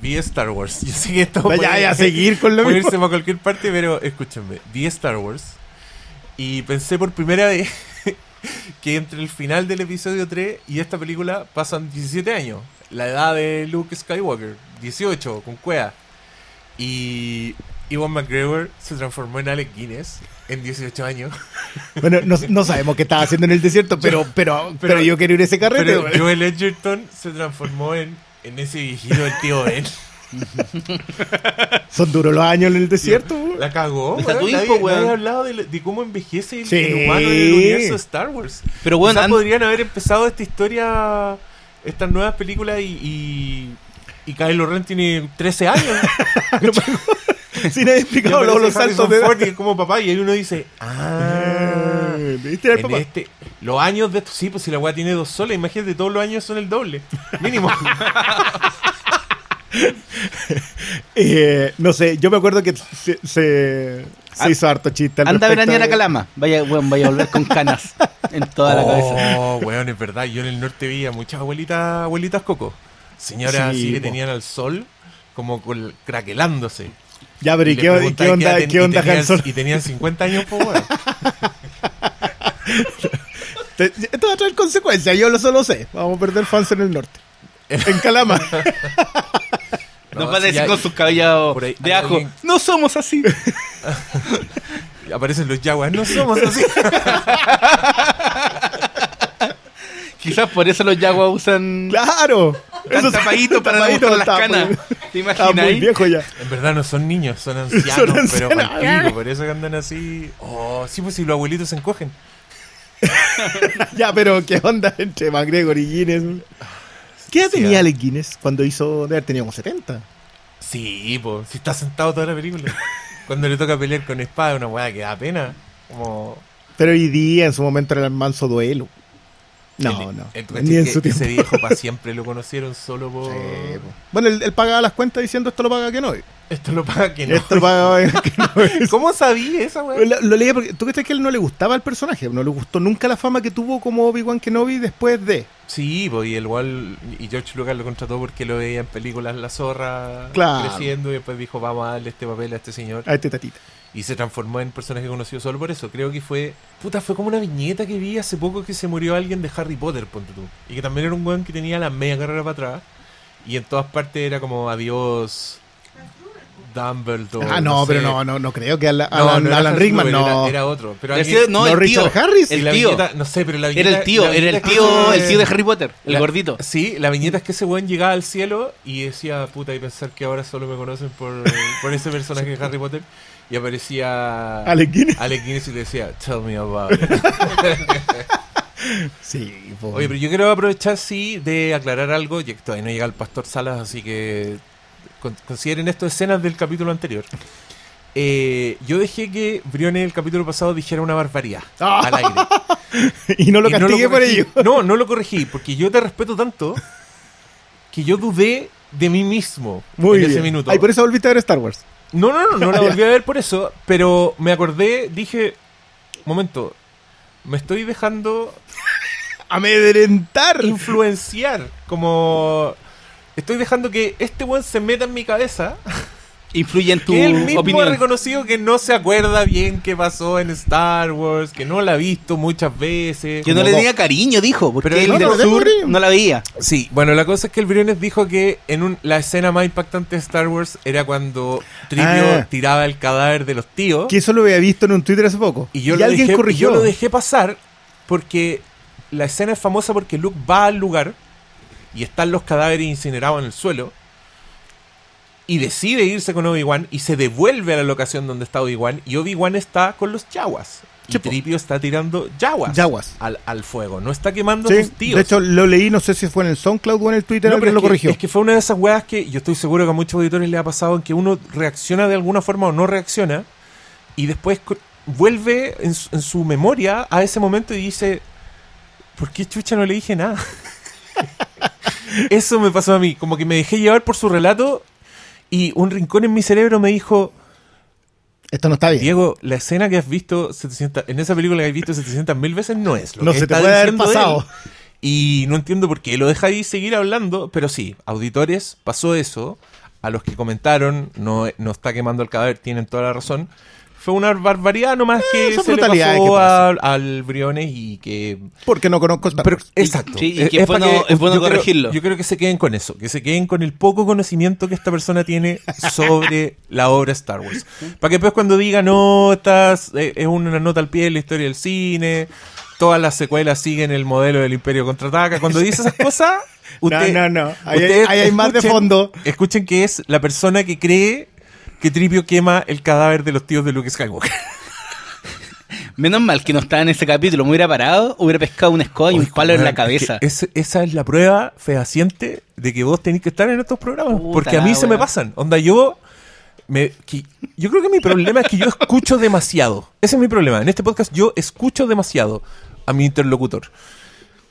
vi Star Wars. Yo sé que esto Vaya puede- a seguir con lo puede mismo. irse para cualquier parte, pero escúchenme. Vi Star Wars y pensé por primera vez que entre el final del episodio 3 y esta película pasan 17 años. La edad de Luke Skywalker, 18, con cuea. Y Iwan McGregor se transformó en Alec Guinness en 18 años. Bueno, no, no sabemos qué estaba haciendo en el desierto, pero, pero, pero, pero- yo quiero ir a ese carrete. Pero. Joel Edgerton se transformó en, en ese viejito del tío Ben. Son duros los años en el desierto. La cagó. Está weón. Nadie, nadie ha hablado de, de cómo envejece el, Sí. el humano en el universo de Star Wars. Pero bueno, Quizás podrían haber empezado esta historia, estas nuevas películas y, y, y Kylo Ren tiene 13 años. Sin haber explicado los saltos de edad. Ford como papá y ahí uno dice, ah, ¿Viste al en papá? este, los años de esto, sí, pues si la weá tiene dos soles, imagínate, todos los años son el doble, mínimo. Eh, no sé, yo me acuerdo que se, se, se An- hizo harto chiste. al Anda a respecto veranear a de- Calama. Vaya, weón, vaya a volver con canas en toda la cabeza. Oh, weón, es verdad. Yo en el norte vi a muchas abuelitas, abuelitas coco. Señoras Sí, así que tenían al sol como col- craquelándose. Ya, pero ¿y Y qué, onda, qué y onda tenían- Han Solo? Y tenían 50 años, pues, weón. Te- Esto va a traer consecuencias, yo lo solo sé. Vamos a perder fans en el norte. En Calama. Nos No, va a decir con sus cabellos de ajo. alguien- No somos así. Aparecen los yaguas. No somos así. Quizás por eso los yaguas usan ¡Claro! tan tapaditos para no las canas. ¿Te Está imaginas muy viejo ya. En verdad no son niños, son ancianos, Son pero ancianos. pico, por eso que andan así. Oh, sí, pues si los abuelitos se encogen. Ya, pero ¿qué onda entre McGregor y Guinness? ¿Qué edad Sí, tenía ah. Alec Guinness cuando hizo... Debe haber tenido como 70. Sí, pues, si está sentado toda la película. Cuando le toca pelear con espada, una weá que da pena. Como. Pero hoy día, en su momento, era el manso duelo. No, el- no. el- Ni en que su tiempo. Ese viejo para siempre lo conocieron solo por. Sí, bueno, él, él pagaba las cuentas diciendo esto lo paga que no. Esto lo paga que no. Esto lo paga que no. ¿Cómo sabía esa weá? Lo, lo leí porque tú crees que a él no le gustaba el personaje, no le gustó nunca la fama que tuvo como Obi-Wan Kenobi después de. Sí, pues y el igual. Y George Lucas lo contrató porque lo veía en películas La Zorra Claro. creciendo y después dijo, vamos a darle este papel a este señor. A este tatita. Y se transformó en personaje conocido solo por eso. Creo que fue. Puta, fue como una viñeta que vi hace poco que se murió alguien de Harry Potter, ponte tú. Y que también era un weón que tenía la media carrera para atrás. Y en todas partes era como adiós. Dumbledore. ah, no, pero no, no, no creo que Alan, No, Alan, no era Alan Harry Rickman no. Era, era otro. Pero alguien- no, no, el Richard tío. Harris. y El tío. viñeta- no sé, pero la Era viñeta- el tío, era el tío, el tío de Harry Potter, el La- gordito. Sí, la viñeta es que ese weón llegaba al cielo y decía, puta, y pensar que ahora solo me conocen por, por ese personaje de Harry Potter. Y aparecía Alec Guinness. Alec Guinness y le decía, tell me about it. Sí, po. Oye, pero yo quiero aprovechar, sí, de aclarar algo, ya que todavía no llega el Pastor Salas, así que con- consideren esto escenas del capítulo anterior. Eh, yo dejé que Briones el capítulo pasado dijera una barbaridad Ah. al aire. y no lo castigué por ello. No, no lo corregí, porque yo te respeto tanto que yo dudé de mí mismo Muy en bien. ese minuto. Ay, por eso volviste a ver Star Wars. No, no, no, no la volví a ver por eso, pero me acordé, dije, momento, me estoy dejando Amedrentar. influenciar, como estoy dejando que este weón se meta en mi cabeza, Influye en tu que él mismo ha reconocido que no se acuerda bien qué pasó en Star Wars, que no la ha visto muchas veces. Que no le tenía cariño, dijo, porque Pero él no, del no sur no la veía. Sí, bueno, la cosa es que el Briones dijo que en un- la escena más impactante de Star Wars era cuando Trivio Ah. tiraba el cadáver de los tíos. Que eso lo había visto en un Twitter hace poco. Y yo, lo alguien dejé, y corrigió. yo lo dejé pasar porque la escena es famosa porque Luke va al lugar y están los cadáveres incinerados en el suelo y decide irse con Obi-Wan y se devuelve a la locación donde está Obi-Wan y Obi-Wan está con los Yaguas. Y. Tripio está tirando Yaguas, Yaguas. Al, al fuego, no está quemando Sí, sus tíos. de hecho, lo leí, no sé si fue en el SoundCloud o en el Twitter, No, pero lo que- corrigió. Es que fue una de esas weas que yo estoy seguro que a muchos auditores le ha pasado en que uno reacciona de alguna forma o no reacciona y después vuelve en su, en su memoria a ese momento y dice, ¿por qué chucha no le dije nada? Eso me pasó a mí, como que me dejé llevar por su relato y un rincón en mi cerebro me dijo, Esto no está bien. Diego, la escena que has visto 700, en esa película que has visto 700 mil veces no es lo No que se te está puede haber pasado. Y no entiendo por qué lo dejáis seguir hablando, pero sí, auditores, pasó eso. a los que comentaron, no, no está quemando el cadáver, tienen toda la razón. Fue una barbaridad nomás que son se le pasó que pasan. a- al Briones y que Porque no conozco pero, exacto. sí, y Es- que es bueno- es bueno yo creo- corregirlo. yo creo que se queden con eso, que se queden con el poco conocimiento que esta persona tiene sobre la obra Star Wars. Para que después cuando diga, no, estás, eh, es una nota al pie de la historia del cine, todas las secuelas siguen el modelo del Imperio Contraataca. Cuando dice esas cosas, usted, no, no. Ahí hay- ustedes ahí hay más de fondo. Escuchen que es la persona que cree que Tripio quema el cadáver de los tíos de Luke Skywalker. Menos mal que no estaba en ese capítulo. Me hubiera parado, hubiera pescado una escoba y un palo en la cabeza. es que es- esa es la prueba fehaciente de que vos tenés que estar en estos programas. Puta porque a mí se me pasan. Onda, yo. Me, que- yo creo que mi problema es que yo escucho demasiado. Ese es mi problema. En este podcast yo escucho demasiado a mi interlocutor.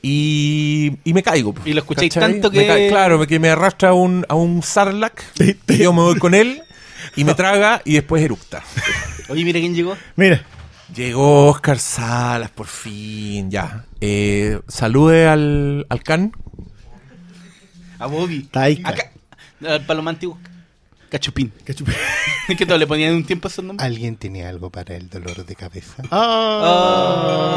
Y, y me caigo. Y lo escucháis tanto que- claro, que me arrastra a un, a un Sarlacc. y yo me voy con él y me traga y después eructa. Oye, mira quién llegó. Mira, Llegó Oscar Salas, por fin, ya. Eh, salude al, al Can. A Bobby. Taika. Acá. Al paloma antiguo. Cachupín. qué chupe. Es que todos le ponían un tiempo esos nombres. ¿Alguien tiene algo para el dolor de cabeza? Ah.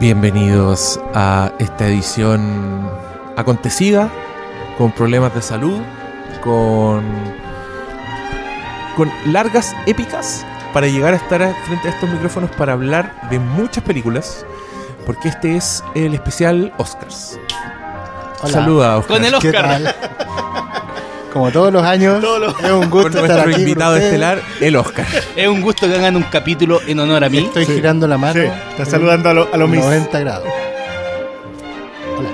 Bienvenidos a esta edición acontecida, con problemas de salud, con, con largas épicas para llegar a estar a- frente a estos micrófonos para hablar de muchas películas, porque este es el especial Oscars. Hola. Saluda, Oscar. Con el ¿Qué Oscar. Como todos los años, es un Con gusto estar nuestro aquí. invitado con estelar, el Oscar. Es un gusto que hagan un capítulo en honor a mí. Estoy Sí. girando la mano. Sí, está saludando a lo- a los mis. 90 grados. Hola.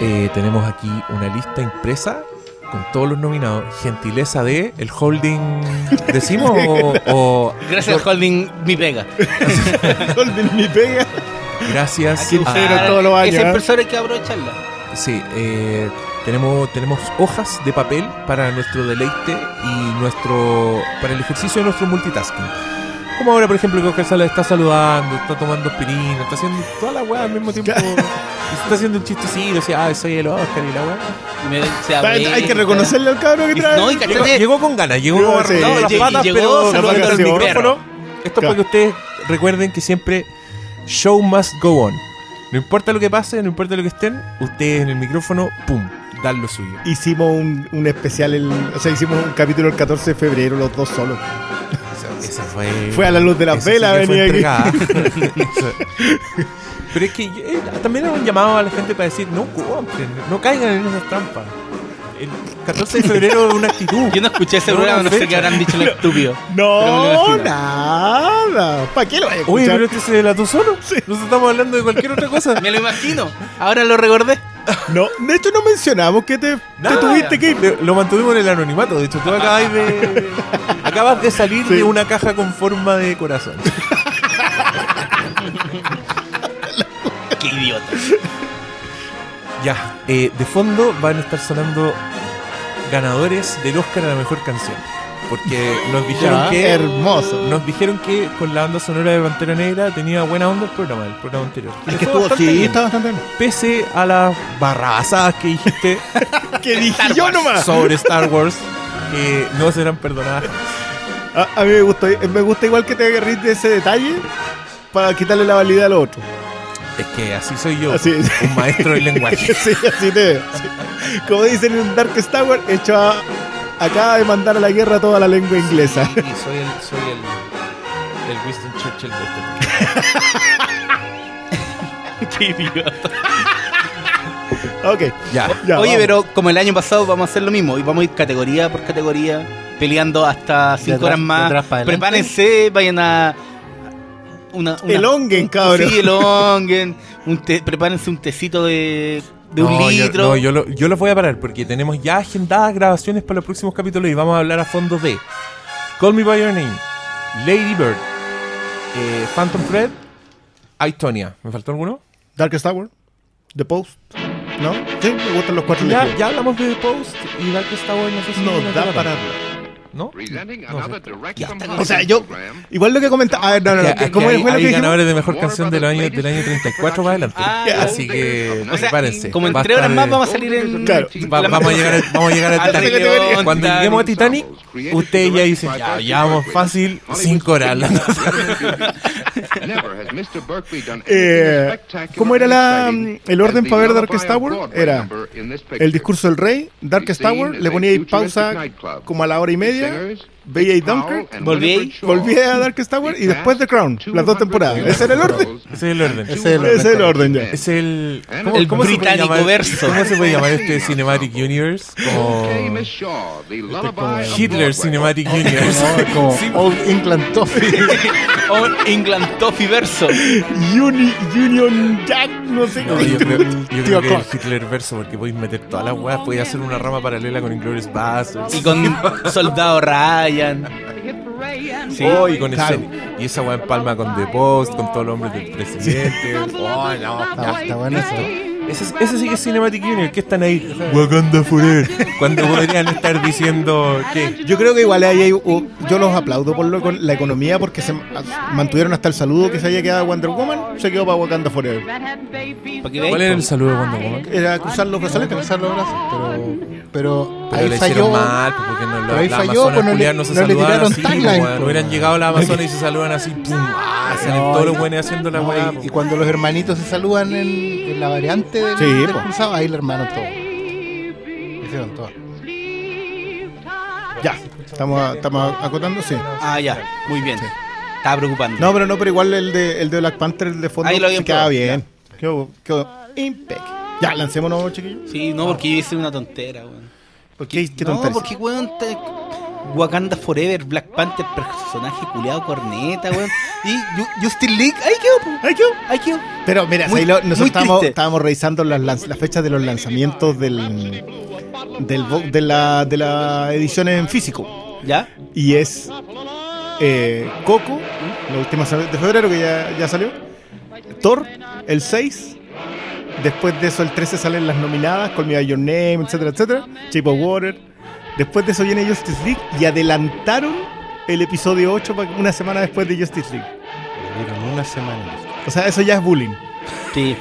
Eh, tenemos aquí una lista impresa con todos los nominados. Gentileza de el holding, ¿decimos? o, o- Gracias al holding Mi Pega. Golden mi pega. gracias a- todos los años, Esa persona hay que aprovecharla. Sí, eh, tenemos, tenemos hojas de papel para nuestro deleite y nuestro para el ejercicio de nuestro multitasking. Como ahora, por ejemplo, que Oscar Sala está saludando, está tomando aspirina, está haciendo toda la weá al mismo tiempo. está haciendo un chistecito, decía, ah, soy el Oscar y la weá. Y me- se Hay que reconocerle al cabro que trae. no, y Llegó, llegó con ganas, llegó como sí. las patas, llegó pero saludando al el micrófono. Esto es para que ustedes recuerden que siempre show must go on. No importa lo que pase, no importa lo que estén, ustedes en el micrófono, pum, dan lo suyo. Hicimos un, un especial, el, o sea, hicimos un capítulo el 14 de febrero, los dos solos. Esa fue. Fue a la luz de las velas, venía aquí. Pero es que eh, también era un llamado a la gente para decir, no compren, no caigan en esas trampas. El 14 de febrero es una actitud. Yo no escuché ese No, programa, no sé qué habrán dicho los estúpidos. No, nada. ¿Para qué lo voy a Oye, pero este se delató solo. Nosotros estamos hablando de cualquier otra cosa. Me lo imagino. Ahora lo recordé. No, de hecho no mencionamos que te, tuviste que ir. Lo mantuvimos en el anonimato. De hecho, tú acabas de. Acabas de salir Sí. de una caja con forma de corazón. Qué idiota. Ya. eh, de fondo van a estar sonando ganadores del Oscar a la mejor canción. Porque nos dijeron Ya, que. hermoso. Nos dijeron que con la banda sonora de Pantera Negra tenía buena onda el programa, el programa anterior. Es que estuvo, bastante sí, bien. está bastante bien. Pese a las barrabasadas que dijiste ¿Qué dije yo nomás? sobre Star Wars, que no serán perdonadas. A, a mí me gusta, me gusta igual que te agarrís de ese detalle para quitarle la validez a lo otro. Es que así soy yo, Así es. un maestro del lenguaje. Sí, así te veo. sí. Como dicen en Dark Star Wars, hecho a, acaba de mandar a la guerra toda la lengua inglesa. Y soy el, soy el, el Winston Churchill de este. Qué idiota. ok. Ya. Ya, Oye, vamos. pero como el año pasado vamos a hacer lo mismo y vamos a ir categoría por categoría peleando hasta 5 atrás- horas más. Prepárense, vayan a una, una- Elonguen, cabrón. Sí, elonguen. Un té- prepárense un tecito de, de un No, yo- litro. no, yo, lo, yo los voy a parar porque tenemos ya agendadas grabaciones para los próximos capítulos y vamos a hablar a fondo de Call Me By Your Name, Lady Bird, eh, Phantom Thread, I, Tonya. ¿Me faltó alguno? Dark Star Wars, The Post. ¿No? Sí, me gustan los cuatro Ya, ya hablamos de The Post y Darkest Tower, no sé si No da para hablar. ¿No? O sea, yo. Igual lo que comentaba. A ver, no, no, no. ¿Cómo que fue hay, lo que hay dijimos? ganadores de mejor canción del año, del año 34 para adelante. Ah, Así que O sea, prepárense. como en tres horas más vamos a salir en. Claro. va- vamos, a llegar, a- vamos a llegar a Al Titanic. Cuando lleguemos a Titanic, ustedes ya dicen, ya, ya vamos fácil, 5 horas hablando. Eh, ¿Cómo era la, el orden para ver Darkest Tower? Era el discurso del rey, Darkest Tower, le ponía ahí pausa como a la hora y media, veía ahí Dunkirk, Volví ahí. volvía a Darkest Tower y después The Crown, las dos temporadas. ¿Ese era el orden? Ese es el orden. Ese es el Ese es el orden ya. Es el, El británico llamar- verso. ¿Cómo se puede llamar este Cinematic Universe? Como Hitler Cinematic Universe. Como Old England Toffee. O England Toffee verso. Uni, Union Jack, no sé No, yo creo, yo creo que el. Hitler verso, porque podéis meter todas las weas, podéis hacer una rama paralela con Inglourious Basterds. Y con Soldado Ryan. Sí. Oh, y con claro. ese, y esa wea en palma con The Post, con todos los hombres del presidente. Oh, no. Está, está bueno eso. Ese, ese sí que es Cinematic Universe, que están ahí. Wakanda Forever. Cuando podrían estar diciendo que. Yo creo que igual ahí hay, yo los aplaudo por lo, con la economía porque se mantuvieron hasta el saludo que se había quedado Wonder Woman, se quedó para Wakanda Forever. ¿Para que ¿Cuál era el saludo de Wonder Woman? Era cruzar los brazaletes. cruzar los brazos, pero, pero, Pero ahí le falló. hicieron mal, porque no, pero ahí la falló, Amazonas pues, no le- no se no saludaban así. Hubieran llegado a la Amazonas y se saludan así, pum, ah, salen todos los buenos haciendo la No, weá. y, y cuando los hermanitos se saludan en, en la variante del, Sí, del cruzado, ahí le hermanos todo. Hicieron todo. Ya, estamos, estamos acotando, sí. Ah, ya. Muy bien. Estaba preocupando. No, pero no, pero igual el de, el de Black Panther, el de fondo, Ahí lo se quedaba bien. Quedó, quedó impec. Ya, lancémonos, chiquillos. Sí, no, porque yo hice una tontera, weón. ¿Por qué? ¿Qué no, tontería? porque, weón, te... Wakanda Forever, Black Panther, personaje culiado corneta, weón. Y Ju- Justin League, ahí quedó. Ay, qué- Ahí quedó. Pero mira, Muy- ahí lo- nosotros estábamos, estábamos revisando las, las fechas de los lanzamientos del, del de, la, de la edición en físico. ¿Ya? Y es eh, Coco, la última de febrero que ya, ya salió. Thor, el 6. Después de eso, el 13 salen las nominadas, Call Me By Your Name, etcétera, etcétera. Shape of Water. Después de eso viene Justice League y adelantaron el episodio 8 pa- una semana después de Justice League. Dieron una semana. O sea, eso ya es bullying. Sí.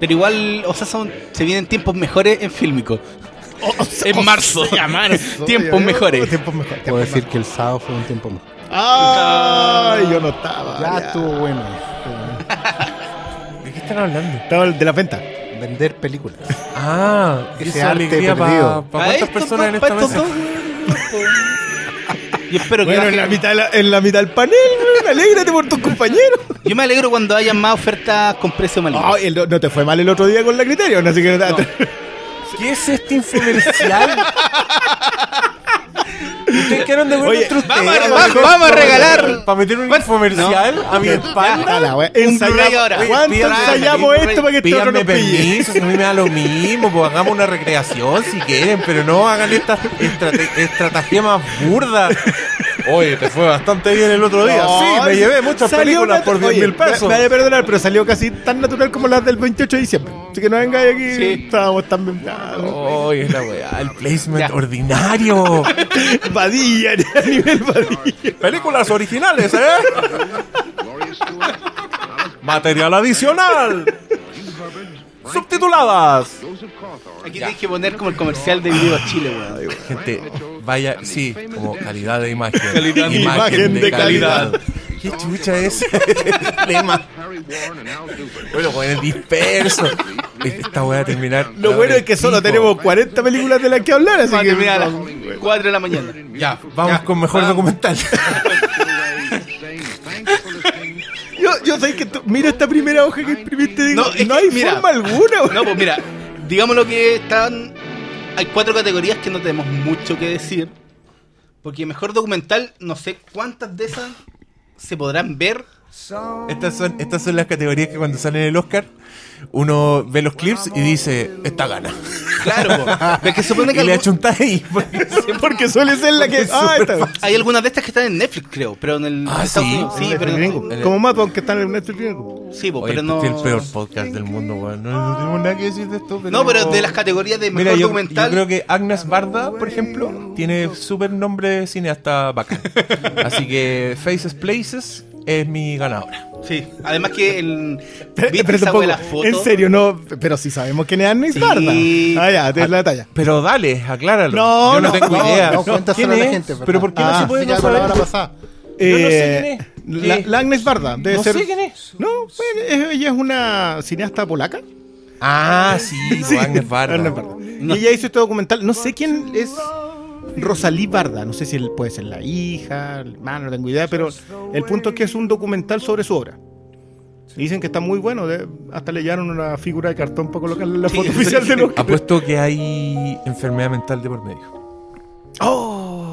Pero igual, o sea, son, se vienen tiempos mejores en Fílmico. En marzo. Tiempos mejores. Tiempos mejores. Puedo decir que el sábado fue un tiempo mejor. Ay, yo no estaba. Ya ya. estuvo bueno. ¿De qué están hablando? Estaba el de la venta. Vender películas. Ah, Ese esa arte alegría para perdido. cuántas personas en esta mesa. Y espero que Bueno, en la mitad, la- en la mitad del panel, alégrate por tus compañeros. Yo me alegro cuando hayan más ofertas con precio maligno. Ay, el- no te fue mal el otro día con la Criterion, así que no te- ¿Qué es este infomercial? ¿Ustedes quedaron de Oye, entre ustedes? vamos a- Para vamos- meter- vamos a regalar- Para meter un infomercial a mi espalda. La wea. Ensayamos- Blu-ray ahora. ¿Cuánto pídanme- ensayamos esto para que este otro Pídanme nos pille? permiso, si a mí me da lo mismo, pues hagamos una recreación si quieren, pero no hagan estas estrate- estratagemas burdas. Oye, te fue bastante bien el otro día. No, sí, me llevé muchas películas por 10 Oye, mil pesos. Me, me perdonar, pero salió casi tan natural como las del 28 de diciembre. Así que no vengáis aquí. Sí. Estábamos tan bien. Oye, es la weá, el placement Ya. ordinario. Vadilla, a nivel vadilla. Películas originales, ¿eh? Material adicional. Subtituladas. Aquí tienes que poner como el comercial de Video Chile, weón. Gente, vaya, sí, como calidad de imagen. Calidad de imagen de calidad. ¿Qué chucha es el lema? Bueno, pues es disperso. Esta voy a terminar. Lo bueno es que solo tenemos 40 películas de las que hablar, así Vamos a que. terminar a las 4 de la mañana. Ya, vamos con mejor documental. Yo, yo sé que tú, mira esta primera hoja que imprimiste, digo, No, no, hay mira, forma alguna. No, pues mira, digamos lo que están. Hay cuatro categorías que no tenemos mucho que decir. Porque mejor documental, no sé cuántas de esas se podrán ver Estas son, estas son las categorías que cuando salen el Oscar, uno ve los clips y dice, esta gana. Claro, po. es que supone que Y le algo- achuntáis ahí. porque- Porque suele ser la que. Es Ah, esta. hay algunas de estas que están en Netflix, creo, pero en el Ah, sí. Unidos, sí, Netflix pero gringo. en el- Como Matón que está en el Netflix gringo. sí, po, Oye, pero no este es el peor podcast del mundo, weón. No, no tenemos nada que decir de esto. Pero... No, pero de las categorías de mejor Mira, yo, documental. yo creo que Agnes Barda, por ejemplo, tiene súper nombre de cineasta bacán. Así que Faces Places es mi ganadora. Sí, además que el. Pero, ¿Viste pero esa tampoco, las fotos? en serio, no. Pero si sabemos quién es Agnes Sí. Barda. Ah, ya, te la talla. Pero dale, acláralo. No, yo no, no, tengo no, idea. no, ¿Quién a la es? gente, Pero. ¿por qué no Ah, se puede no la saber? hora pasada. Yo no sé Eh, quién es. La, la Agnes Barda debe No ser. sé quién es. No, pues, es- ella es una cineasta polaca. Ah, sí, Sí, Agnes Barda. Agnes Barda. Y ella hizo este documental. No sé quién es Rosalí Barda. No sé si él puede ser la hija, el hermano, no tengo idea. Pero el punto es que es un documental sobre su obra. Y Dicen que está muy bueno. de- hasta le llevaron una figura de cartón para colocarle en la foto sí, oficial sí. de los. Apuesto que hay enfermedad mental de por medio. ¡Oh!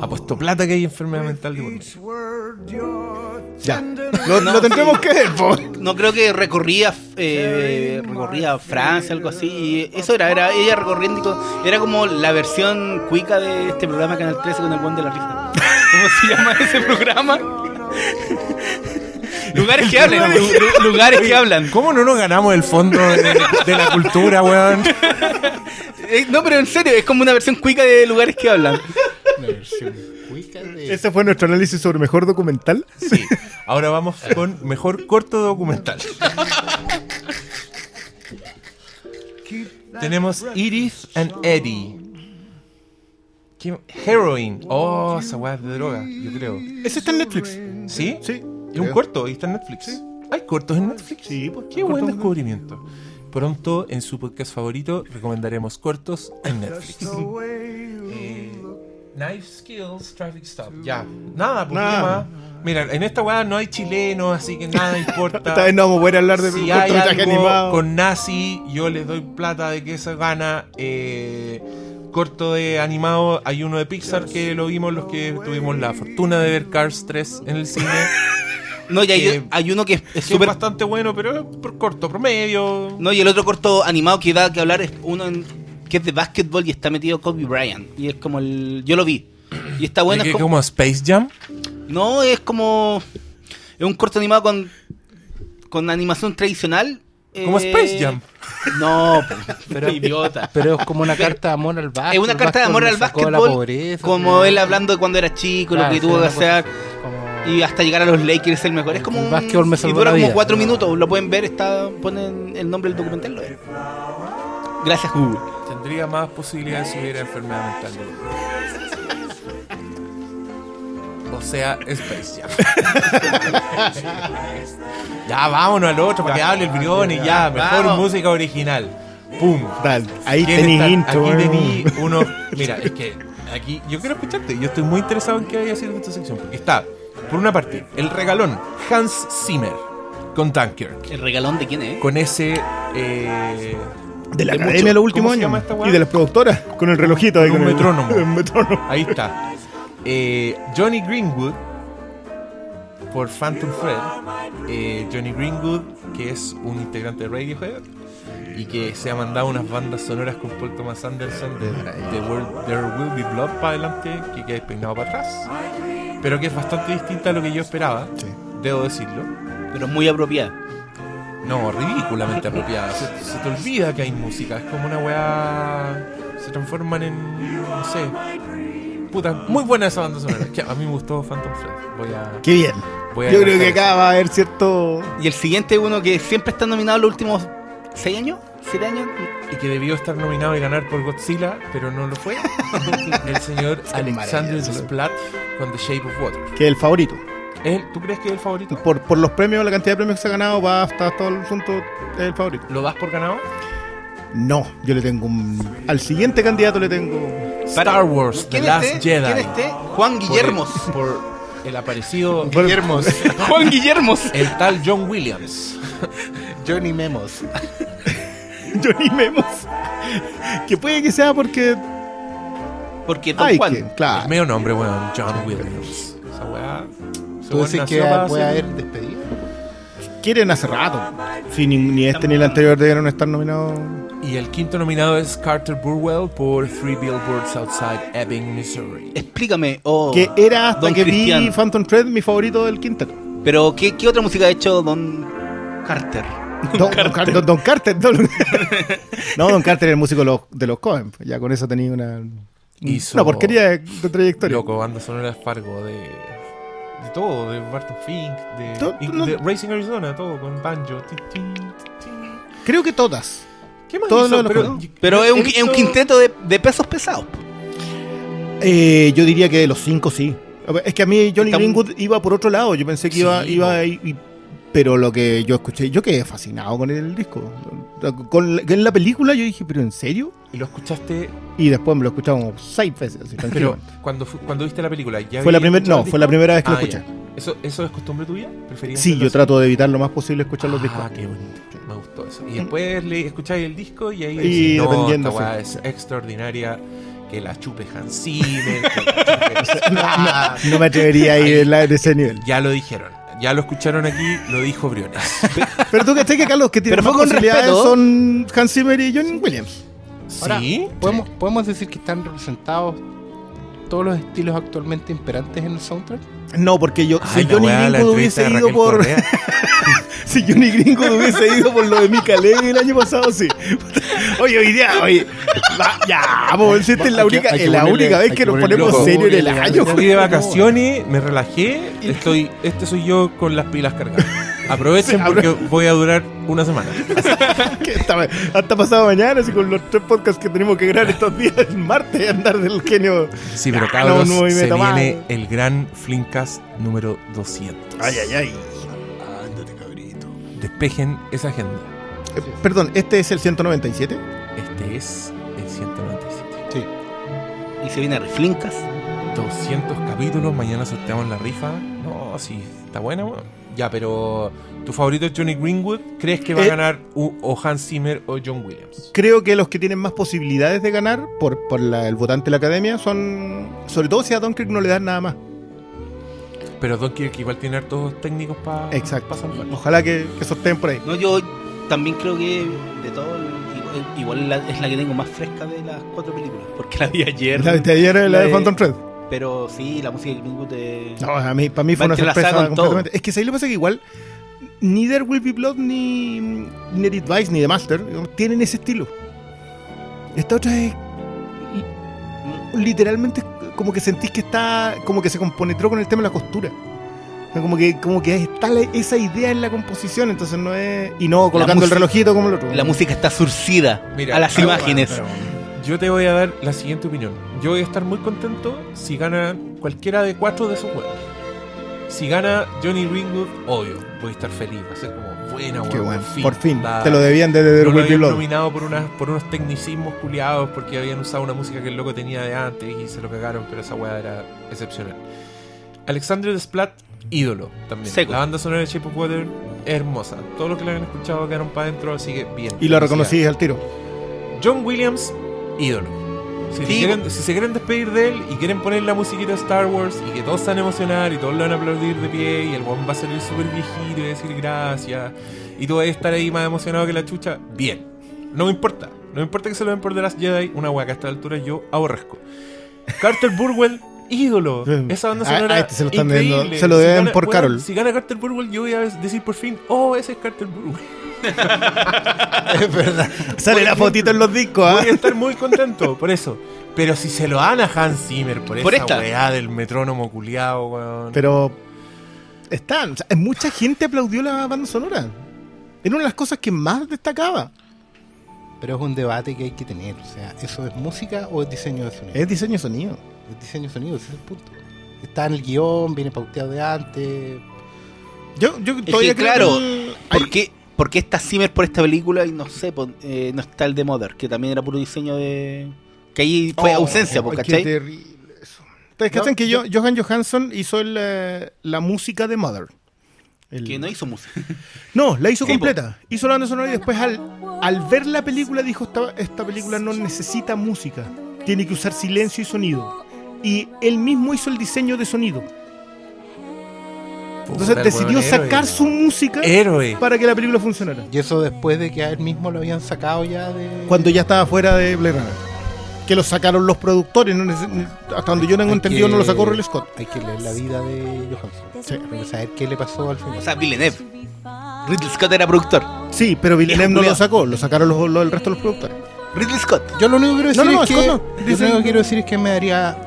Apuesto plata que hay enfermedad mental de por medio. Ya. Lo, lo tendremos que ver, po. No creo que recorría eh, recorría Francia, algo así. Y eso era, era ella recorriendo. y todo. Era como la versión cuica de este programa Canal 13 con el buen de la risa. ¿Cómo se llama ese programa? lugares que hablan. lu- lu- lugares que hablan. ¿Cómo no nos ganamos el fondo de, de la cultura, weón? Eh, no, pero en serio, es como una versión cuica de lugares que hablan. Una versión cuica de- Ese fue nuestro análisis sobre mejor documental. Sí. Ahora vamos con mejor corto documental. Tenemos Edith and Eddie. ¿Qué? Heroin. Oh, esa weá es de droga, yo creo. Ese está en Netflix. ¿Sí? Sí. Es un corto y está en Netflix. ¿Hay cortos en Netflix? Sí, pues, Qué buen en descubrimiento. Pronto, en su podcast favorito, recomendaremos cortos en Netflix. Eh, Knife Skills, Traffic Stop. Ya. Nada, ¿por qué Nada. más? Mira, en esta weá no hay chilenos, así que nada importa. Esta vez no vamos a poder hablar de si hay algo animado. con nazi, yo les doy plata de que se gana. Eh, corto de animado, hay uno de Pixar que lo vimos los que tuvimos la fortuna de ver Cars 3 en el cine. No, y hay, Eh, hay uno que es- es que es súper. bastante bueno, pero es por corto, promedio. No, y el otro corto animado que da que hablar es uno en- que es de básquetbol y está metido Kobe Bryant. Y es como el. Yo lo vi. Y está bueno. ¿De Es como, como Space Jam. no, es como. Es un corto animado con. Con animación tradicional. Como eh, Space Jam. No, Pero- idiota. Pero es como una carta de amor al básquetbol. Es una carta de amor al básquetbol. pobreza, como pero- él hablando de cuando era chico, Claro, lo que tuvo que hacer. como- Y hasta llegar a los Lakers el mejor. Es como El un- básquetbol me y dura como vida. cuatro minutos. Lo pueden ver, está ponen el nombre del documental. Lo. Gracias Google. Tendría más posibilidades si hubiera enfermedad mental. O sea, Space Jam. ya, vámonos al otro para que hable el Briones y ya. Mejor Vamos. música original. ¡Pum! Dale, ahí ¿Quién está? intro. Aquí tení uno. Mira, es que aquí yo quiero escucharte. Yo estoy muy interesado en qué vaya a hacer esta sección. Porque está, por una parte, el regalón Hans Zimmer con Dunkirk. ¿El regalón de quién es? Con ese. eh, De la de academia mucho. los últimos ¿Cómo se años. Y de las productoras, con el relojito ahí. Con un el- metrónomo. Ahí está. Eh, Johnny Greenwood por Phantom Thread. Eh, Johnny Greenwood, que es un integrante de Radiohead y que se ha mandado unas bandas sonoras con Paul Thomas Anderson de, de World- There Will Be Blood para adelante, que queda peinado para atrás. Pero que es bastante distinta a lo que yo esperaba, Sí. debo decirlo. Pero muy apropiada. No, ridículamente apropiada. Se, se te olvida que hay música. Es como una weá. Se transforman en. No sé. Puta, muy buena esa banda sonora. Que a mí me gustó Phantom Thread. Voy a. Qué bien. Voy a Yo creo que acá va a haber cierto. Y el siguiente uno que siempre está nominado los últimos seis años, siete años. Y que debió estar nominado y ganar por Godzilla, pero no lo fue. el señor Alexander. Desplat con The Shape of Water. Que es el favorito. ¿Es el- ¿Tú crees que es el favorito? Por, por los premios, la cantidad de premios que se ha ganado, va hasta todo el asunto. Es el favorito. ¿Lo das por ganado? No, yo le tengo un. Al siguiente candidato le tengo. Star Wars, The ¿Quién Last este? Jedi. ¿Quién este? Juan Por- Guillermos. Por, el aparecido. Guillermos. Juan Guillermos. El tal John Williams. Johnny Memos. Johnny Memos. Que puede que sea porque. Porque Don Ay, Juan. que, El claro. medio nombre, weón, John Williams. ¿Tú decís que puede haber despedido? quieren hace rato. Sí, ni, ni este ni el anterior debieron estar nominados. Y el quinto nominado es Carter Burwell por Three Billboards Outside Ebbing, Missouri. Explícame, oh, Que era hasta Don que Cristian. vi Phantom Thread mi favorito del quinteto. Pero, ¿qué, ¿qué otra música ha hecho Don Carter? Don, Don Car- Don- Don Carter. Don, no, Don Carter era el músico de los, de los Coen. Ya con eso tenía una, Hizo- una porquería de, de trayectoria. Loco, banda sonora de Fargo, de, de todo, de Barton Fink, de, To- y- no- de Racing Arizona, todo con banjo. tin, tin, tin. Creo que todas. ¿Qué más Todo hizo? Pero. Pero es un, visto- es un quinteto de, de pesos pesados. Eh, yo diría que de los cinco sí. Es que a mí Johnny Greenwood iba por otro lado. Yo pensé que iba, Sí, iba po. ahí, y- pero lo que yo escuché, yo quedé fascinado con el disco. Con, en la película yo dije, ¿pero en serio? Y lo escuchaste, Y después me lo escuchaba como seis veces. así, pero cuando, cuando viste la película, ¿ya Fue la primer- no, fue la primera vez que lo Ah, escuché. ya. ¿Eso, ¿Eso es costumbre tuya? ¿Preferías Sí, yo así? trato de evitar lo más posible escuchar los discos. Ah, qué bonito. Me gustó eso. Y después le escucháis el disco y ahí Y decís, no, dependiendo, esta weá sí. es extraordinaria. Que la chupe Hans Zimmer. No me atrevería a ir en, la- en ese nivel. Ya lo dijeron. Ya lo escucharon aquí, lo dijo Briones. Pero tú que que Carlos, que tiene Pero más fue con posibilidades respeto. son Hans Zimmer y John Williams. Ahora, ¿Sí? ¿podemos, ¿Podemos decir que están representados todos los estilos actualmente imperantes en el soundtrack? No, porque yo, Ay, si Johnny entrevista hubiese ido por. Si Johnny Greenwood hubiese ido por lo de Mika Levy el año pasado, sí. Oye, hoy día, oye. va, ya, pues, esta es la Hay que- única, hay que es la ponerle- única vez que que nos ponemos loco. serio en el año. Fui de vacaciones, me relajé, estoy, este soy yo con las pilas cargadas. Aprovechen Sí, porque voy a durar una semana. Hasta, hasta pasado mañana, así con los tres podcasts que tenemos que grabar estos días, el martes, andar del genio. Sí, pero Ah, cabros, no, no, se viene el gran Flimcast número 200. Ay, ay, ay. Despejen esa agenda. Eh, perdón, ¿este es el 197? Este es el 197. Sí. Y se viene a Reflincas. 200 capítulos, mañana sorteamos la rifa. No, sí, está buena, weón. Ya, pero ¿tu favorito es Johnny Greenwood? ¿Crees que va a Eh. ganar u- o Hans Zimmer o John Williams? Creo que los que tienen más posibilidades de ganar por, por la- el votante de la academia son. Sobre todo si a Dunkirk no le dan nada más. Pero Dunkirk igual tiene hartos técnicos para Exacto. salvar. Ojalá que, que sorteen por ahí. No, yo también creo que de todo, igual, es la que tengo más fresca de las cuatro películas. Porque la vi ayer. La de ayer es la de de- Phantom Thread. Pero sí, la música de Greenwood de... No, a mí, para mí fue una sorpresa completamente. Es que ahí lo que pasa es que igual Neither Will Be Blood ni Net Advice ni The Master tienen ese estilo. Esta otra es li- literalmente como que sentís que está como que se compenetró con el tema de la costura. Como que, como que está la- esa idea en la composición, entonces no es. Y no colocando el relojito como el otro. La música está surcida Mira, a las imágenes. pero- Yo te voy a dar la siguiente opinión. Yo voy a estar muy contento si gana cualquiera de cuatro de esos juegos. Si gana Johnny Greenwood, obvio, voy a estar feliz. Va a ser como buena, Qué bueno. Por fin. La- Te lo debían de The no lo Will nominado por, unas, por unos tecnicismos culiados porque habían usado una música que el loco tenía de antes y se lo cagaron, pero esa weá era excepcional. Alexandre Desplat, ídolo también. Seco. La banda sonora de Shape of Water, hermosa. Todos los que la habían escuchado quedaron para adentro, así que bien. Y lo Felicidades. reconocí al tiro. John Williams, ídolo. Si, Sí. quieren- si se quieren despedir de él y quieren poner la musiquita de Star Wars y que todos se van a emocionar y todos lo van a aplaudir de pie y el buen va a salir súper viejito y va a decir gracias y tú vas a estar ahí más emocionado que la chucha, bien. No me importa. No me importa que se lo den por The Last Jedi, una hueá que a esta altura yo aborrezco. Carter Burwell, ídolo. Esa banda sonora ah, este se lo están increíble. se lo deben gana- por Carol. Si gana Carter Burwell, yo voy a decir por fin, oh, ese es Carter Burwell. Es verdad. Sale la ejemplo, fotito en los discos, ¿ah? Voy a estar muy contento por eso. Pero si se lo dan a Hans Zimmer por, Por esa esta. weá del metrónomo culiado, weón. Pero están, o sea, mucha gente aplaudió la banda sonora. Era una de las cosas que más destacaba. Pero es un debate que hay que tener. O sea, ¿eso es música o es diseño de sonido? Es diseño de sonido. Es diseño de sonido, ese es el punto. Está en el guion, viene pauteado de antes. Yo, yo Es todavía que, creo claro, el- hay- ¿Por qué, por qué está Zimmer por esta película y no sé, pon- eh, no está el de Mother, que también era puro diseño de... Que ahí fue Oh, ausencia, po, ay, qué ¿cachai? terrible eso. No, cachan que yo- Johan Johansson hizo el, eh, la música de Mother. El- Que no hizo música. No, la hizo completa. Hizo la banda sonora y después al, al ver la película dijo, esta, esta película no necesita música. Tiene que usar silencio y sonido. Y él mismo hizo el diseño de sonido. Entonces Puta, decidió héroe. sacar su música Héroe. para que la película funcionara. Y eso después de que a él mismo lo habían sacado ya de. Cuando ya estaba fuera de Blade Runner. Que lo sacaron los productores. no neces- hasta donde yo tengo Hay entendido, que- no lo sacó Ridley Scott. Hay que leer la vida de Johansson. Hay que saber qué le pasó al final. O sea, Villeneuve. Ridley Scott era productor. Sí, pero Villeneuve no lo sacó. Lo sacaron los, los- el resto de los productores. Ridley Scott. Yo lo único que quiero decir No, es que. Lo único que quiero decir es que me daría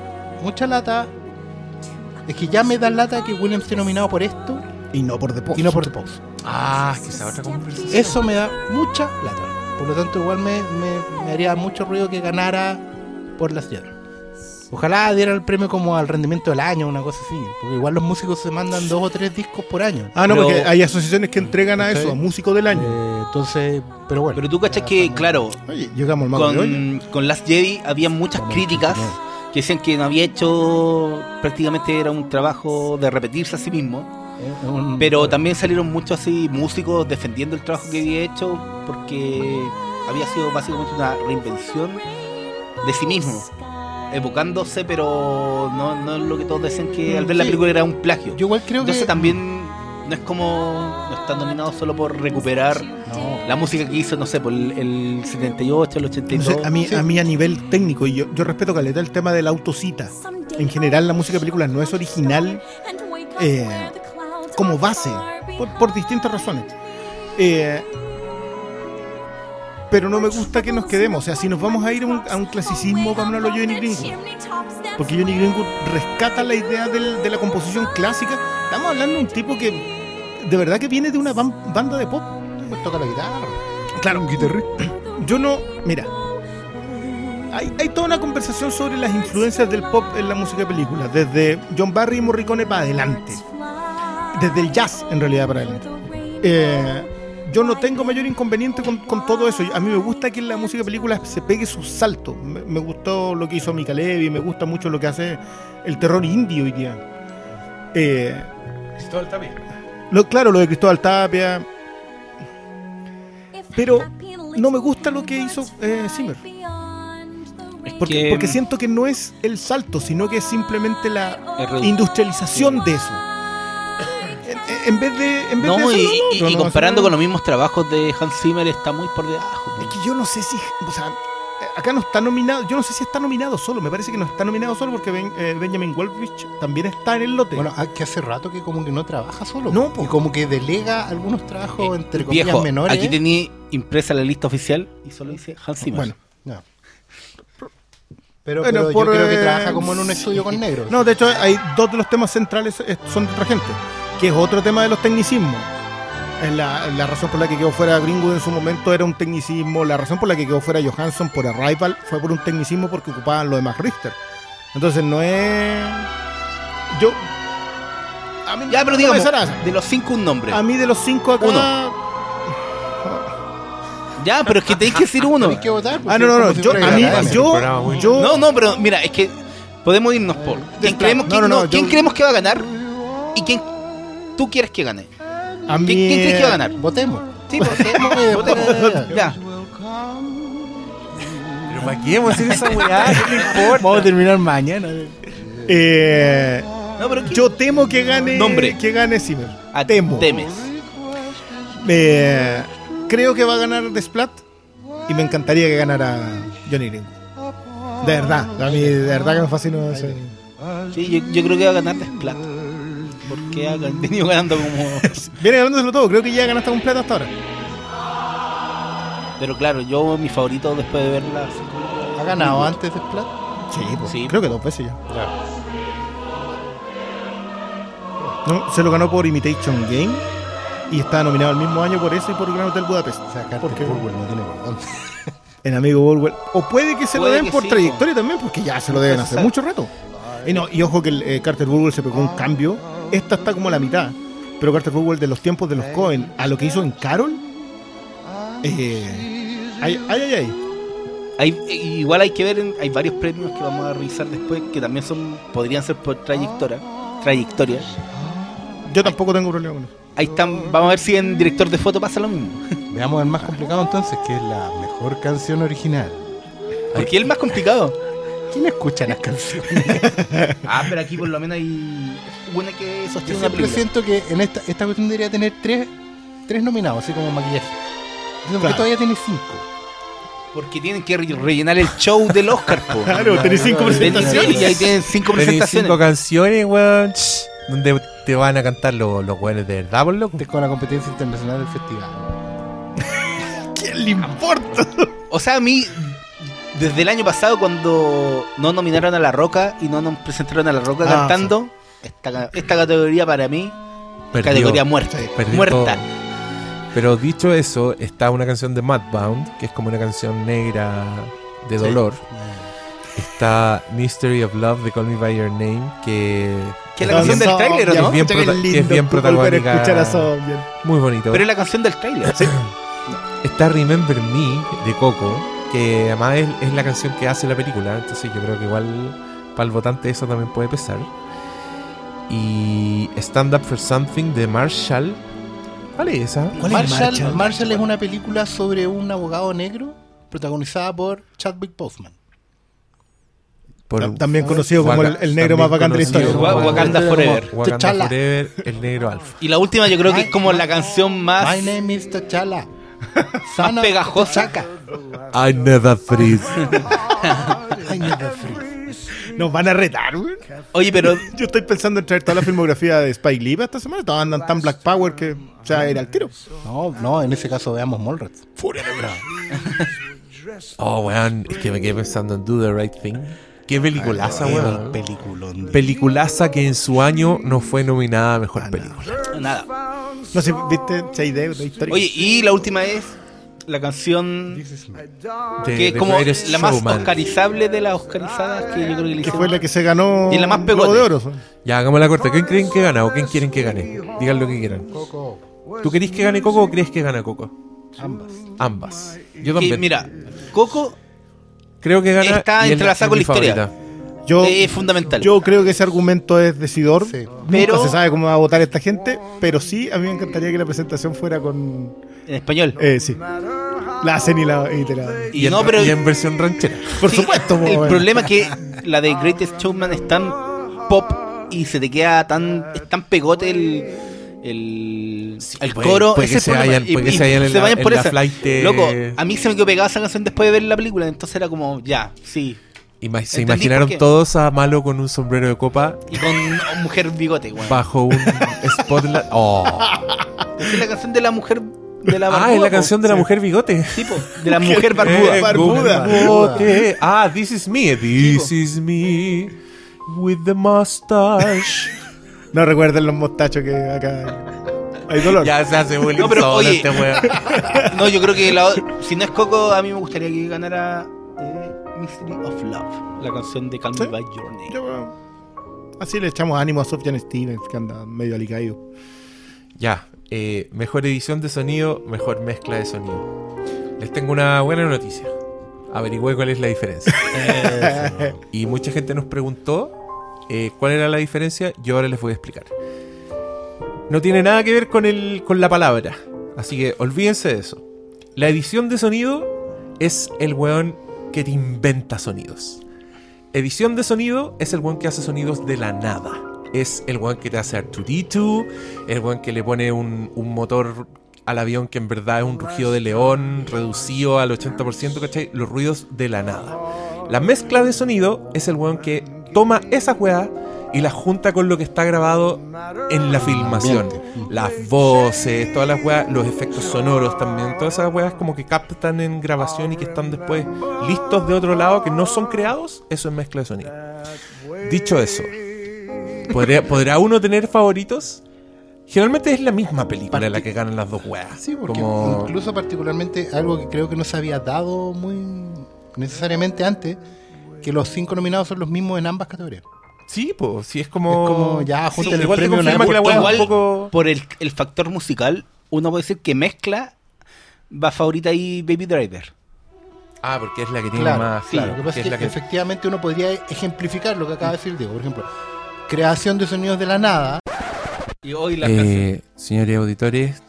mucha lata. Es que ya me da lata que Williams esté nominado por esto Y no por The Post. y no por The Post. Ah, es que esa otra conversación. Eso me da mucha lata. Por lo tanto, igual me, me- me haría mucho ruido que ganara por la señora. Ojalá diera el premio como al rendimiento del año, una cosa así. Porque igual los músicos se mandan dos o tres discos por año. Ah, no, Pero- porque hay asociaciones que entregan a eso, a músico del año. Eh, entonces, pero bueno. Pero tú cachas que, claro, Oye, llegamos al mago de hoy. con, con Last Jedi había muchas críticas que decían que no había hecho prácticamente era un trabajo de repetirse a sí mismo. Pero también salieron muchos así músicos defendiendo el trabajo que había hecho porque había sido básicamente una reinvención de sí mismo. Evocándose, pero no, no es lo que todos decían que al ver la película era un plagio. Yo igual creo Entonces que. también no es como no están nominados solo por recuperar No. la música que hizo, no sé, por el, el 78, el No 82. sé, a, mí, Sí. a mí a nivel técnico, y yo, yo respeto caleta el tema de la autocita. En general la música de películas no es original eh, como base, por, por distintas razones. Eh, pero no me gusta que nos quedemos. O sea, si nos vamos a ir a un, a un clasicismo, vámonos a lo Johnny Greenwood. Porque Johnny Greenwood rescata la idea del- de la composición clásica. Estamos hablando de un tipo que de verdad que viene de una ban- banda de pop. Pues toca la guitarra. Claro, Un guitarrista. yo no. Mira. Hay, hay toda una conversación sobre las influencias del pop en la música de películas. Desde John Barry y Morricone para adelante. Desde el jazz, en realidad, para adelante. Eh, yo no tengo mayor inconveniente con, con todo eso. A mí me gusta que en la música de películas se pegue sus saltos. Me, me gustó lo que hizo Mika Levy, me gusta mucho lo que hace el terror indio hoy día. Eh, Cristóbal Tapia. lo, claro, lo de Cristóbal Tapia. Pero no me gusta lo que hizo eh, Zimmer. Porque, que- porque siento que no es el salto, sino que es simplemente la industrialización de eso. En, vez de. En vez No, de y, hacerlo, y- no, y no, comparando con los mismos trabajos de Hans Zimmer está muy por debajo. Es que yo no sé si. O sea, eh, acá no está nominado. Yo no sé si está nominado solo. Me parece que no está nominado solo porque Ben- eh, Benjamin Wolfrich también está en el lote. Bueno, hay que hace rato que como que no trabaja solo. No, po. Y como que delega algunos trabajos entre comillas Viejo, menores. aquí tenía impresa la lista oficial y solo dice Hans Zimmer. bueno. No. Pero, Bueno, pero por, yo creo que eh, trabaja como en un estudio con negros. No, de hecho, hay dos de los temas centrales eh, son de otra gente, que es otro tema de los tecnicismos. Es la, la razón por la que quedó fuera Greenwood en su momento era un tecnicismo. La razón por la que quedó fuera Johansson por Arrival fue por un tecnicismo porque ocupaban lo de Max Richter. Entonces no es. Yo. A mí ya, pero digamos, de los cinco un nombre. A mí de los cinco acá. Uno. Ya, pero es que tenéis que decir uno. Tenés que votar. Ah, no, no, no. si Yo, a mí, yo, yo, No, no, pero mira, es que podemos irnos por quién creemos, no, no, no, no, quién yo- creemos que va a ganar y quién tú quieres que gane. a mí, ¿Quién, quién crees que va a ganar? Votemos. Sí, votemos, votemos. Ya. Pero ¿para qué vamos a decir esa weá? ¿Qué le importa? Vamos a terminar mañana. Eh, No, pero ¿quién? yo temo que gane, Nombre. que gane Zimmer. Ah, temo. Temes. Eh, creo que va a ganar The Splat y me encantaría que ganara Johnny Greenwood. De verdad, a mí de verdad que me fascina ese. Sí, yo, yo creo que va a ganar Desplat. Porque ha venido ganando como. Viene ganándoselo todo, creo que ya ganaste completo hasta ahora. Pero claro, yo mi favorito después de verla. ¿Ha ganado antes de Splat? Sí, pues, Sí. creo que dos veces ya. No, se lo ganó por Imitation Game y estaba nominado el mismo año por eso y por Gran Hotel Budapest. O sea, Carter Porque Burwell no tiene por dónde. en Amigo Burwell. O puede que se lo den por sí, trayectoria también, porque ya se lo deben hacer mucho rato. Y, no, y ojo que el, eh, Carter Burwell se pegó un cambio. Esta está como a la mitad. Pero Carter Burwell de los tiempos de los Cohen a lo que hizo en Carol. Eh, ay, ay, ay, ay. Hay, igual hay que ver, en- hay varios premios que vamos a revisar después que también son podrían ser por trayectoria. trayectoria. Yo tampoco tengo problema con eso. Ahí están, vamos a ver si en director de foto pasa lo mismo. Veamos el más complicado entonces, que es la mejor canción original. Porque es el más complicado. ¿Quién escucha las canciones? Ah, pero aquí por lo menos hay una que Yo sostiene una siempre siento que en esta, esta cuestión debería tener tres, tres nominados, así como maquillaje. ¿Por qué Claro. todavía tiene cinco? Porque tienen que re- rellenar el show del Oscar, po. Claro, tenés cinco presentaciones. Y ahí tienen cinco Tenés presentaciones. cinco canciones, weón. Donde te van a cantar los, los weones de verdad, por loco. Es con la competencia internacional del festival. ¿Quién le importa? O sea, a mí, desde el año pasado, cuando no nominaron a La Roca y no nos presentaron a La Roca Ah, cantando, esta, esta categoría para mí es Perdió. categoría muerta. Perdió Muerta. Pero dicho eso, está una canción de Mudbound, que es como una canción negra de dolor. Está Mystery of Love de Call Me By Your Name, que Que es la canción del tráiler, ¿o Es no? bien que es lindo bien protagónica. escuchar a Zombie. muy bonito. Pero es la canción del tráiler. Está Remember Me de Coco, que además es, es la canción que hace la película, entonces yo creo que igual para el votante eso también puede pesar. Y Stand Up for Something de Marshall. ¿Cuál es esa? ¿Cuál es Marshall, Marshall? Marshall es una película sobre un abogado negro protagonizada por Chadwick Boseman. Por También conocido como el, Waka- el negro más bacán de la historia. Wakanda Forever. Wakanda. Forever, el negro alfa. Y la última yo creo que es como la canción más... My name is T'Challa. Of pegajosa. I never freeze. I never freeze. Nos van a retar, güey. Oye, pero Yo estoy pensando en traer toda la filmografía de Spike Lee para esta semana. Todos andan tan Black Power que o sea, era el tiro. No, no, en ese caso veamos Mallrats. Furia. Oh, weón, es que me quedé pensando en Do the Right Thing. Qué peliculaza, weón. Peliculón. de- Peliculaza que en su año no fue nominada a mejor película. nada. No sé, ¿viste Shade de historia? Oye, y la última es la canción De- que es The como la más oscarizable de las oscarizadas que yo creo que le que fue la que se ganó Y la más pegote. de oro. Ya, hagamos la corta. ¿Quién creen que gana o quién quieren que gane? Digan lo que quieran. ¿Tú querés que gane Coco o crees que gana Coco? Ambas. Ambas. Yo Que, también. mira, Coco creo que gana. está y es entrelazada es con mi la historia. favorita. Yo, es fundamental. yo creo que ese argumento es decidor. Sí. Nunca Pero- se sabe cómo va a votar esta gente, pero sí, a mí me encantaría que la presentación fuera con... en español. Eh, sí. La hacen y la... Y te la- y, en, no, pero y en versión ranchera. Por sí, supuesto. El bueno. problema es que la de Greatest Showman es tan pop y se te queda tan es tan pegote el el, el puede- coro puede ese que se el vayan- que se vayan en la- en la flight loco a mí se me quedó pegada esa canción después de ver la película entonces era como ya sí Ima- se imaginaron por todos a Malo con un sombrero de copa y con mujer bigote weón. bajo un spotlight. Oh. Esa es la canción de la mujer de la Ah, barbuda, es la po. canción de la mujer bigote. Sí, po, de la mujer barbuda barbuda. bigote. Ah, this is me. This is me. With the mustache. No recuerden los mostachos que acá hay dolor. ya se hace bullying No, pero, solo oye. este weón. no yo creo que la- si no es Coco a mí me gustaría que ganara eh, Mystery of Love la canción de Call Me ¿Sí? By Your Name Ya, bueno. Así le echamos ánimo a Sofjan Stevens, que anda medio alicaído. Ya, eh, mejor edición de sonido, mejor mezcla de sonido. Les tengo una buena noticia. Averigüé cuál es la diferencia. y mucha gente nos preguntó eh, cuál era la diferencia. Yo ahora les voy a explicar. No tiene nada que ver con, el, con la palabra. Así que olvídense de eso. La edición de sonido es el weón que te inventa sonidos. Edición de sonido es el weón que hace sonidos de la nada. Es el weón que te hace R2D2, el weón que le pone un, un motor al avión que en verdad es un rugido de león reducido al 80%, ¿cachai? Los ruidos de la nada. La mezcla de sonido es el weón que toma esa weá y la junta con lo que está grabado en la filmación. Las voces, todas las weas, los efectos sonoros también, todas esas weas como que captan en grabación y que están después listos de otro lado que no son creados, eso es mezcla de sonido. Dicho eso, ¿podría, ¿podrá uno tener favoritos? Generalmente es la misma película la que ganan las dos weas. Sí, porque como... incluso particularmente algo que creo que no se había dado muy necesariamente antes, que los cinco nominados son los mismos en ambas categorías. Sí, pues, sí es como... Es como ya Sí, juntan el igual te premio confirma una- que la wea es Igual, un poco... por el, el factor musical uno puede decir que mezcla va favorita ahí Baby Driver Ah, porque es la que tiene Claro, más... sí, Claro, lo que pasa que es que, la que... efectivamente uno podría ejemplificar lo que acaba de decir Diego. Por ejemplo, creación de sonidos de la nada. y hoy la Eh, señores auditores,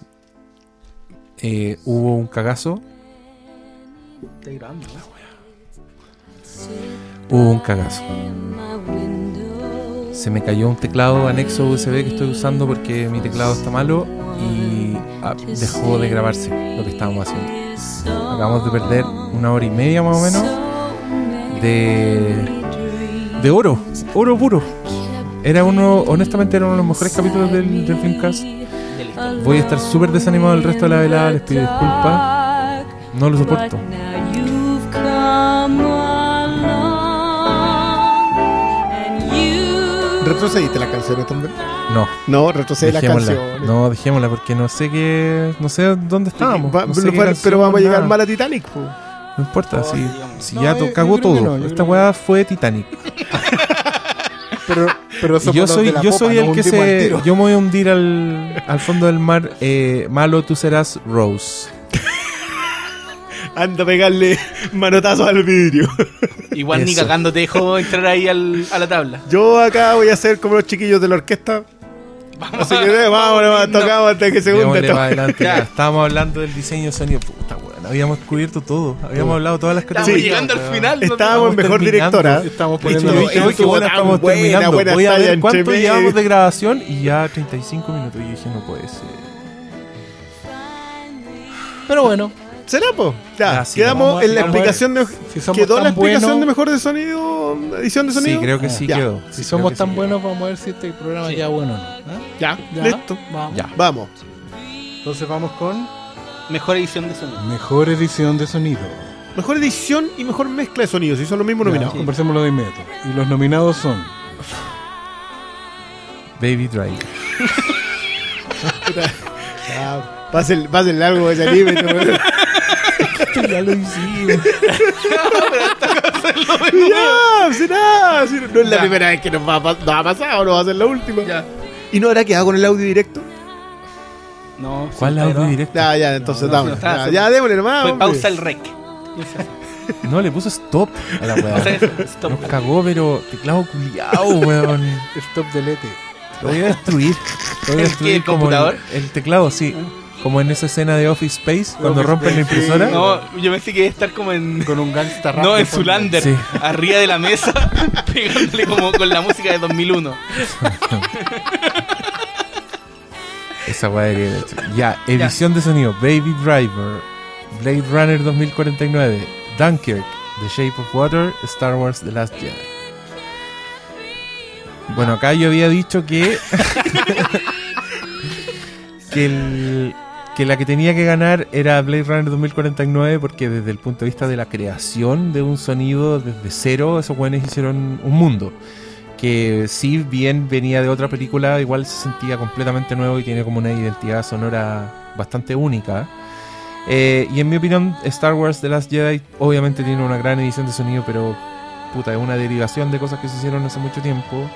eh, hubo un cagazo. Hubo un cagazo. Se me cayó un teclado anexo USB que estoy usando porque mi teclado está malo y ah, dejó de grabarse lo que estábamos haciendo. Acabamos de perder una hora y media más o menos de, de oro, oro puro. Era uno, honestamente, era uno de los mejores capítulos del, del Filmcast. Voy a estar súper desanimado el resto de la velada, les pido disculpas. No lo soporto. ¿Retrocediste las canciones también? No, No, retrocede dejémosla. canciones. No, dejémosla porque no sé qué. No sé dónde estábamos. Va- no sé pero, canción, vamos a llegar nada. mal a Titanic. po. No importa, Oh, si, No, ya yo- todo. Esta weá fue Titanic. Pero, pero Y yo soy, la yo popa, soy el que se. Yo me voy a hundir al, al fondo del mar. eh, malo tú serás Rose. Anda a pegarle manotazos al vidrio. Igual ni Eso. cagando te dejo entrar ahí al- a la tabla. Yo acá voy a ser como los chiquillos de la orquesta. Así que eh, vamos, vamos, no. tocamos antes que se hunda. Estábamos hablando del diseño de sonido. Puta weón. Habíamos cubierto todo. Habíamos hablado todas las Estamos categorías. llegando al final. Estábamos en mejor directora. Estamos Y poniendo yo dije, "Oye, tan estamos buena, terminando. buena Voy a ver cuánto medio". llevamos de grabación y ya 35 minutos. Y yo dije, no puede ser. Pero bueno, ¿Será, po? Ya, Ya, sí, quedamos vamos en la explicación de. si somos ¿Quedó la explicación de mejor de sonido? ¿Edición de sonido? Sí, creo que sí Ya. quedó. si Sí, somos tan sí buenos, vamos a ver si este programa ya bueno o no. ¿ah? Ya, Ya, listo. Vamos. Ya. Vamos. Entonces vamos con Mejor edición de sonido. mejor edición de sonido. Mejor edición y mejor mezcla de sonidos. Si son los mismos nominados. Conversémoslo de inmediato. Y los nominados son Baby Drive. Pásenle algo de ese anime. ¿no? ya lo hicimos. ya, será. no, no es la primera vez que nos va a, nos ha pasado, no va a ser la última. Ya. ¿Y no habrá quedado con el audio directo? No, ¿Cuál sí, audio directo? Ya, ya, entonces no, dame. no ya, ya, démosle nomás. Pausa el rec. No, le puso stop a la O weá. stop. Nos cagó, pero teclado culiao, weón. Stop Delete. Lo voy a destruir. Lo voy a ¿El destruir qué, el como computador? El, el teclado, sí. Como en esa escena de Office Space, cuando Office rompen la sí. impresora. No, yo pensé que iba a estar como en. Con un gangsta rap. No, de en. Zulander, Sí. arriba de la mesa, pegándole como con la música de 2001. Esa weá hecho. Ya, edición de sonido: Baby Driver, Blade Runner 2049, Dunkirk, The Shape of Water, Star Wars The Last Jedi. Bueno, acá yo había dicho que. que, el- que la que tenía que ganar era Blade Runner 2049 porque desde el punto de vista de la creación de un sonido desde cero, esos buenos hicieron un mundo que si bien venía de otra película, igual se sentía completamente nuevo y tiene como una identidad sonora bastante única. Eh, y en mi opinión, Star Wars The Last Jedi obviamente tiene una gran edición de sonido, pero puta, es una derivación de cosas que se hicieron hace mucho tiempo.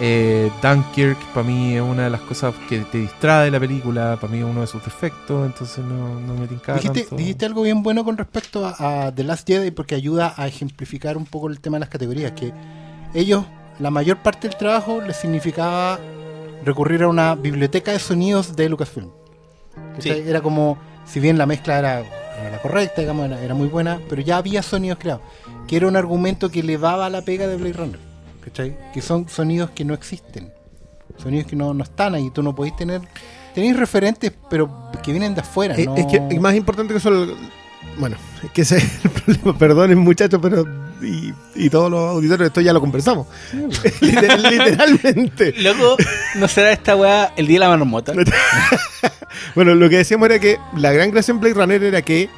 Eh, Dunkirk para mí es una de las cosas que te distrae de la película, para mí es uno de sus defectos, entonces no, no me tincaba Dijiste, tanto. dijiste algo bien bueno con respecto a, a The Last Jedi porque ayuda a ejemplificar un poco el tema de las categorías. Que ellos, la mayor parte del trabajo les significaba recurrir a una biblioteca de sonidos de Lucasfilm. Era como, si bien la mezcla era, era la correcta, digamos, era, era muy buena, pero ya había sonidos creados. Que era un argumento que elevaba la pega de Blade Runner. ¿Cachai? Que son sonidos que no existen. Sonidos que no, no están ahí. Tú no podéis tener. Tenéis referentes, pero que vienen de afuera. Eh, no- Es que es más importante que eso. el- Bueno, es que ese es el problema. Perdonen, muchachos, pero. Y, y todos los auditores, esto ya lo conversamos. Literal- literalmente. Luego, ¿no será esta weá el día de la marmota? Bueno, lo que decíamos era que la gran gracia en Blade Runner era que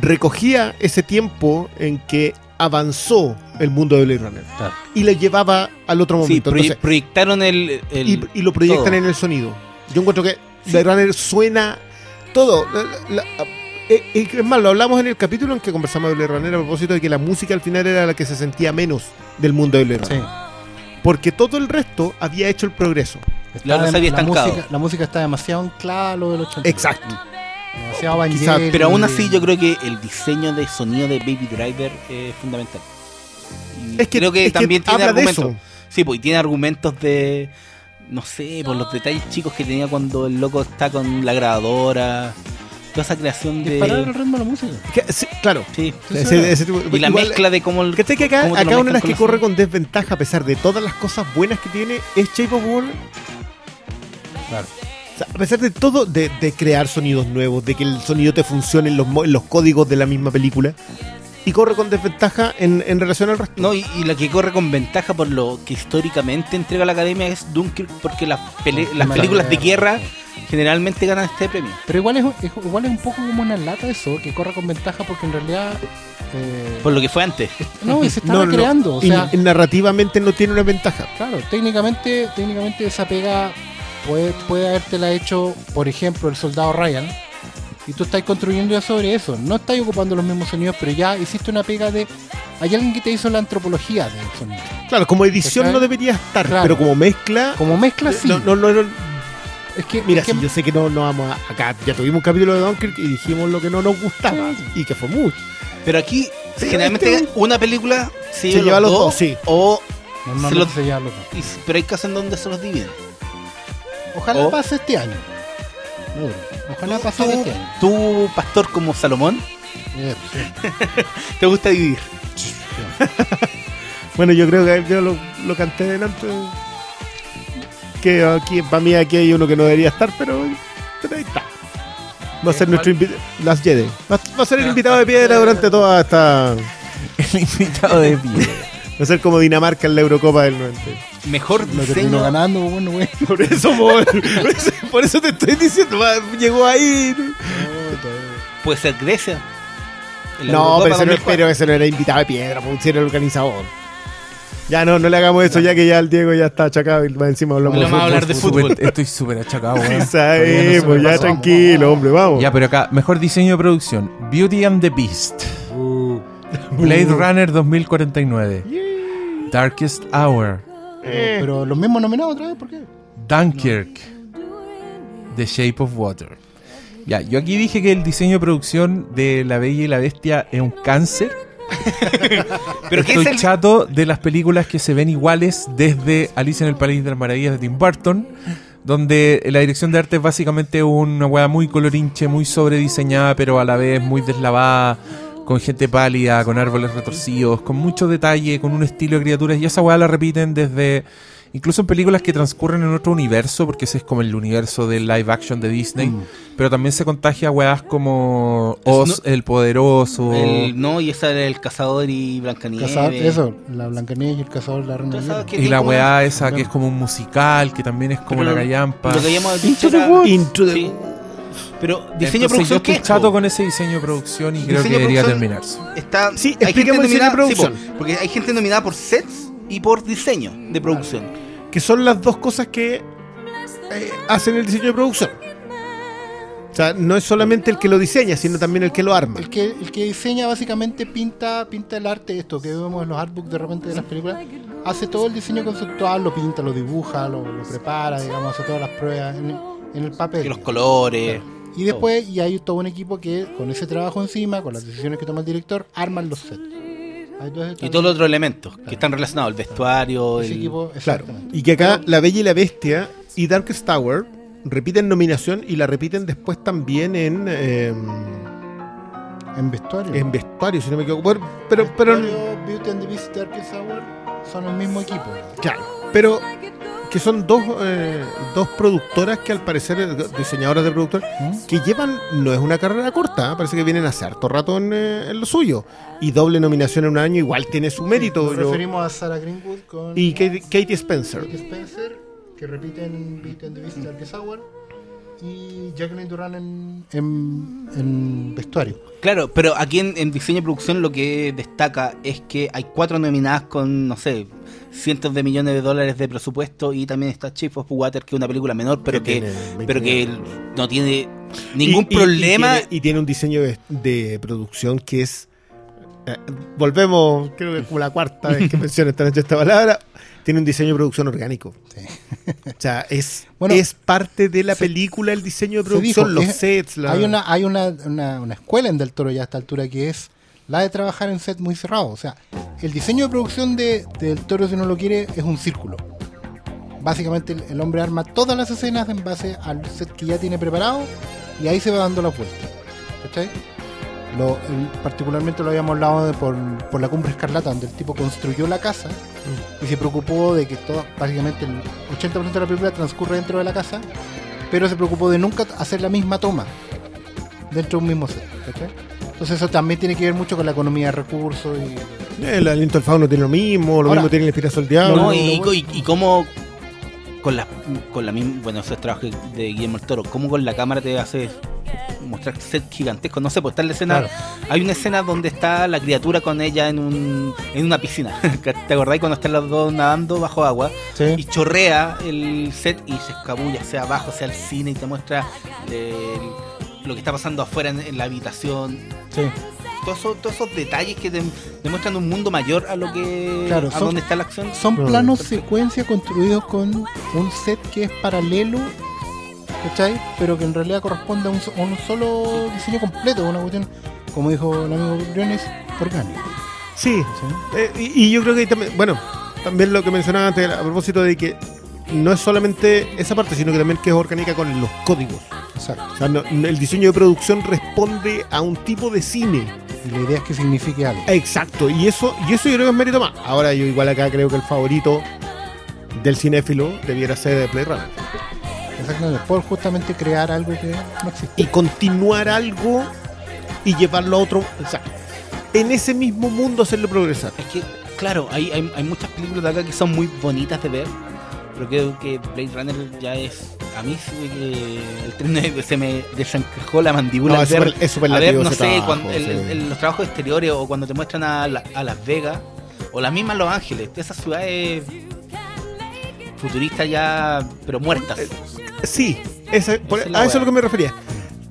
recogía ese tiempo en que avanzó el mundo de Blade Runner Claro. y lo llevaba al otro Sí, momento. proye- Entonces, proyectaron el. el- y, y lo proyectan todo. en el sonido. Yo encuentro que Blade Runner suena todo. La- la- la- eh, eh, es más, lo hablamos en el capítulo en que conversamos de Blade Runner a propósito de que la música al final era la que se sentía menos del mundo de Blade Runner. Sí. Porque todo el resto había hecho el progreso. Música, la música está demasiado anclada a lo del 80. Exacto. Demasiado Quizá-. Pero aún así, yo creo que el diseño de sonido de Baby Driver es fundamental. Y Es que, creo que es que también tiene habla de argumentos. eso. Sí, pues y tiene argumentos de. No sé, por los detalles chicos que tenía cuando el loco está con la grabadora. toda esa creación de. Disparar el ritmo de la música. Que- sí, claro. Sí. Ese- ese tipo- Y la igual- mezcla de cómo. el- ¿Cachai que acá, acá una de las que la corre con desventaja a pesar de todas las cosas buenas que tiene es Shape of Water? Claro. Sea, a pesar de todo, de, de crear sonidos nuevos, de que el sonido te funcione en los, mo- en los códigos de la misma película, y corre con desventaja en, en relación al resto. No, y, y la que corre con ventaja por lo que históricamente entrega la academia es Dunkirk, porque las, pele- las películas de guerra generalmente ganan este premio. Pero igual es, es- igual es un poco como una lata eso, que corre con ventaja porque en realidad... eh, Por lo que fue antes. no, y se está No, no, no. recreando. O Y sea, narrativamente no tiene una ventaja. Claro, técnicamente, técnicamente esa pega puede, puede habértela hecho, por ejemplo, el soldado Ryan. Y tú estás construyendo ya sobre eso. No estás ocupando los mismos sonidos, pero ya hiciste una pega de. Hay alguien que te hizo la antropología del sonido. Claro, como edición no debería estar, Claro. pero como mezcla. Como mezcla, sí. no, no, no, no. es que, Mira, es que- sí, yo sé que no, no vamos a. Acá ya tuvimos un capítulo de Dunkirk y dijimos lo que no nos gustaba. Y que fue mucho. Pero aquí, Sí, generalmente, este- una película se, Se lleva los dos, sí. O. normalmente se lo- se llevan los dos. y- pero hay casos en donde se los dividen. Ojalá o- pase este año. Duro. Ojalá pase este año. tú, pastor como Salomón, Eh, sí. te gusta dividir. Bueno, yo creo que yo lo, lo canté delante. Que aquí, para mí aquí hay uno que no debería estar, pero, pero ahí está. Va a ser nuestro invitado. Las Jedi. Va, va a ser el invitado de piedra durante toda esta. El invitado de pie. Va a ser como Dinamarca en la Eurocopa del 90. Mejor Lo terminó diseño. ganando, bueno, güey. Por eso, por, por eso, por eso te estoy diciendo, llegó ahí. Puede ser Grecia. No, pero ese no, 2004. pero ese no era invitado de piedra, pues si era el organizador. Ya no, no le hagamos eso, ya que ya el Diego ya está achacado y va encima hablamos Vamos a hablar de fútbol. Estoy súper achacado, weón. Sí, sabemos, no me ya pasó, tranquilo, vamos, hombre, vamos. Ya, pero acá, mejor diseño de producción. Beauty and the Beast. Blade Runner 2049. Darkest Hour. Eh. Pero los mismos nominados otra vez, ¿por qué? Dunkirk. The Shape of Water. Ya, yo aquí dije que el diseño de producción de La Bella y la Bestia es un cáncer. Pero ¿qué Estoy es el, chato de las películas que se ven iguales desde Alicia en el País de las Maravillas de Tim Burton, donde la dirección de arte es básicamente una weá muy colorinche, muy sobrediseñada, pero a la vez muy deslavada, con gente pálida, con árboles retorcidos, con mucho detalle, con un estilo de criaturas, y esa weá la repiten desde... Incluso en películas que transcurren en otro universo, porque ese es como el universo del live action de Disney, Mm. pero también se contagia a weas como Oz, el Poderoso. el- no, y esa era el cazador y Blancanieves. Cazador, eso, la Blancanieves y el cazador la reina Y la weá esa que es como un musical, que también es como Pero la gallampa. Lo que dicho Into the. Into the sí. woods. Pero diseño de Entonces yo producción, estoy ¿qué es? chato con ese diseño de producción y creo que debería producción- terminarse. Está, Sí, hay gente diseño de nominada, sí, po, producción. porque hay gente nominada por sets y por diseño de producción. Que son las dos cosas que eh, hacen el diseño de producción. O sea, no es solamente el que lo diseña, sino también el que lo arma. El que, el que diseña básicamente pinta, pinta el arte, esto que vemos en los artbooks de repente de las películas, hace todo el diseño conceptual, lo pinta, lo dibuja, lo, lo prepara, digamos, hace todas las pruebas en, en el papel. Que los colores. Y después, y hay todo un equipo que con ese trabajo encima, con las decisiones que toma el director, arman los sets. Y todos los otros elementos que están relacionados, el vestuario, ese el- equipo, Claro. Y que acá La Bella y la Bestia y Darkest Tower repiten nominación y la repiten después también en, eh, En vestuario. en vestuario, si no me equivoco. Pero, pero, Vestuario, Beauty and the Beast, Darkest Hour son el mismo equipo. claro, pero que son dos, eh, dos productoras que al parecer, eh, diseñadoras de productores, ¿Mm? que llevan, no es una carrera corta, ¿eh? parece que vienen hace harto rato en, eh, en lo suyo. Y doble nominación en un año igual tiene su mérito. Nos yo- referimos a Sarah Greenwood con y Katie, Katie Spencer. Katie Spencer, que repiten Beauty and the Beast, Darkest Hour, y Jacqueline Duran en, en, en vestuario. Claro, pero aquí en, en diseño y producción lo que destaca es que hay cuatro nominadas con, no sé, cientos de millones de dólares de presupuesto y también está Chief of Water, que es una película menor, pero Que que, tiene 20 pero que no tiene ningún Y- y- problema. Y tiene, y tiene un diseño de, de producción que es. eh, volvemos, creo que es como la cuarta vez que menciono esta noche esta palabra. Tiene un diseño de producción orgánico. O sea, es, Bueno, es parte de la se- película el diseño de producción, dijo, los es- sets. la- Hay, una, hay una, una, una escuela en Del Toro ya a esta altura que es la de trabajar en set muy cerrado. O sea, el diseño de producción de, Del Toro, si no lo quiere, es un círculo. Básicamente el, el hombre arma todas las escenas en base al set que ya tiene preparado y ahí se va dando la vuelta. ¿Cachai? Lo, el- particularmente lo habíamos hablado de por, por la cumbre escarlata, donde el tipo construyó la casa y se preocupó de que todo, básicamente el 80% de la película transcurre dentro de la casa, pero se preocupó de nunca hacer la misma toma dentro de un mismo set. Entonces eso también tiene que ver mucho con la economía de recursos y El aliento del fauno tiene lo mismo, lo Ahora, mismo tiene el espirazo del diablo. No, y, y, y cómo con la, con la misma, bueno, ese es trabajo de Guillermo el Toro, cómo con la cámara te hace mostrar set gigantesco, no sé, pues está en la escena, Claro. hay una escena donde está la criatura con ella en un en una piscina, ¿te acordáis cuando están los dos nadando bajo agua? y Sí. chorrea el set y se escabulla, sea abajo, sea el cine y te muestra eh, lo que está pasando afuera en, en la habitación. sí. Todos esos, todos esos detalles que te demuestran un mundo mayor a lo que Claro, a son- donde está la acción. Son planos secuencia construidos con un set que es paralelo, ¿cachai? Pero que en realidad corresponde a un, so- a un solo diseño completo, una cuestión, como dijo el amigo Briones, orgánico. Sí, ¿sí? Eh, y, y yo creo que también, bueno, también lo que mencionaba antes a propósito de que no es solamente esa parte, sino que también que es orgánica con los códigos. Exacto. O sea, no- el diseño de producción responde a un tipo de cine. Y la idea es que signifique algo. Exacto, y eso, y eso yo creo que es mérito más. Ahora yo igual acá creo que el favorito del cinéfilo debiera ser Play Runner. Exactamente. Por justamente crear algo que no existe. Y continuar algo y llevarlo a otro. O sea, en ese mismo mundo hacerlo progresar. Es que, claro, hay, hay, hay muchas películas de acá que son muy bonitas de ver, pero creo que Blade Runner ya es. A mí sí que el tren se me desencajó la mandíbula No, es ver, es a ver, no sé, trabajo, cuando- el- sí. el- el- los trabajos exteriores o cuando te muestran a, la- a Las Vegas o las mismas Los Ángeles, esas ciudades futuristas ya, pero muertas. Sí, esa- por- Esa es la a eso es lo que me refería.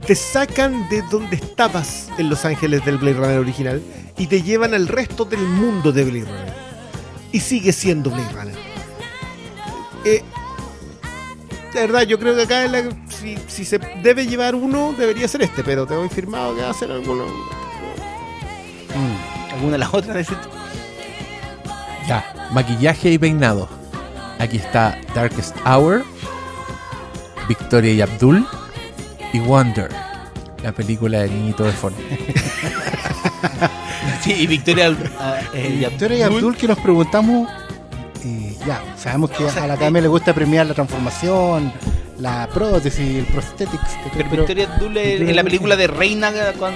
Te sacan de donde estabas en Los Ángeles del Blade Runner original y te llevan al resto del mundo de Blade Runner. Y sigue siendo Blade Runner. Eh, de verdad, yo creo que acá en la- si, si se debe llevar uno, debería ser este, pero te voy firmado que va a ser alguno. Mm. Alguna de las otras, decir, Ya, maquillaje y peinado. Aquí está Darkest Hour, Victoria y Abdul y Wonder, la película del niñito de forma. Sí, y Victoria ah, eh, y Victoria y Abdul que nos preguntamos, eh, ya, sabemos que a la academia le gusta premiar la transformación, la prótesis, el prosthetics. Pero, pero, Victoria Abdul en, en la película de Reina con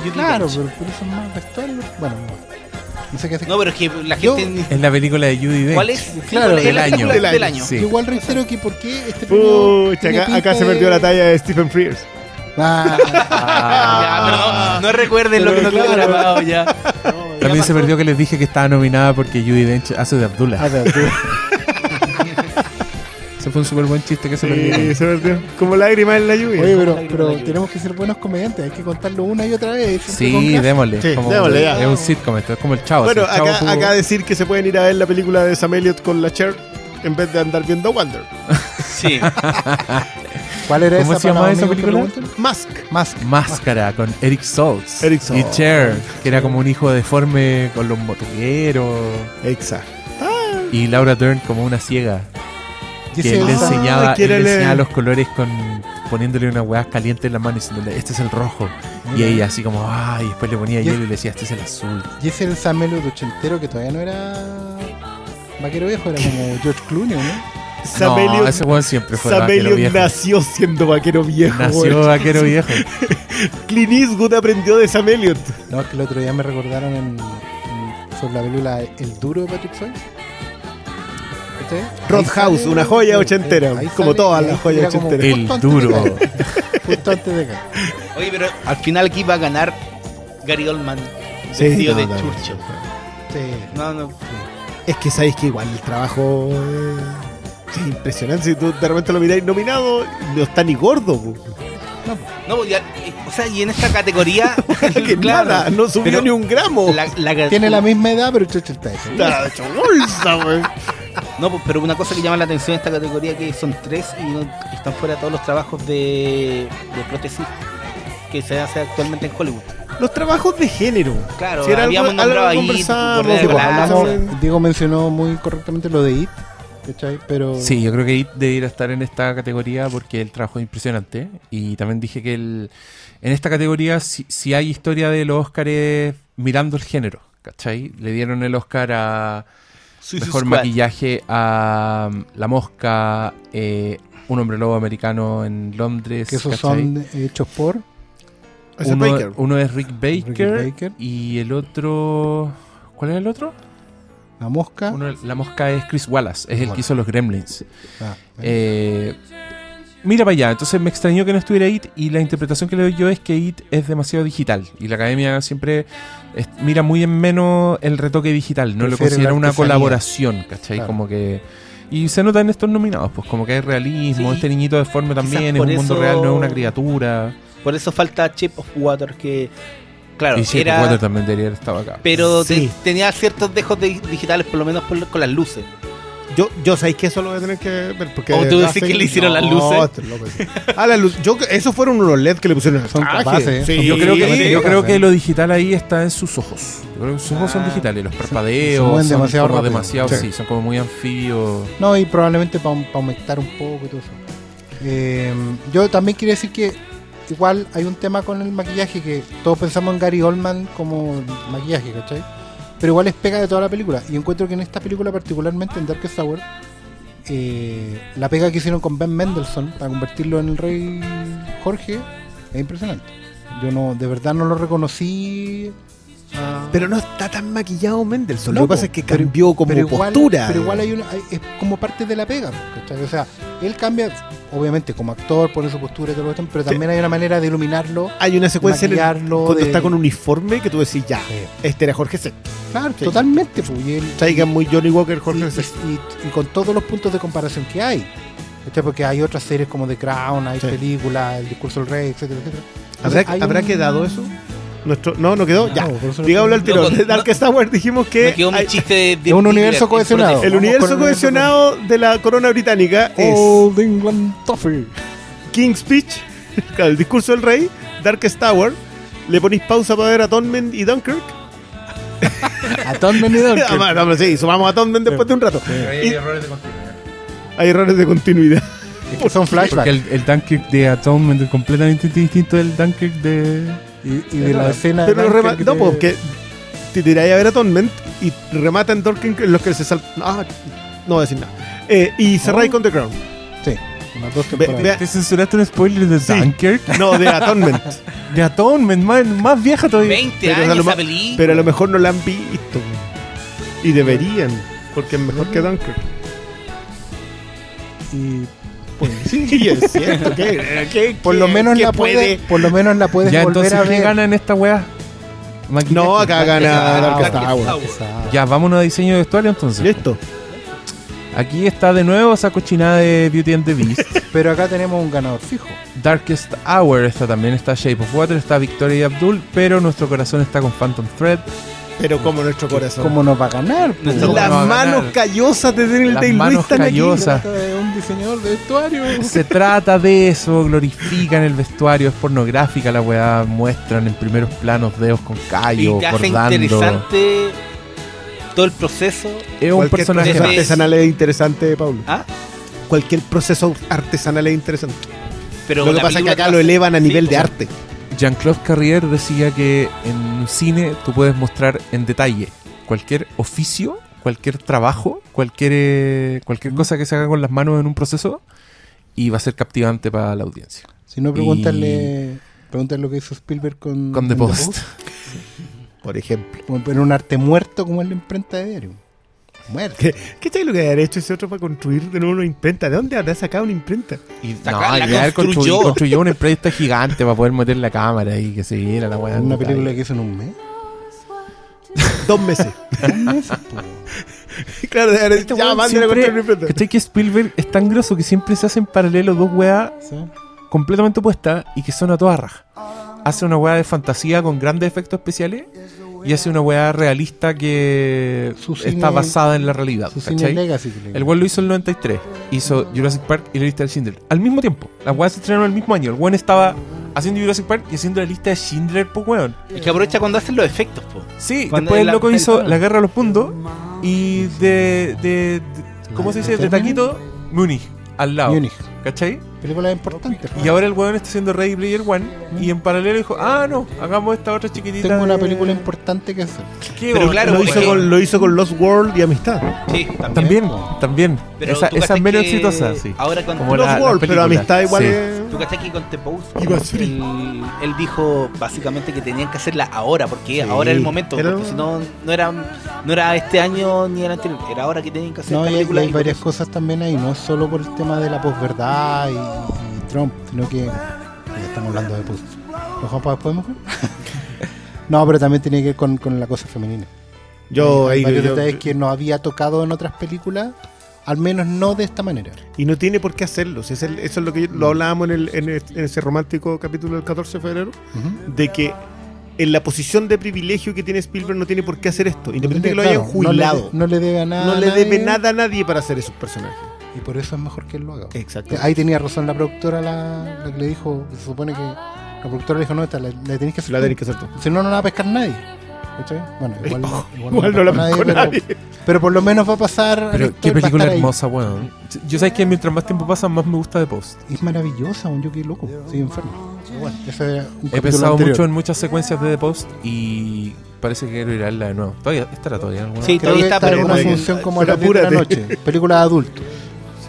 Judy claro, pero, pero eso es más vestuario. Bueno, no, no sé qué hacer. No, pero es que la Yo- gente. Es la película de Judy Dench. ¿Cuál es? Claro, ¿cuál es del la año. película Del año, sí. Igual reitero que por qué este premio Pucha, tiene acá, acá pinta se de- perdió la talla de Stephen Frears. Ah, Ya, pero no, no recuerden lo que no quedó claro. grabado ya. También se perdió que les dije que estaba nominada porque Judy Dench hace de Abdullah. a ver, tú- Ese fue un súper buen chiste que se Sí, perdió. se perdió. Como lágrimas en la lluvia. Oye, pero, pero de lluvia. tenemos que ser buenos comediantes, hay que contarlo una y otra vez. Sí, démosle. Sí, Como- démosle, ya. Es un sitcom, esto es como el chavo. Bueno, si el Chavo acá, acá decir que se pueden ir a ver la película de Sam Elliott con la Cher en vez de andar viendo Wonder. Sí. ¿Cuál era ¿Cómo esa se los esa película? Mask. Mask. Máscara con Eric Stoltz. Eric Y Stoltz. Cher, que era como un hijo deforme con los motoqueros. Exacto. Y Laura Dern como una ciega. Y Que él le enseñaba, él le enseñaba los colores con poniéndole unas huevas calientes en la mano y diciéndole, este es el rojo. Y ella así como, ah, y después le ponía Y hielo y le decía, este es el azul. Y ese era el Sam Elliott ochentero que todavía no era vaquero viejo, era como George Clooney, ¿no? Sam no, Elliott, ese weón siempre fue Sam vaquero Elliott viejo. nació siendo vaquero viejo. Nació vaquero viejo. Clint Eastwood aprendió de Sam Elliott. No, es que el otro día me recordaron en, en- sobre la película El Duro de Patrick Swayze. Ahí Roadhouse, una joya ochentera, ahí como sale- todas y las joyas ochenteras. El duro. Justo antes de caer. Oye, pero al final aquí va a ganar Gary Oldman. Sí, vestido de no, no, Churchill. Sí. No, no. Es que sabéis que igual el trabajo eh, es impresionante. Si tú de repente lo miráis nominado, no está ni gordo. po. No, pues ya, eh, o sea, y en esta categoría. que claro, nada, no subió ni un gramo. la- la- Tiene la misma edad, pero hecho. Está hecho bolsa, güey. No, pues, pero una cosa que llama la atención en esta categoría que son tres y no- están fuera todos los trabajos de, de prótesis que se hace actualmente en Hollywood. Los trabajos de género. Claro, Si era habíamos algo- nombrado algo ahí pues. Diego mencionó muy correctamente lo de IT. ¿Cachai? Pero. Sí, yo creo que It debería estar en esta categoría porque el trabajo es impresionante. Y también dije que el, en esta categoría si, si hay historia de los Óscares mirando el género, ¿cachai? Le dieron el Oscar a Suicide mejor Squad. maquillaje a um, La Mosca, eh, Un hombre lobo americano en Londres. Que esos ¿cachai? son hechos por. Uno, es Rick Baker, Rick Baker. y el otro... ¿Cuál es el otro? La mosca. Uno- la mosca es Chris Wallace, es el que hizo los Gremlins. Ah, Eh, mira para allá, entonces me extrañó que no estuviera IT y la interpretación que le doy yo es que IT es demasiado digital y la academia siempre es- mira muy en menos el retoque digital, no lo considera una colaboración, ¿cachai? Claro. Como que... Y se nota en estos nominados, pues como que hay realismo, Sí. este niñito deforme también, es un mundo real, no es una criatura. Por eso falta Chip of Water, que. Claro, y Shape era. of Water también debería haber estado acá. Pero Sí. te- tenía ciertos dejos de- digitales, por lo menos por- con las luces. Yo, yo sabéis que eso lo voy a tener que ver. Porque ¿O de tú decís que le hicieron las luces? sí. Ah, las luces. Yo, esos fueron unos LED que le pusieron en el Son capaces, Sí, son yo creo, que, sí, yo sí. creo que lo digital ahí está en sus ojos. Yo creo que sus ojos son Ah. digitales, los se parpadeos mueven son demasiado como demasiado, Sí. sí, son como muy anfibios. No, y probablemente para aumentar un poco y todo eso. Eh, yo también quería decir que igual hay un tema con el maquillaje que todos pensamos en Gary Oldman como maquillaje, ¿cachai? Pero igual es pega de toda la película. Y encuentro que en esta película, particularmente en Darkest Hour, eh, la pega que hicieron con Ben Mendelssohn para convertirlo en el rey Jorge es impresionante. Yo no, de verdad no lo reconocí. ah, Pero no está tan maquillado Mendelssohn. No, lo que pasa es que pero- cambió como pero igual, postura. Pero igual hay una, hay- es como parte de la pega, ¿cachai? O sea, él cambia, obviamente, como actor, pone su postura y todo lo que pero Sí. también hay una manera de iluminarlo. Hay una secuencia en el- cuando de- está con uniforme que tú decís, ya, este era Jorge Sexto. Claro, Sí. totalmente. pues, Traigan muy Johnny Walker, Jorge y- Sexto. y- y con todos los puntos de comparación que hay. ¿cachai? Porque hay otras series como The Crown, hay películas, El Discurso del Rey, etcétera, etcétera. ¿Habrá, Entonces, ¿habrá un- quedado eso? Nuestro, no, no quedó. ya. No, lo- Digámoslo al tiro. De Darkest Hour dijimos que Me quedó hay- chiste de, de- Es un universo cohesionado. el universo cohesionado de la corona británica es Old England Toffee. King's Speech, el discurso del rey, Darkest Tower. Le ponéis pausa para ver Atonement y Dunkirk. Atonement y Dunkirk. Sí, sumamos Atonement después de un rato. Hay Y- errores de continuidad. Hay errores de continuidad. Es que son flashbacks. Porque el, el Dunkirk de Atonement es completamente distinto del Dunkirk de... Y, y de la escena de Pero rema- no, porque te tiráis a ver Atonement y remata en Dunkirk en los que se saltan. Ah, no voy a decir nada. Eh, y cerráis Oh. con The Crown. Sí, unas dos temporadas. vea- ¿Te censuraste un spoiler de Sí. Dunkirk? No, de Atonement. De Atonement, más, más vieja todavía. 20 Pero a años lo ma- esa película. Pero a lo mejor no la han visto. Y deberían. Porque es mejor que Dunkirk. Y pues sí, Sí, es cierto. que, que- por lo menos la puede, por lo menos la puedes Ya, volver entonces, a ¿qué ver. gana en esta weá? No, acá gana Hour. Tower. Exacto. Ya, vámonos a diseño de vestuario entonces. Listo. Aquí está de nuevo esa cochinada de Beauty and the Beast. Pero acá tenemos un ganador fijo. Darkest Hour está también, está Shape of Water, está Victoria y Abdul, pero nuestro corazón está con Phantom Thread. Pero como nuestro corazón. ¿Cómo nos va a ganar? Las ¿Cómo va a manos ganar? callosas de Daniel Las Day-Lewis manos están aquí. callosas. De un diseñador de vestuario. Se trata de eso, glorifican el vestuario, es pornográfica la weá, muestran en primeros planos dedos con y callo, te hace interesante todo el proceso. Es un Cualquier personaje proceso artesanal es interesante, Pablo. ¿Ah? Cualquier proceso artesanal es interesante. Pero Lo que pasa es que acá lo elevan a sí, nivel de arte. Jean-Claude Carrier decía que en cine tú puedes mostrar en detalle cualquier oficio, cualquier trabajo, cualquier, eh, cualquier cosa que se haga con las manos en un proceso y va a ser captivante para la audiencia. Si no, pregúntale, pregúntale lo que hizo Spielberg con, Con The Post. Por ejemplo. Como en un arte muerto como en la imprenta de diario. Muerto. ¿Qué, ¿Qué tal lo que haber hecho ese otro para construir de nuevo una imprenta? ¿De dónde habrá sacado una imprenta? Y no, la construyó. construyó, construyó una empresa gigante para poder meter la cámara y que se viera la weá. en Una película que hizo en un mes. Dos meses. Dos meses, claro, de haber Este ya, a construir una imprenta. ¿Cachai que Spielberg es tan grosso que siempre se hacen paralelo dos weas Sí. completamente opuestas y que son a toda raja? Hace una wea de fantasía con grandes efectos especiales y hace una wea realista que Su está basada en la realidad. El weón lo hizo en el 93. Hizo Jurassic Park y la lista de Schindler. Al mismo tiempo. Las weas se estrenaron el mismo año. El weón estaba haciendo Jurassic Park y haciendo la lista de Schindler, pues weón. Es que aprovecha cuando hacen los efectos, po. Sí, Cuando después el la- loco el- hizo La Guerra de los Puntos y de, de- de- ¿cómo se ¿La dice? De taquito, Múnich, al lado. Múnich. ¿Cachai? Película importante. Y ahora el weón está haciendo Ready Player One y en paralelo dijo, ah, no, hagamos esta otra chiquitita. Tengo una de- película importante que hacer. ¿Qué Pero onda? claro, lo, hizo con, lo hizo con Lost World y Amistad. Sí, También, también. Pero esa esa es menos exitosa, sí. Ahora con Como Lost la- World, pero películas. Amistad igual Sí. es... ¿Tú cachai que con The Post él, él dijo básicamente que tenían que hacerla ahora, porque Sí, ahora era el momento, era- porque si no, no era, no era este año ni el anterior, era ahora que tenían que hacer No, esta y hay, película. hay y varias cosas también ahí, no es solo por el tema de la posverdad y Trump, sino que ya estamos hablando de post. ¿Lo dejamos para después mejor? no, pero también tiene que ver con, con la cosa femenina. Yo, hay ahí, varios yo- detalles que no había tocado en otras películas, al menos no de esta manera. Y no tiene por qué hacerlo. si es el- eso es lo que lo hablábamos en, el- en el- en ese romántico capítulo del 14 de febrero. De que en la posición de privilegio que tiene Spielberg no tiene por qué hacer esto. Independiente de que lo hayan Claro, jubilado. No le, no le debe a nada. No le nadie, debe nada a nadie para hacer esos personajes. Y por eso es mejor que él lo haga. Exacto. Ahí tenía razón la productora, la, la que le dijo, se supone que la productora le dijo, no, esta la, la tenés que hacer. La tú". tenés que hacer tú. Si no, no la va a pescar nadie. ¿Cachai? Bueno, igual, Oh, igual, igual no la pescó pescó pero, nadie. pero por lo menos va a pasar. a la Pero qué película hermosa, weón. Yo sabes que mientras más tiempo pasa, más me gusta de Post. Es maravillosa, un yo qué loco. Soy enfermo. Bueno, ese He pensado anterior. mucho en muchas secuencias de The Post y parece que quiero ir a verla de nuevo. Todavía estará todavía. Sí, Creo todavía está, pero en una función como a pero las 10 de la apúrate. noche. Película de adulto.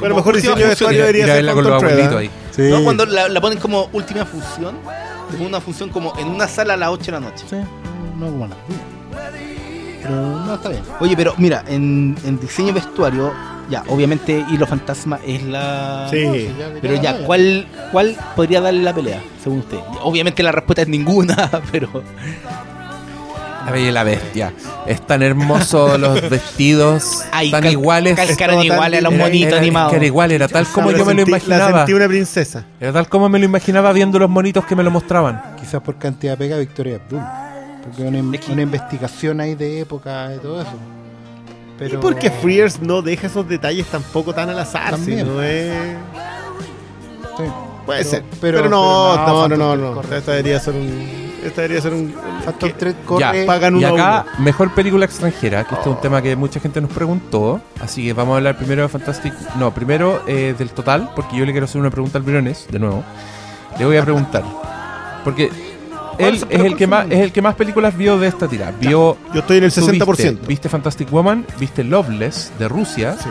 Bueno, mejor diseño de a- debería ser con los abuelitos ahí. No, cuando la, la ponen como última función, es una función como en una sala a las 8 de la noche. Sí, no como a las 10. Pero no, está bien. Oye, pero mira, en, en diseño de vestuario, ya, obviamente Hilo Fantasma es la. Sí. Pero ya, ¿cuál, ¿cuál podría darle la pelea, según usted? Obviamente la respuesta es ninguna, pero. La Bella y la Bestia. Es tan hermoso los vestidos, Ay, tan cal- iguales. Calcaron Estaba tan iguales a los monitos Era- animados. era igual, era tal como La yo me lo sentí- La imaginaba. sentí una princesa. Era tal como me lo imaginaba viendo los monitos que me lo mostraban. Quizás por cantidad pega Victoria Abdul. Porque una, in- una investigación ahí de época y todo eso. Pero... Y porque Frears no deja esos detalles tampoco tan al azar. También. sino es- Sí. Puede Pero- ser. pero- Pero, no, pero no, no, no, no, Thread no. corre. Esta debería ser un. Esta debería ser un. Phantom que- Thread corre. pagan Y acá, uno. mejor película extranjera, que este es un tema que mucha gente nos preguntó. Así que vamos a hablar primero de Fantastic. No, primero eh, del total, porque yo le quiero hacer una pregunta al Briones, de nuevo. Le voy a preguntar. Porque él es el, que más, es el que más películas vio de esta tira. Vio. Yo estoy en el tú 60%. Viste, viste Fantastic Woman, viste Loveless de Rusia. Sí.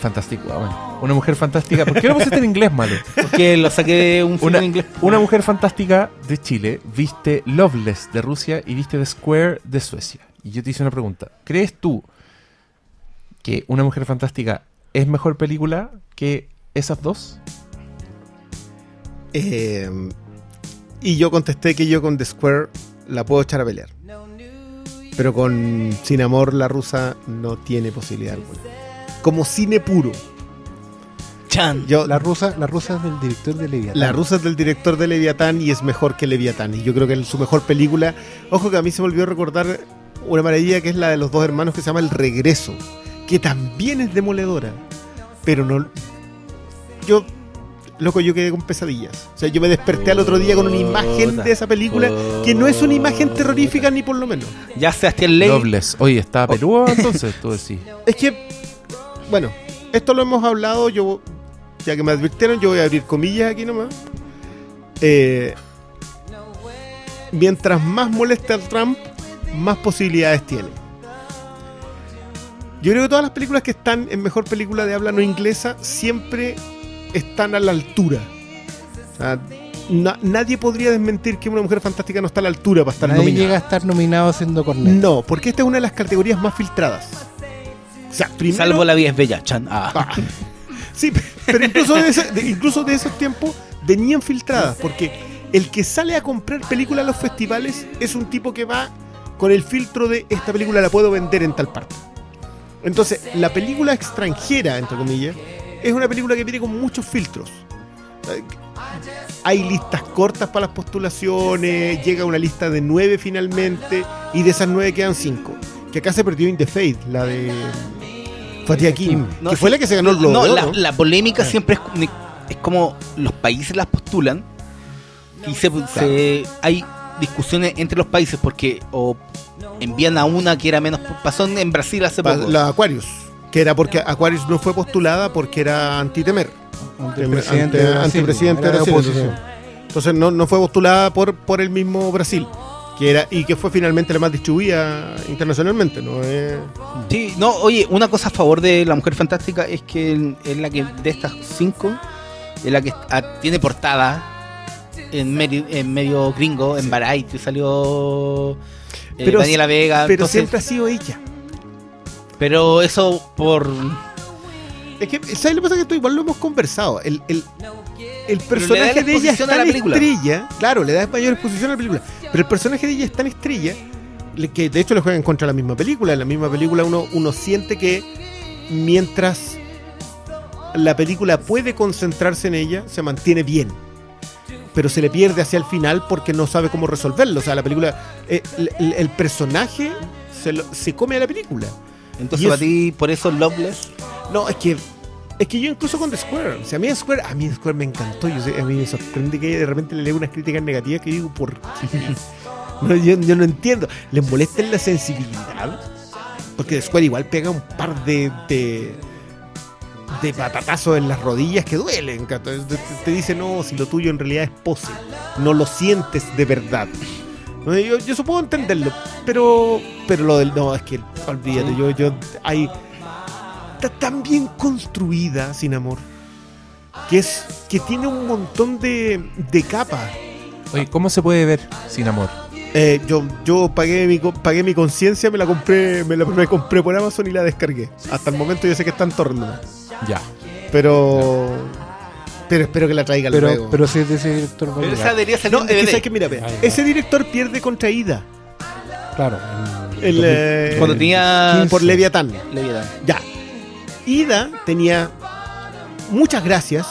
Fantastic Woman. Una mujer fantástica. ¿Por qué lo pusiste en inglés, malo? Porque lo saqué de un film Una, en inglés. una mujer fantástica de Chile, viste Loveless de Rusia y viste The Square de Suecia. Y yo te hice una pregunta. ¿Crees tú que Una mujer fantástica es mejor película que esas dos? Eh, y yo contesté que yo con The Square la puedo echar a pelear. Pero con Sin Amor, la rusa no tiene posibilidad alguna. Como cine puro. Chan. Yo, La rusa, la rusa es del director de Leviatán. La rusa es del director de Leviatán y es mejor que Leviatán. Y yo creo que es su mejor película. Ojo que a mí se me olvidó recordar una maravilla que es la de los dos hermanos que se llama El Regreso. Que también es demoledora. Pero no. Yo. Loco, yo quedé con pesadillas. O sea, yo me desperté al otro día con una imagen de esa película que no es una imagen terrorífica ni por lo menos. Ya Sebastián Ley. Loveless. Oye, ¿está Perú entonces? Tú decís. Es que, bueno, esto lo hemos hablado, yo, ya que me advirtieron, yo voy a abrir comillas aquí nomás. Eh, mientras más moleste a Trump, más posibilidades tiene. Yo creo que todas las películas que están en mejor película de habla no inglesa siempre están a la altura. O sea, na- nadie podría desmentir que una mujer fantástica no está a la altura para estar Nadie nominada. llega a estar nominado siendo Cornell. No, porque esta es una de las categorías más filtradas. O sea, primero, Salvo la vida es bella. Chan. Ah. Ah. Sí, pero incluso de, ese- incluso de esos tiempos venían filtradas, porque el que sale a comprar películas a los festivales es un tipo que va con el filtro de esta película la puedo vender en tal parte. Entonces, la película extranjera, entre comillas, es una película que viene con muchos filtros. Hay listas cortas para las postulaciones, llega una lista de nueve finalmente, y de esas nueve quedan cinco. Que acá se perdió In the Fate, la de Fatih Akin, No, que sí. fue la que se ganó el Globo No, de la, Oro. la polémica siempre es, es como los países las postulan y se, se- hay discusiones entre los países porque o envían a una que era menos pasó en Brasil hace poco La Aquarius. Que era porque Aquarius no fue postulada porque era antitemer. Ante el Ante- presidente de Brasil, antipresidente era de Brasil, oposición. Entonces no, no fue postulada por, por el mismo Brasil. Que era, y que fue finalmente la más distribuida internacionalmente, ¿no? Eh, Sí, no, oye, una cosa a favor de La Mujer Fantástica es que es la que de estas cinco es la que ah, tiene portada en medio, en medio gringo, en Variety salió eh, Pero- Daniela Vega, pero entonces- siempre ha sido ella. pero eso por Es que, ¿sabes lo que pasa? Que esto igual lo hemos conversado. El, el, el personaje de ella es a tan la estrella. Claro, le da mayor exposición a la película. Pero el personaje de ella es tan estrella que de hecho le juegan contra la misma película. En la misma película uno, uno siente que mientras la película puede concentrarse en ella, se mantiene bien. Pero se le pierde hacia el final porque no sabe cómo resolverlo. O sea, la película. eh, el, el- el personaje se, lo- se come a la película. entonces para ti por eso Loveless No, es que es que yo incluso con The Square, o sea, a mí The Square, a mí Square me encantó, yo sé- a mí me sorprende que de repente le leo unas críticas negativas que digo, ¿por qué? No, yo, yo no entiendo, ¿les molesta la sensibilidad? Porque The Square igual pega un par de, de, de patatazos en las rodillas que duelen, te, te- dice, no, si lo tuyo en realidad es pose, no lo sientes de verdad. No, Yo, yo puedo entenderlo, pero pero lo del no, es que olvídate, yo, yo hay está tan bien construida sin amor que es que tiene un montón de, de capas. Oye, ¿cómo se puede ver sin amor? Eh, yo yo pagué mi pagué mi conciencia, me la compré, me la me compré por Amazon y la descargué. Hasta el momento yo sé que está en torno, Ya. pero pero espero que la traigan Pero, luego. pero si es de ese director a pero esa debería salir no, es que que mira, Ah, ese director pierde contra Ida, Claro. en el, 2000. eh, cuando tenía por Leviatán. Leviatán. Ya. Ida tenía muchas gracias.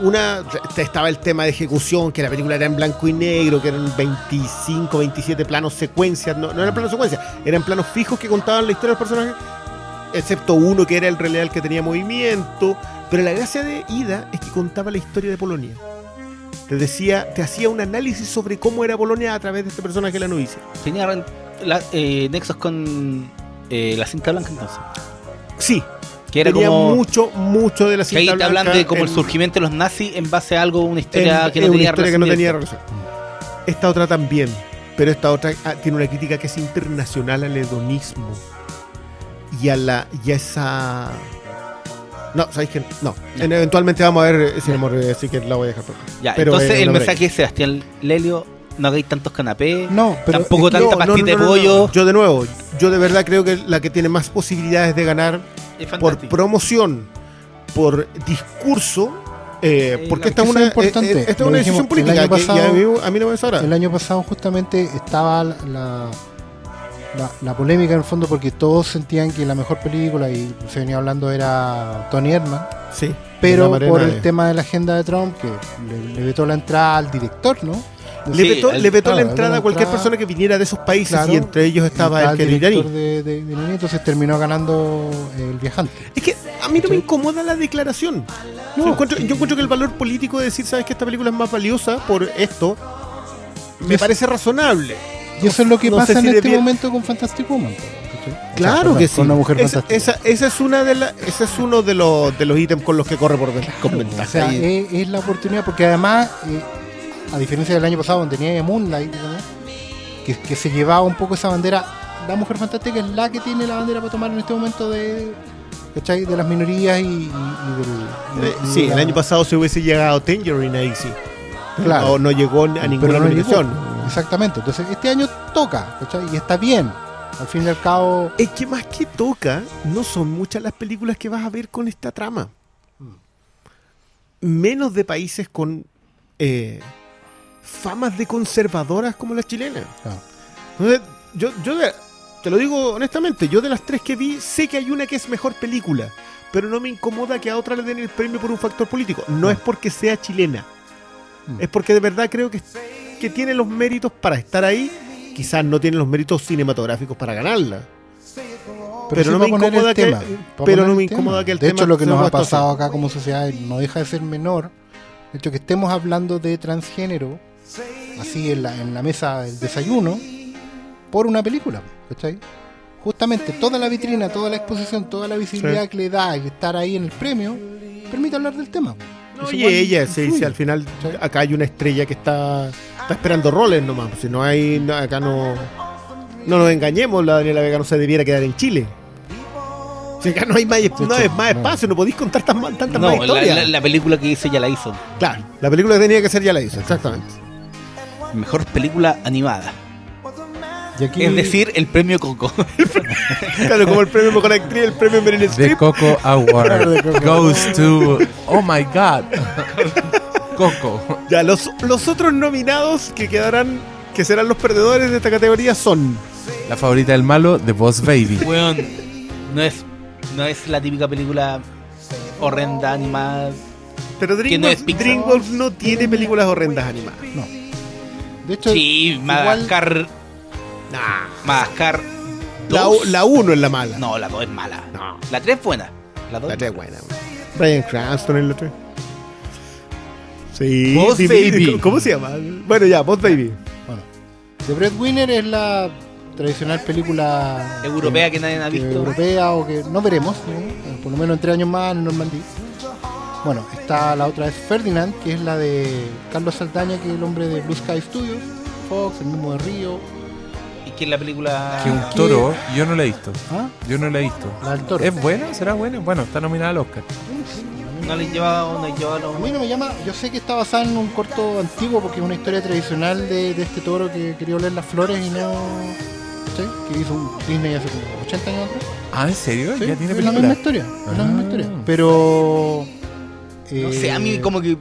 Una estaba el tema de ejecución, que la película era en blanco y negro, que eran 25, 27 planos secuencias, no, no eran planos secuencias, eran planos fijos que contaban la historia del personaje, excepto uno que era el el que tenía movimiento, pero la gracia de Ida es que contaba la historia de Polonia. Te decía, te hacía un análisis sobre cómo era Polonia a través de este personaje la novicia. Tenía la, eh, nexos con eh, la cinta blanca entonces. Sí, Que era tenía como mucho, mucho de la que ahí cinta te hablan de como el en- surgimiento de los nazis en base a algo, una historia en- que no una tenía historia que no tenía relación. Esta otra también, pero esta otra ah, tiene una crítica que es internacional al hedonismo y a la y a esa no, sabéis que no. En- eventualmente vamos a ver ese amor, eh, así que la voy a dejar por. Ya, Pero, entonces eh, el mensaje es Sebastián Lelio, no hagáis tantos canapés, No, pero tampoco que- tanta No, no, pastita no, no, de no, pollo. no. Yo de nuevo, yo de verdad creo que la que tiene más posibilidades de ganar por promoción, por discurso, eh, porque esta es una, importante. eh, eh, esta es Lo una dijimos decisión el política que pasado- a mí, a mí no me desahora. El año pasado justamente estaba la, la, la- la polémica en el fondo porque todos sentían que la mejor película, y se venía hablando, era Tony Herman, Sí, pero por el tema de la agenda de Trump, que le, le vetó la entrada al director, ¿no? Le Sí, vetó, el- le vetó claro, la entrada a cualquier entrada. persona que viniera de esos países Claro. y entre ellos estaba el que iraní. de, de, entonces terminó ganando el viajante. Es que a mí no me incomoda la declaración. No. yo, encuentro, yo encuentro que el valor político de decir, sabes que esta película es más valiosa por esto, me parece razonable. Y eso es lo que no pasa si en este bien- momento con Fantastic Woman. ¿cachai? O sea, Claro que sí. Con una mujer esa, esa, esa es una de la, ese es uno de los de los ítems con los que corre por ven- con ventaja. O sea, Y- es, es la oportunidad, porque además, eh, a diferencia del año pasado, donde tenía Moonlight, que, que se llevaba un poco esa bandera, la mujer fantástica es la que tiene la bandera para tomar en este momento de, ¿cachai? de las minorías y, y- y del. eh, y- y sí, el año pasado se hubiese llegado Tangerine ahí sí. Claro. No, no llegó a ninguna no llegó. Exactamente. Entonces, este año toca, ¿cachai? Y está bien. Al fin y al cabo, Es que más que toca, no son muchas las películas que vas a ver con esta trama. Menos de países con eh, famas de conservadoras como las chilenas. Entonces, yo, yo de- te lo digo honestamente, yo de las tres que vi, sé que hay una que es mejor película, pero no me incomoda que a otra le den el premio por un factor político. No es porque sea chilena, Mm. es porque de verdad creo que, que tiene los méritos para estar ahí. Quizás no tiene los méritos cinematográficos para ganarla. Pero sí no me incomoda el que- pero no el me tema. incomoda que el De tema hecho, lo que nos ha pasado acá como sociedad no deja de ser menor. De hecho, que estemos hablando de transgénero, así en la, en la mesa del desayuno, por una película, ¿cachai? justamente toda la vitrina, toda la exposición, toda la visibilidad Sí. que le da el estar ahí en el premio, permite hablar del tema. Oye, igual ella, sí, sí, al final Sí. acá hay una estrella que está, está esperando roles nomás. Si no hay, no, acá no, no nos engañemos, la Daniela Vega no se debiera quedar en Chile. Si acá no hay más, no hay más espacio, no podéis contar tan, tantas más No, la, historias. la- la película que hice ya la hizo. Claro, la película que tenía que ser ya la hizo, exactamente. Mejor película animada. Y aquí- Es decir, el premio Coco. Claro, como el premio Mejor Actriz, el premio Meryl The Streep. Coco Award goes to. Oh my god. Coco. Ya, los, los otros nominados que quedarán, que serán los perdedores de esta categoría son... La favorita del malo, The Boss Baby. Weón, no es, no es la típica película horrenda animada. Pero Que no es DreamWorks. DreamWorks no tiene películas horrendas animadas. De hecho, Sí, igual- Madagascar. Madagascar. La, dos. la uno es la mala. No, la 2 es mala. No. La 3 es buena. La 2 La tres es buena. Brian Cranston en la 3. Sí. Boss dime, Baby. ¿cómo- ¿Cómo se llama? Bueno, ya, Boss Baby. bueno, The Breadwinner es la tradicional película Europea que nadie ha que- visto. europea o que no veremos, ¿no? Por lo menos en tres años más en Normandía. Bueno, está la otra es Ferdinand, que es la de Carlos Saldaña, que es el hombre de Blue Sky Studios, Fox, el mismo de Río. ¿Y qué es la película? Que un toro, yo no la he visto. ¿Ah? Yo no la he visto. La del toro. ¿Es buena? ¿Será buena? Bueno, está nominada al Oscar. No le lleva, no le lleva los- A mí no me llama, yo sé que está basada en un corto antiguo porque es una historia tradicional de, de este toro que quería oler las flores y no. ¿sí? Que hizo un Disney hace como 80 años atrás. Ah, ¿en serio? Sí, ¿Ya tiene es la misma historia. Es la misma Ah. historia. Pero. No sé, a mí eh, como que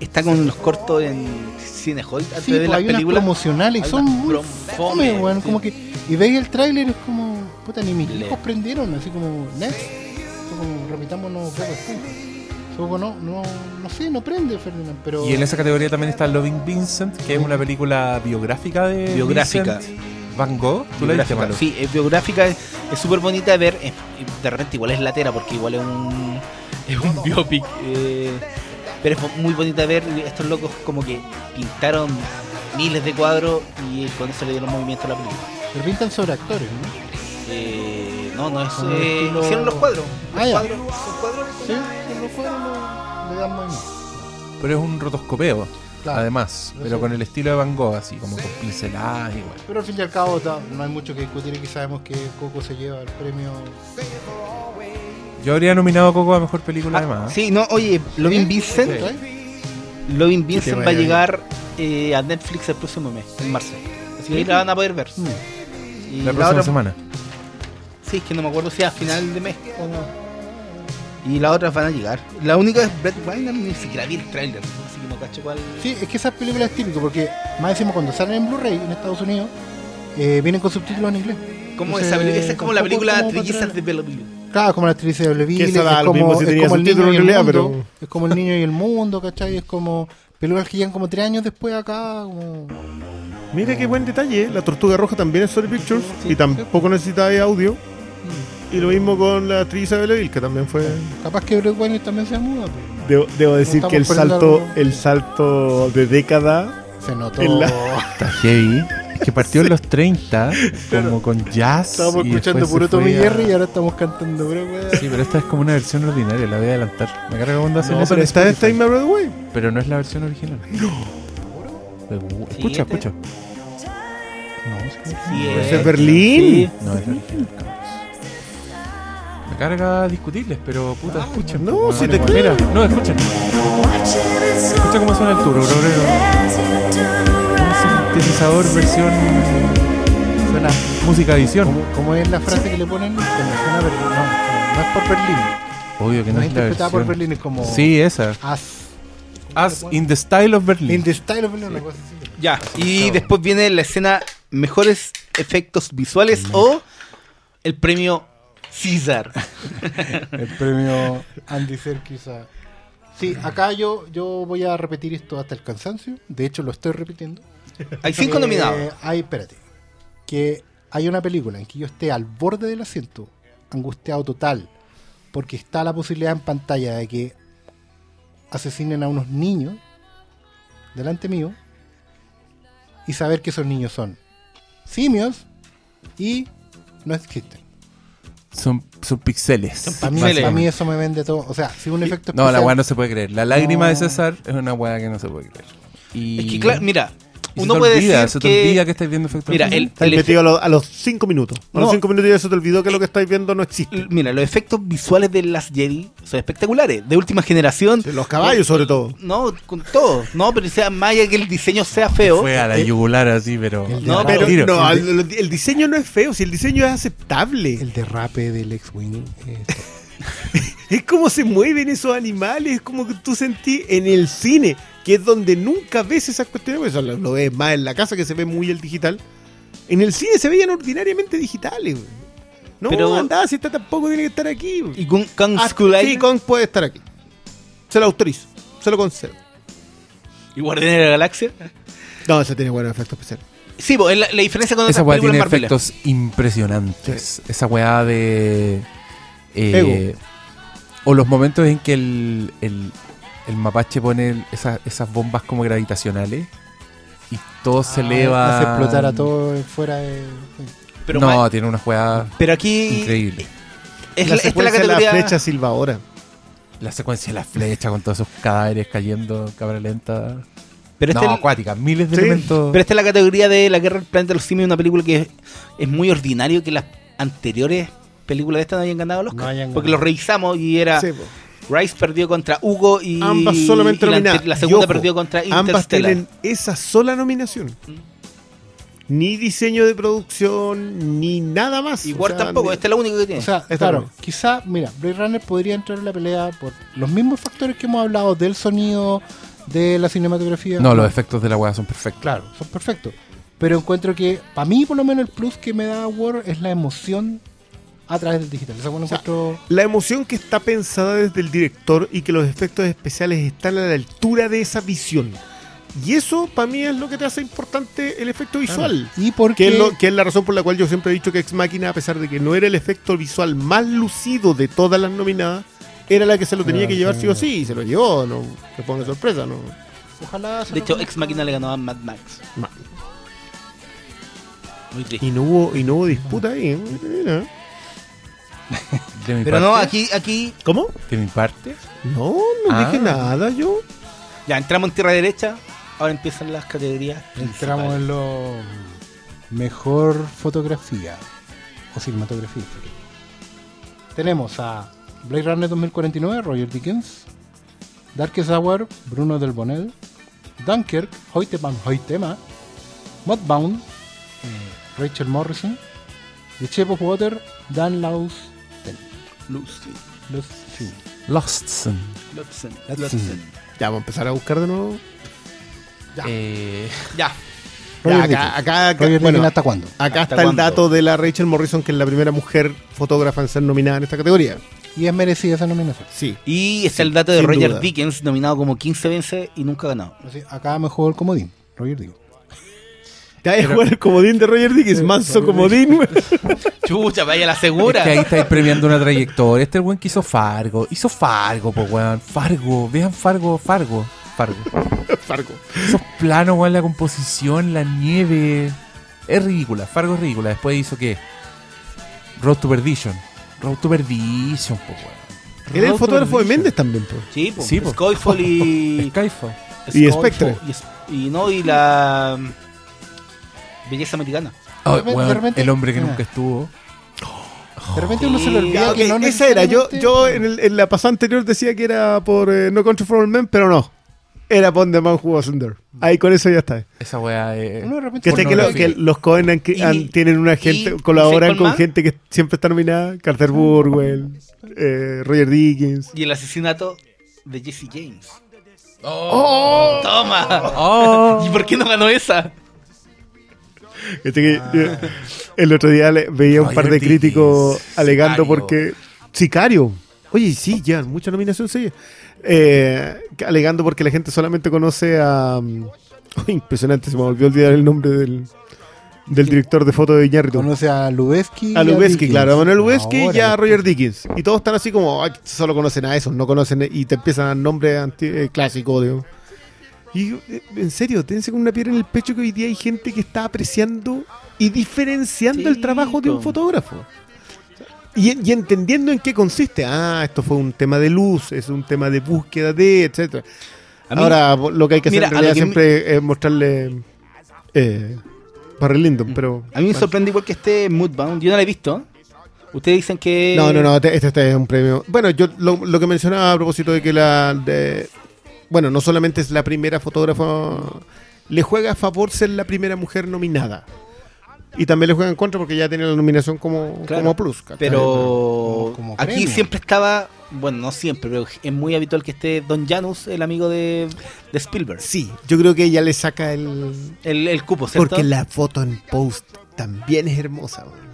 está con los cortos en Cine Hall Sí, de pues las hay unas películas. promocionales y Hay son unas muy fome, weón. sí. Como que. Y veis el tráiler es como. Puta, ni mis Le- hijos prendieron, así como. Next. Como repitámonos Bob Esponja. Luego no, no, no sé, no prende Ferdinand, pero. Y en esa categoría también está Loving Vincent, que es una película biográfica de Biográfica. Vincent Van Gogh. ¿Tú la viste? Sí, es biográfica, es súper bonita de ver. es- de repente igual es latera porque igual es un, es un biopic. eh, pero es muy bonita de ver. y Estos locos como que pintaron miles de cuadros y con eso le dieron movimiento a la película. Pero pintan sobre actores, ¿no? Eh, no, no es. Eh, estilo- Hicieron los cuadros. Los Ah, ya. cuadros, los cuadros. Sí, los cuadros le- le dan movimiento. Pero es un rotoscopeo, Claro. además. Pero con el estilo de Van Gogh, así como con pinceladas igual. Pero al fin y al cabo no hay mucho que discutir. Aquí sabemos que Coco se lleva el premio. Yo habría nominado a Coco a Mejor Película, Ah, además. sí, no, oye, Loving Vincent. Sí. Loving Vincent va a llegar eh, a Netflix el próximo mes, en marzo. Así que ahí la van a poder ver. Mm. Y La próxima otra- semana. Sí, es que no me acuerdo si a final de mes o no. Y las otras van a llegar. La única es Brett Winer, ni siquiera vi el trailer, así que no cacho cuál. Sí, es que esas películas es típico porque más decimos cuando salen en Blu-ray en Estados Unidos eh, vienen con subtítulos en inglés. ¿Cómo Entonces, esa película? Esa es como la película como Trillizas de Belleville. Claro, como la actriz de da es como, si es como el niño y el realidad, mundo, pero- es como el niño y el mundo, ¿cachai? Es como películas que llegan como tres años después acá, como... Mira qué buen detalle. La Tortuga Roja también es Sony Pictures y tampoco necesitaba audio. Y lo mismo con la actriz Isabel Evil, que también fue. Capaz que Brett Winer también se muda, pues. Debo, debo decir que el salto, algo- el salto de década. se notó. La- Está heavy. Que partió en los 30, como con jazz. Estábamos y escuchando puro Tommy a- Jerry y ahora estamos cantando Brett Winer. Sí, pero esta es como una versión ordinaria, la voy a adelantar. Me carga cuando hacen No, eso pero en esta es Spotify. Time Broadway. Pero no es la versión original. Escucha, este- escucha. No, es que- Sí, Ese es Berlín. No, es la original, cabros. Me carga discutirles, pero puta, escuchen. no, si te Mira, no, escuchen. Escucha cómo suena el turbo, Un sintetizador versión Suena música edición. como, como es la frase que le ponen, que me suena Berlín. No, no es por Berlín. Obvio que No no es la interpretada por. Berlín, es como... Sí, esa. As. As in the style of Berlin. In the style of Berlin, una cosa así. Ya, y después viene la escena Mejores Efectos Visuales o el premio César. El premio Andy Serkis a... Sí, acá yo, yo voy a repetir esto hasta el cansancio. De hecho, lo estoy repitiendo. Hay cinco Eh, nominados. Hay, espérate. Que hay una película en que yo esté al borde del asiento, angustiado total, porque está la posibilidad en pantalla de que asesinen a unos niños delante mío y saber que esos niños son simios y no existen. Son, son pixeles. Para mí, Pixeles. para mí eso me vende todo. O sea, si un efecto No, la weá no se puede creer. La lágrima de. César es una weá que no se puede creer. Y... Es que, claro, mira, uno puede olvida, decir se te que... olvida que estáis viendo efectos Mira, especiales. el, Estáis el metido a, los- a los 5 minutos. A los. 5 minutos ya se te olvidó que lo que estáis viendo no existe. mira, los efectos visuales de las Jedi son espectaculares, de última generación. Los caballos, sobre todo. No, con todo. No, pero sea más allá que el diseño sea feo. Fue a la yugular así, pero... El No, Pero tiro. no, el, diseño no es feo, si el diseño es aceptable. el derrape del X-Wing. Es como se mueven esos animales, es como que tú sentís en el cine, que es donde nunca ves esas cuestiones, porque eso lo, lo ves más en la casa que se ve muy el digital. En el cine se veían ordinariamente digitales. güey. No, Pero- andá, si está tampoco tiene que estar aquí. Y con Kong Ah, Skull sí, Kong puede estar aquí. Se lo autorizo, se lo concedo. y Guardianes de la Galaxia. No, ese tiene buenos efectos especiales. Sí, pues, la, la diferencia con Esa weá tiene efectos impresionantes. Esa weá de. eh, Ego. O los momentos en que el, el, el mapache pone el- esa- esas bombas como gravitacionales y todo se eleva. Ah, Hace explotar a todo fuera de. Pero, no, tiene una pero aquí increíble. es la la, esta es la secuencia de la categoría. flecha silbadora. La secuencia de la flecha con todos esos cadáveres cayendo, cámara lenta. pero, no, esta es, acuática, miles de Sí, elementos. pero esta es la categoría de La Guerra del Planeta de los Simios, una película que es, es muy ordinario que las anteriores películas de esta no hayan ganado el Oscar. No hayan porque ganado. lo revisamos y era. Sí. Rice perdió contra Hugo y. Ambas solamente y nominadas. la segunda ojo, perdió contra Ambas tienen esa sola nominación. Ni diseño de producción, ni nada más. Y Ward O sea, tampoco, ni- esta es la única que tiene. O sea, claro, quizá, mira, Blade Runner podría entrar en la pelea por los mismos factores que hemos hablado del sonido, de la cinematografía. no, los efectos de la weá son perfectos. Claro, son perfectos. Pero encuentro que, para mí, por lo menos, el plus que me da Word es la emoción a través del digital. Esa bueno, sea, encuentro. La emoción que está pensada desde el director y que los efectos especiales están a la altura de esa visión. Y eso, para mí, es lo que te hace importante el efecto visual. Y porque. Que es, lo- que es la razón por la cual yo siempre he dicho que Ex Machina, a pesar de que no era el efecto visual más lucido de todas las nominadas, era la que se lo tenía Ah, que llevar sí. sí o sí, y se lo llevó, no se pone sorpresa, no. Ojalá. se de hecho, Ex Máquina le ganó a Mad Max. Ma- Muy triste. Y no hubo, y no hubo disputa ahí, ¿eh? Mira. De mi Pero no, aquí, aquí ¿Cómo? De mi parte. No, no Ah. dije nada yo. ya entramos en tierra derecha. Ahora empiezan las categorías. Entramos en lo. Mejor fotografía. O cinematografía. Tenemos a Blade Runner 2049, Roger Dickens. Darkest Hour, Bruno Del Bonel. Dunkirk, Hoyte van Hoytema. Mudbound, eh, Rachel Morrison. The Shape of Water, Dan Lausten. Lucy. Lausten. Lost. Lutzen. Lutzen. Lutzen. Ya, vamos a empezar a buscar de nuevo. Ya. Eh, Ya. Roger Ya, Dickens. acá, acá, bueno, ¿hasta cuándo? acá ¿Hasta está el dato de la Rachel Morrison, que es la primera mujer fotógrafa en ser nominada en esta categoría. Y es merecida esa nominación. Sí. Y está el dato de Roger duda. Dickens, nominado como 15 veces y nunca ganado. Así, acá me jugó el comodín. Roger Dickens. Ya es el comodín de Roger Dickens, manso comodín. Chucha, vaya la es segura. que ahí estáis premiando una trayectoria. Este es el weón que hizo Fargo. Hizo Fargo, po weón. Fargo. Vean Fargo, Fargo. Fargo. Fargo. Esos planos, weón, la composición, la nieve. Es ridícula. Fargo es ridícula. Después hizo qué? Road to Perdition. Road to Perdition, po weón. Era el fotógrafo de. Méndez también, pues. Sí, po. Sí, po. Skyfall y. Skyfall. Y Spectre. Y, es- y no, y la. Belleza americana. Oh, repente- repente- el hombre que Ah. nunca estuvo. De repente uno se le olvida que no esa era. Yo, yo en, el- en la pasada anterior decía que era por eh, No Country for All Men, pero no. Era por The Man Who Was Under. Ahí con eso ya está. Esa weá es. Uno de repente Que, sé que, lo- los Cohen han- Y- han- tienen una gente, colaboran ¿y con gente que siempre está nominada. Carter Burwell, eh, Roger Dickens. Y el asesinato de Jesse James. ¡Oh! ¡Toma! ¡Oh! ¿Y por qué no ganó esa? Este eh, el otro día le- veía un par de críticos alegando porque. Sicario. Oye, sí, ya, mucha nominación sí. Eh, alegando porque la gente solamente conoce a. mm, impresionante, se me volvió a olvidar el nombre del, del director de foto de Iñárritu. Conoce a Lubeski. A Lubeski, claro, a Manuel Lubeski y a Roger Dickens. Y todos están así como, "Ay, solo conocen a esos, no conocen, y te empiezan a dar nombres eh, clásicos, digo. Y eh, en serio, tense con una piedra en el pecho que hoy día hay gente que está apreciando y diferenciando el trabajo de un fotógrafo. Y, y entendiendo en qué consiste. Ah, esto fue un tema de luz, es un tema de búsqueda de, etcétera. Ahora, lo que hay que hacer en realidad siempre es mostrarle eh, Barry Lyndon, pero... A mí me sorprende igual que esté Moodbound. Yo no la he visto. Ustedes dicen que. No, no, no, te- este, este es un premio. Bueno, yo lo, lo que mencionaba a propósito de que la. de- bueno, no solamente es la primera fotógrafa, le juega a favor ser la primera mujer nominada. Y también le juega en contra porque ya tiene la nominación como, Claro, como plus. ¿cachai? Pero Como- como aquí premio. siempre estaba. Bueno, no siempre, pero es muy habitual que esté Don Janus, el amigo de, de Spielberg. Sí, yo creo que ella le saca el. El, el cupo, ¿cierto? Porque la foto en post también es hermosa. weón.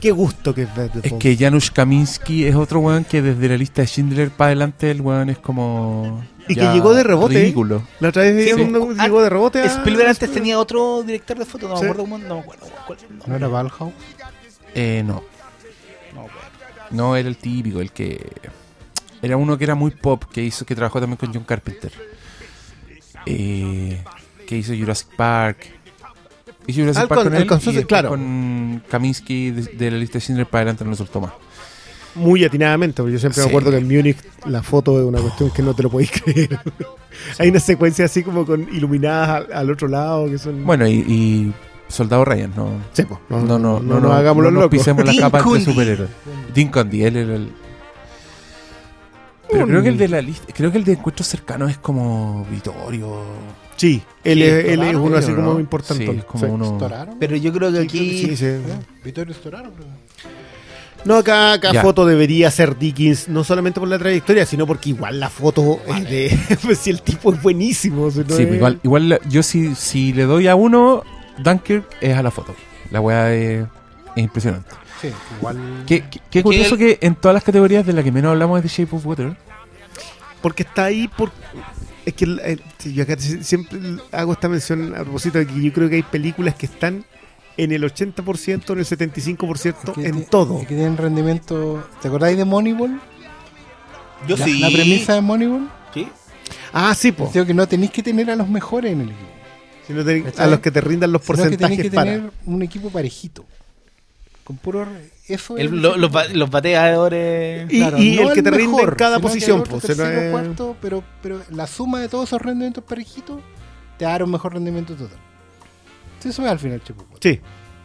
Qué gusto que es ver Es que Janusz Kaminski es otro weón que desde la lista de Schindler para adelante el weón es como. Y que ya llegó de rebote. Ridículo. La otra vez Sí, uno ah, llegó de rebote. a- Spielberg antes tenía otro director de foto, no me Sí. acuerdo cómo, no me acuerdo. cuál- no, ¿No era Valhalla? Eh, no. no me acuerdo. No era el típico, el que. Era uno que era muy pop, que hizo, que trabajó también con John Carpenter. Eh, que hizo Jurassic Park. Hizo Jurassic Alcon- Park con él alcanzó- y claro. con Kaminsky de, de la lista de Schindler para adelante no le soltó más. Muy atinadamente, porque yo siempre me Sí. acuerdo que en Múnich la foto es una cuestión que no te lo podéis creer. Hay una secuencia así como con iluminadas al, al otro lado que son... Bueno, y, y Soldado Ryan, no. Sí, pues, no, No, no, no, no los nos locos. pisemos las capas de superhéroes. Dean Condi, él era el. Pero creo que el de la lista, creo que el de encuentros cercanos es como Vittorio. Sí, él, es, él es uno así ¿no? como importante. Sí, es como uno. Pero yo creo que aquí. Sí, sí. Vittorio Storaro, creo. No, acá, acá Ya. foto debería ser Dickens, no solamente por la trayectoria, sino porque igual la foto es de... pues si el tipo es buenísimo. si no Sí, es- igual, igual yo si, si le doy a uno, Dunkirk es a la foto. La weá es, es impresionante. Sí, igual. Qué, qué- qué curioso que en todas las categorías de la que menos hablamos es de Shape of Water. Porque está ahí por... Es que eh, yo acá si- siempre hago esta mención a propósito de que yo creo que hay películas que están en el 80%, en el 75%, que en todo. que tienen rendimiento. ¿Te acordáis de Moneyball? Yo la, sí. la premisa de Moneyball. Sí. Ah, sí. Digo que no tenéis que tener a los mejores en el equipo. Si no te- ¿Cachai? a los que te rindan los Sino que porcentajes que para. tener un equipo parejito. Con puro. Eso El- es lo- los, ba- los bateadores. Y- y el que te rinde en mejor, cada sino que posición, otro, pues, se no tercero, es- cuarto, pero, pero la suma de todos esos rendimientos parejitos te dará un mejor rendimiento total. Sí, Eso es al final, chico. Sí,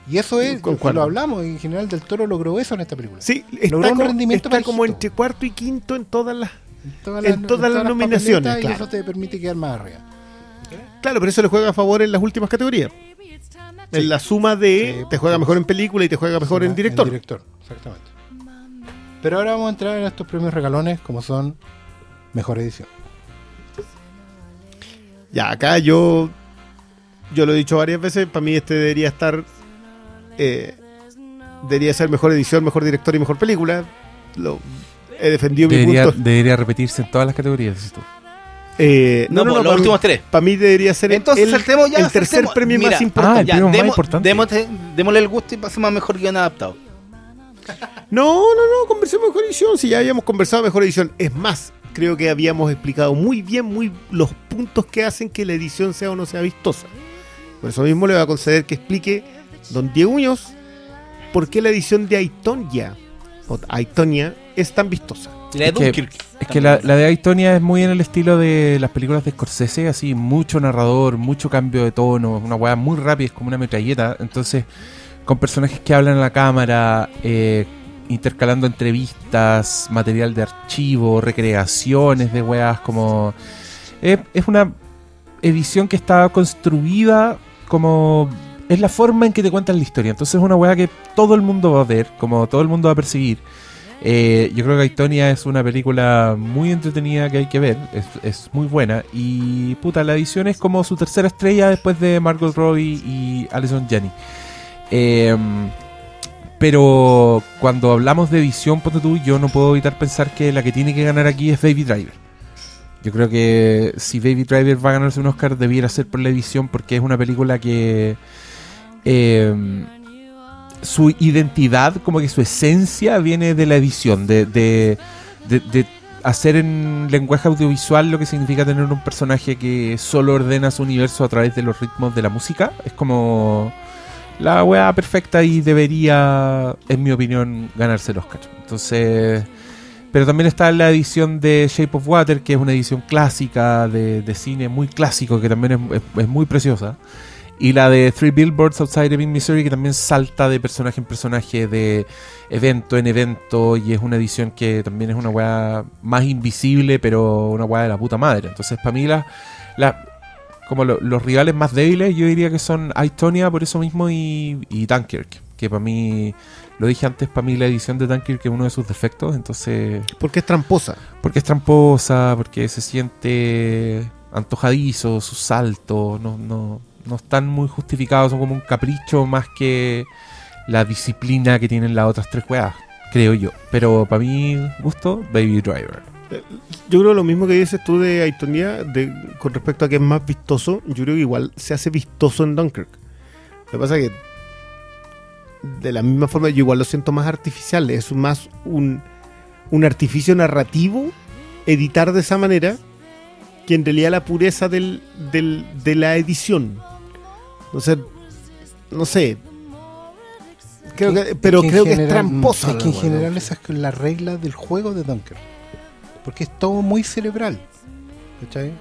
Y eso es, Concuerdo. lo hablamos, en general del Toro logró eso en esta película. sí, está, Logró un rendimiento está como entre cuarto y quinto en todas las. En todas En todas las nominaciones, claro. Y eso te permite quedar más arriba. Claro, pero eso le juega a favor en las últimas categorías. En la suma de Sí, te juega mejor en película y te juega mejor en director. director, exactamente. Pero ahora vamos a entrar en estos premios regalones como son Mejor Edición. Ya, acá yo. Yo lo he dicho varias veces. Para mí, este debería estar. eh, debería ser mejor edición, mejor director y mejor película. Lo, he defendido mi Debería, punto. debería repetirse en todas las categorías. dices tú. Eh, No, pues, los para mí- últimos tres. Para mí debería ser Entonces, el, saltemos ya. el tercer saltemos. premio Mira, más Ah, importante. el premio más importante. démosle- démosle el gusto y pasemos a mejor guion adaptado. No, no, no, conversemos mejor edición. Si ya habíamos conversado mejor edición. Es más, creo que habíamos explicado muy bien muy los puntos que hacen que la edición sea o no sea vistosa. Por eso mismo le voy a conceder que explique don Diego Muñoz por qué la edición de Aitonia, o Aitonia es tan vistosa. La de Es que-. Es que la, la de Aitonia es muy en el estilo de las películas de Scorsese, así, mucho narrador, mucho cambio de tono, una weá muy rápida, es como una metralleta. Entonces, con personajes que hablan a la cámara, eh, intercalando entrevistas, material de archivo, recreaciones de weas, como. Es, es una edición que está construida como. Es la forma en que te cuentan la historia. Entonces, es una weá que todo el mundo va a ver, como todo el mundo va a perseguir. Eh, yo creo que Aitonia es una película muy entretenida que hay que ver, es, muy buena y puta, la edición es como su tercera estrella después de Margot Robbie y Alison Janney. Eh, pero cuando hablamos de edición, ponte tú, yo no puedo evitar pensar que la que tiene que ganar aquí es Baby Driver. Yo creo que si Baby Driver va a ganarse un Oscar debiera ser por la edición porque es una película que... eh, su identidad, como que su esencia viene de la edición, de, de, de- de hacer en lenguaje audiovisual lo que significa tener un personaje que solo ordena su universo a través de los ritmos de la música. Es como la weá perfecta y debería, en mi opinión, ganarse el Oscar. Entonces, pero también está la edición de Shape of Water, que es una edición clásica de, de cine, muy clásico, que también es, es- es muy preciosa. Y la de Three Billboards Outside Ebbing, Missouri, que también salta de personaje en personaje, de evento en evento, y es una edición que también es una weá más invisible, pero una weá de la puta madre. Entonces, para mí, la, la- como lo- los rivales más débiles, yo diría que son Aitonia por eso mismo y, y Dunkirk, que para mí, lo dije antes, para mí la edición de Dunkirk es uno de sus defectos, entonces, Porque es tramposa. porque es tramposa, porque se siente antojadizo, sus saltos, no, no, no están muy justificados, son como un capricho más que la disciplina que tienen las otras tres weas, creo yo. Pero para mí, gusto, Baby Driver. Yo creo lo mismo que dices tú de Aitonia de, con respecto a que es más vistoso. Yo creo que igual se hace vistoso en Dunkirk. Lo que pasa es que de la misma forma yo igual lo siento más artificial. Es más un, un artificio narrativo editar de esa manera que en realidad la pureza del, del- de la edición. O sea, no sé. Creo que, pero creo que es tramposa. Es que en general esa es la regla del juego de Dunker. Porque es todo muy cerebral. ¿Cachai?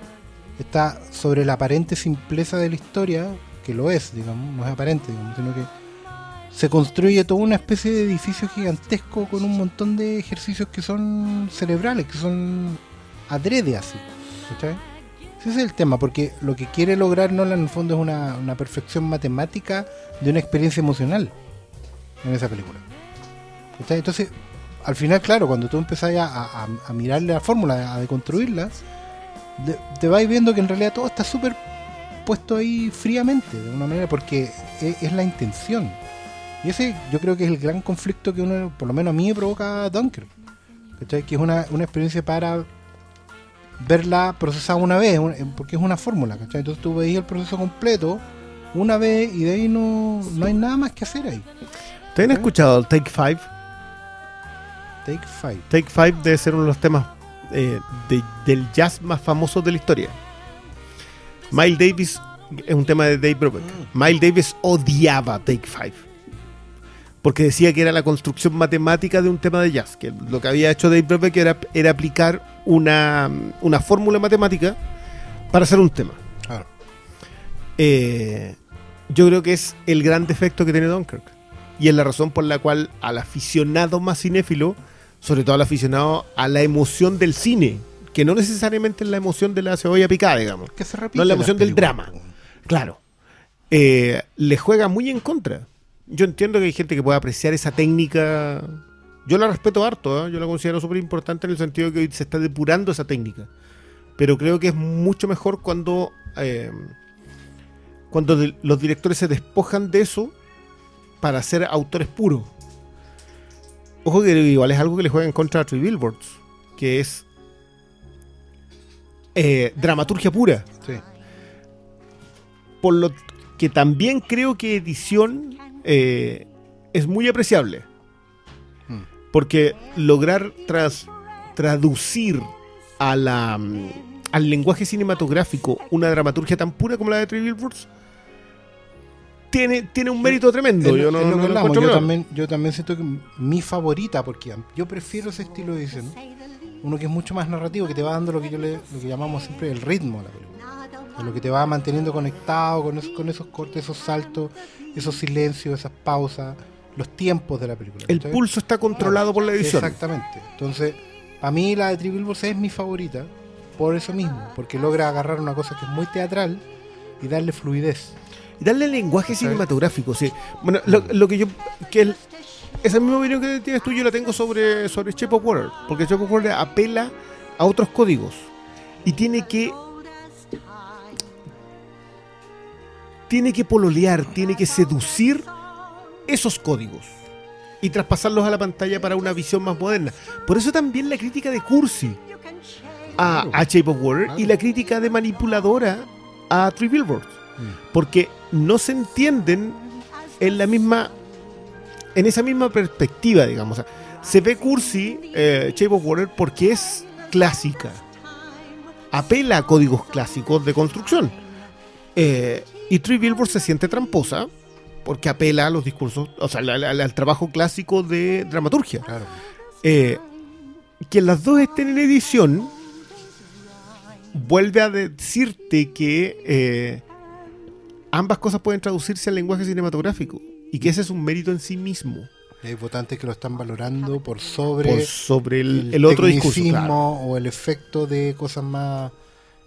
Está sobre la aparente simpleza de la historia, que lo es, digamos, no es aparente, digamos, sino que se construye toda una especie de edificio gigantesco con un montón de ejercicios que son cerebrales, que son adrede así. Ese es el tema, porque lo que quiere lograr Nolan en el fondo es una, perfección matemática de una experiencia emocional en esa película. Entonces, al final, claro, cuando tú empezás a, a, a mirarle la fórmula, a deconstruirla, de- te vas viendo que en realidad todo está súper puesto ahí fríamente, de una manera, porque es, es la intención. Y ese yo creo que es el gran conflicto que uno, por lo menos a mí me provoca Dunker. ¿Cachai? Que es una, una experiencia para verla procesada una vez, un- porque es una fórmula, ¿cachai? Entonces tú veis el proceso completo una vez y de ahí no, no hay nada más que hacer ahí. ¿Te han escuchado el Take Five? Take five. Take Five debe ser uno de los temas eh, de- del jazz más famosos de la historia. Miles Davis es un tema de Dave Brubeck. Miles Davis odiaba Take Five. Porque decía que era la construcción matemática de un tema de jazz. Que lo que había hecho Dave Brubeck era, era aplicar una, una fórmula matemática para hacer un tema. Claro. Eh, yo creo que es el gran defecto que tiene Dunkirk. Y es la razón por la cual al aficionado más cinéfilo, sobre todo al aficionado a la emoción del cine, que no necesariamente es la emoción de la cebolla picada, digamos. Que se repite No es la emoción del drama. Claro. Eh, le juega muy en contra. Yo entiendo que hay gente que puede apreciar esa técnica. Yo la respeto harto, ¿eh? yo la considero súper importante en el sentido de que hoy se está depurando esa técnica. Pero creo que es mucho mejor cuando, eh, cuando los directores se despojan de eso para ser autores puros. Ojo que igual es algo que le juega en contra a Three Billboards, que es eh, dramaturgia pura Sí. por lo que también creo que edición eh, es muy apreciable. Mm. Porque lograr tras, traducir a la, al lenguaje cinematográfico una dramaturgia tan pura como la de Three tiene, tiene un mérito tremendo. Yo no, no hablamos. también, yo también siento que mi favorita, porque yo prefiero ese estilo de edición, uno que es mucho más narrativo, que te va dando lo que yo le, lo que llamamos siempre el ritmo a la película. O lo que te va manteniendo conectado con, esos- con esos cortes, esos saltos, esos silencios, esas pausas, los tiempos de la película. El pulso está controlado por la edición. Exactamente. Entonces, a mí la de Triple es mi favorita por eso mismo, porque logra agarrar una cosa que es muy teatral y darle fluidez. Y darle lenguaje ¿Cachai? cinematográfico, sí. Bueno, lo, lo que yo. Que el- esa misma opinión que tienes tú, yo la tengo sobre, sobre Shape of Water. Porque Shape of Water apela a otros códigos. Y tiene que. Tiene que pololear, tiene que seducir esos códigos. Y traspasarlos a la pantalla para una visión más moderna. Por eso también la crítica de Cursi a, a Shape of Water y la crítica de manipuladora a Three Billboards. Porque no se entienden en la misma en esa misma perspectiva digamos. O sea, se ve cursi eh, Shape of Water porque es clásica. Apela a códigos clásicos de construcción. Eh, y Three Billboards se siente tramposa porque apela a los discursos, o sea, al, al- al trabajo clásico de dramaturgia. Claro. Eh, que las dos estén en edición vuelve a decirte que eh, ambas cosas pueden traducirse al lenguaje cinematográfico y que ese es un mérito en sí mismo hay votantes que lo están valorando por sobre por sobre el, el otro discurso. claro. o el efecto de cosas más,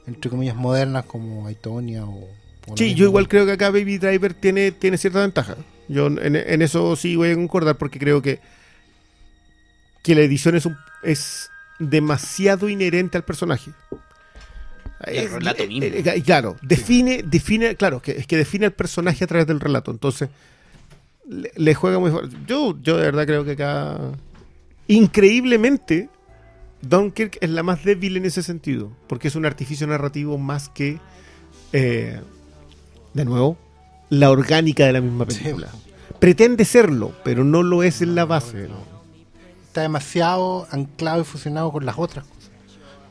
entre comillas, modernas como Aitonia o... Sí, yo igual creo que acá Baby Driver tiene, tiene cierta ventaja. Yo en, en eso sí voy a concordar porque creo que, que la edición es, un, es demasiado inherente al personaje. Al relato mismo. eh, eh, claro, define, define, claro, que, es que define al personaje a través del relato. Entonces, le, le juega muy fuerte. Yo, yo de verdad creo que acá, increíblemente, Dunkirk es la más débil en ese sentido, porque es un artificio narrativo más que, eh, de nuevo, la orgánica de la misma Sí. película. Pretende serlo, pero no lo es en la base. Está demasiado anclado y fusionado con las otras cosas.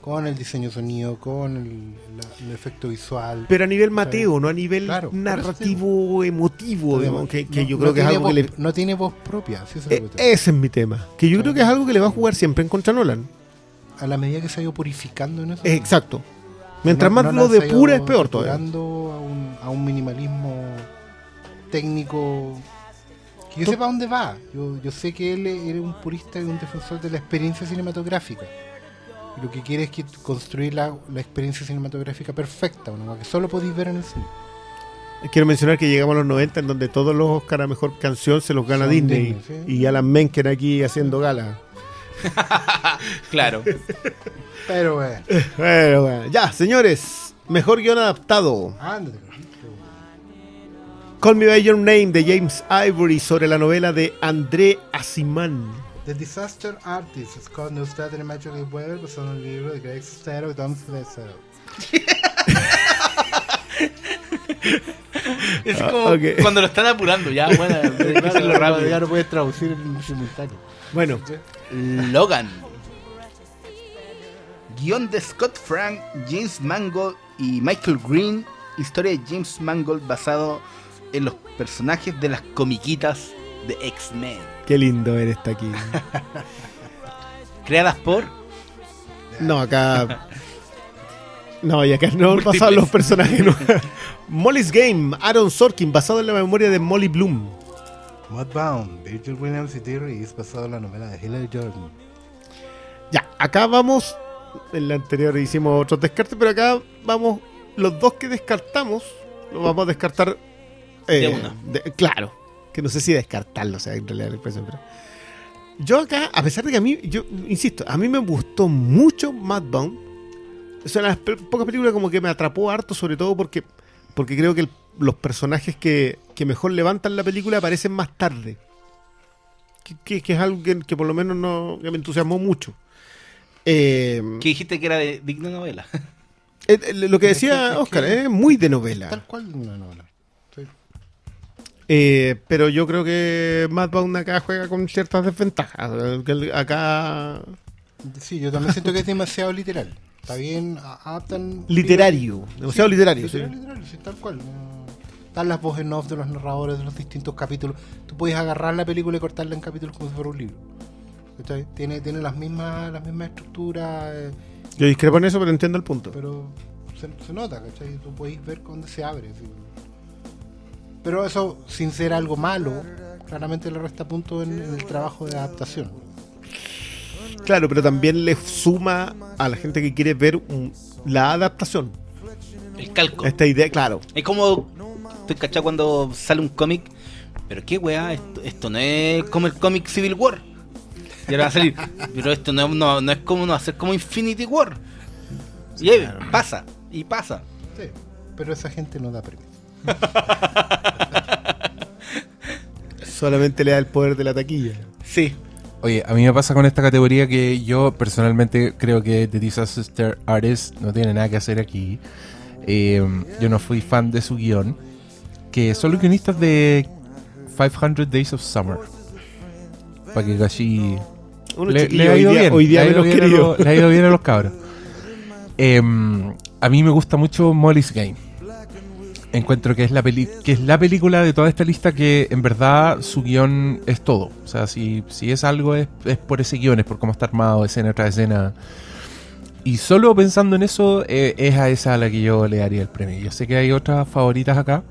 Con el diseño sonido, con el, la- el efecto visual. Pero a nivel Mateo, no a nivel Claro, narrativo, emotivo, digamos, que, que No- yo creo que es tiene algo que le... voz- No tiene voz propia, sí, eso es Eh, ese es mi tema. Que yo creo que es algo que le va a jugar siempre en contra Nolan. A la medida que se ha ido purificando en eso. Exacto. Mientras más lo depura es peor todavía. A un, minimalismo técnico. Que yo sepa dónde va. Yo, yo sé que él es un purista y un defensor de la experiencia cinematográfica. Y lo que quiere es que construir la, la experiencia cinematográfica perfecta, una que solo podéis ver en el cine. Quiero mencionar que llegamos a los 90 en donde todos los Oscar a Mejor Canción se los gana Son Disney. Disney, sí. Y Alan Menken aquí haciendo gala. Claro. Pero bueno. Ya, señores. Mejor guion adaptado. ándate. Call Me By Your Name de James Ivory sobre la novela de André Asimán. The Disaster Artist, Scott Neustadt y Michael Weber, basado en el libro de Greg Sestero y Tom Fletcher. Es Ah, como ok. cuando lo están apurando, ya, bueno, rápido. Ya no puedes traducir en simultáneo. Bueno, Logan. Guión de Scott Frank, James Mangold y Michael Green. Historia de James Mangold basado en los personajes de las comiquitas de X-Men. qué lindo ver esta aquí. Creadas por No, acá. No, y acá no Múltiples. pasaban los personajes. ¿no? Molly's Game, Aaron Sorkin, basado en la memoria de Molly Bloom. Mudbound, Virgil Williams y Terry es basado en la novela de Hillary Jordan. Ya, acá vamos. En la anterior hicimos otros descartes, pero acá vamos. Los dos que descartamos, los vamos a descartar. Eh, De una. de- claro, que no sé si descartarlo, o sea, en realidad la impresión, pero. Yo acá, a pesar de que a mí, yo insisto, a mí me gustó mucho Madbound. Es una de las pocas películas como que me atrapó harto, sobre todo porque, porque creo que el- los personajes que, que mejor levantan la película aparecen más tarde. Que, que- que es algo que, que por lo menos no, me entusiasmó mucho. Eh, que dijiste que era de digna novela. eh, eh, lo que decía Oscar, es muy de novela. Tal cual una novela. Sí. Eh, pero yo creo que Madbound acá juega con ciertas desventajas. Acá. Sí, yo también siento que es demasiado literal. Está bien, adaptan. Literario. Demasiado literario, sí. Literal, literal, sí, tal cual. Están las voces en off de los narradores de los distintos capítulos. Tú puedes agarrar la película y cortarla en capítulos como si fuera un libro. ¿Cachai? Tiene, tiene las mismas las mismas estructuras, eh, Yo discrepo en eso, pero entiendo el punto. pero se, se nota, ¿cachai? Tú podéis ver dónde se abre. sí. Pero eso, sin ser algo malo, claramente le resta punto en, en el trabajo de adaptación. Claro, pero también le suma a la gente que quiere ver un- la adaptación. El calco. Esta idea, claro. Es como. Estoy cachado cuando sale un cómic. Pero qué weá, esto, esto no es como el cómic Civil War. Y ahora va a salir. Pero esto no, no, no es como no hacer como Infinity War. Y pasa, y pasa. Sí, pero esa gente no da permiso. Solamente le da el poder de la taquilla. Sí. Oye, a mí me pasa con esta categoría que yo personalmente creo que The Disaster Artist no tiene nada que hacer aquí. Eh, yo no fui fan de su guion. Que son los guionistas de 500 Days of Summer. Para que casi le, ha hoy ido día, bien. hoy día le ha ido menos bien a querido. los- le ha ido bien a los cabros. Em, a mí me gusta mucho Molly's Game. Encuentro que es la peli que es la película de toda esta lista que en verdad su guion es todo. O sea, si, si es algo es, es por ese guion, es por cómo está armado, escena tras escena. Y solo pensando en eso, eh, es a esa a la que yo le daría el premio. Yo sé que hay otras favoritas acá.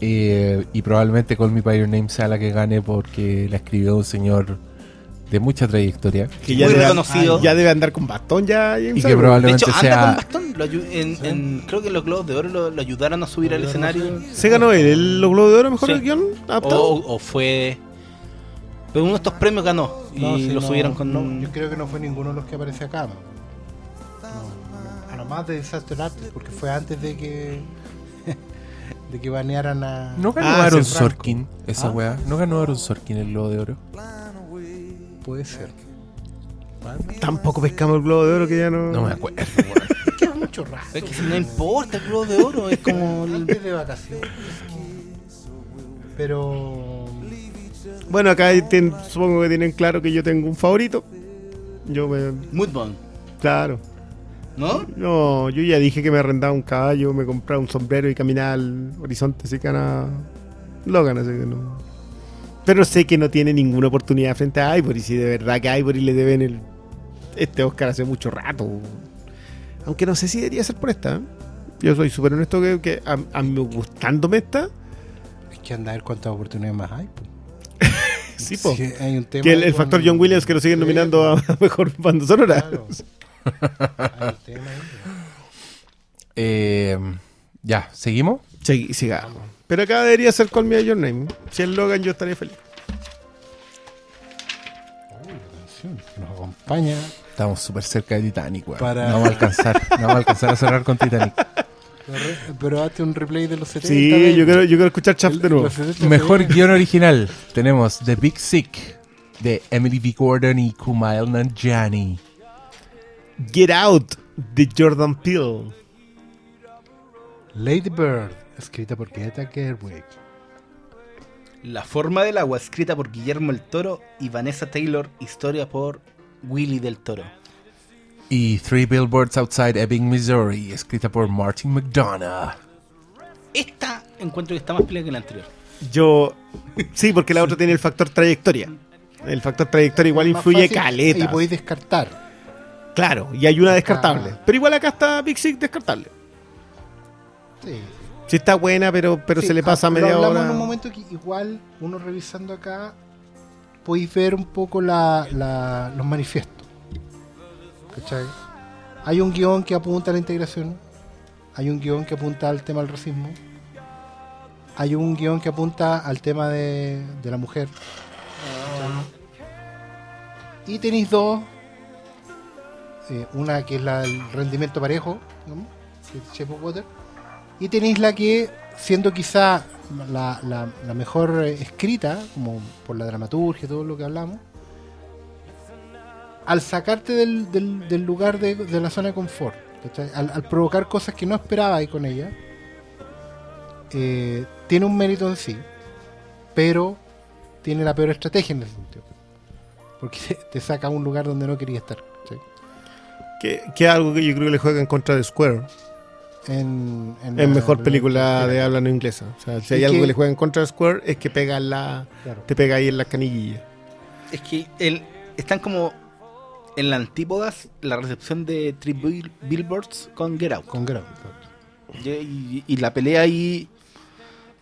eh, y probablemente Call Me By Your Name sea la que gane porque la escribió un señor de mucha trayectoria. Que Muy debe, reconocido. ya debe andar con bastón ya. James Y que Gunn. De probablemente hecho, anda sea... con bastón. Lo en- en- creo que en los Globos de Oro lo, lo ayudaron a subir al escenario. ¿Se ganó él el Globo de Oro mejor Sí. el guion adaptado? O, o fue. Pero uno de estos premios ganó. Y No, sí, lo no, subieron con. no, yo creo que no fue ninguno de los que aparece acá. No, no. A lo más de Disaster Artist, porque fue antes de que. de que banearan a. ¿No ganó Ah, Aaron. Sorkin esa Ah. weá? ¿No ganó Aaron Sorkin el Globo de Oro? Puede ser. Tampoco pescamos el Globo de Oro que ya no. No me acuerdo. Queda mucho rato. Es que si no importa el Globo de Oro, es como. el- de vacaciones. Pero. Bueno, acá supongo que tienen claro que yo tengo un favorito. Yo me. Moodbone, Claro. ¿no? No, yo ya dije que me arrendaba un caballo, me compraba un sombrero y caminaba al horizonte, así que gana Logan, así que no. Pero sé que no tiene ninguna oportunidad frente a Ivory, si de verdad que a Ivory le deben el, este Oscar hace mucho rato. Aunque no sé si debería ser por esta. ¿eh? Yo soy súper honesto que, que a, a mí gustándome esta, Es que anda a ver cuántas oportunidades más hay. po. sí, po. Sí, hay un tema Que el, el factor con- John Williams que lo siguen nominando a mejor banda sonora. Claro. Hay un tema ahí. Eh, ya, ¿seguimos? Sí, sigamos. Pero acá debería ser Call Me By Your Name. Si es Logan, yo estaría feliz. canción que nos acompaña. Estamos súper cerca de Titanic, weón. Para- No vamos a alcanzar. No vamos a alcanzar a cerrar con Titanic. Pero, hazte un replay de los 70. Sí, ven. yo quiero, yo quiero escuchar Chaff de nuevo. Los 70 Mejor guion original. Tenemos The Big Sick de Emily V. Gordon y Kumail Nanjiani. Get Out de Jordan Peele. Lady Bird, escrita por Greta Gerwig. La forma del agua, escrita por Guillermo el Toro y Vanessa Taylor, historia por Willy del Toro. Y Three Billboards Outside Ebbing, Missouri, escrita por Martin McDonough. Esta encuentro que está más pelea que la anterior. Yo. Sí, porque la otra tiene el factor trayectoria. El factor trayectoria igual influye caleta. Y podéis descartar. Claro, y hay una descartable. Pero igual acá está Big Six descartable. Sí. Sí está buena, pero, pero Sí, se le pasa ah, media hora. en un momento que igual uno revisando acá podéis ver un poco la, la- los manifiestos. ¿Cachai? Hay un guion que apunta a la integración, hay un guion que apunta al tema del racismo, hay un guion que apunta al tema de, de la mujer. Y tenéis dos, eh, una que es la, el rendimiento parejo, ¿no? que es Shape of Water, y tenéis la que, siendo quizá la, la- la mejor eh, escrita, como por la dramaturgia y todo lo que hablamos, al sacarte del, lugar de, la zona de confort, al, provocar cosas que no esperaba con ella, eh, tiene un mérito en sí, pero tiene la peor estrategia en ese sentido. Porque te, saca a un lugar donde no quería estar. que es algo que yo creo que le juega en contra de Square. En, en Es la- mejor película de habla no inglesa. O sea, si hay algo que- que le juega en contra de Square es que pega en la, claro. te pega ahí en la canillilla. Es que el, están como en la antípodas la recepción de Three Bill- Billboards con Get Out. Con. Y, y- y la pelea ahí,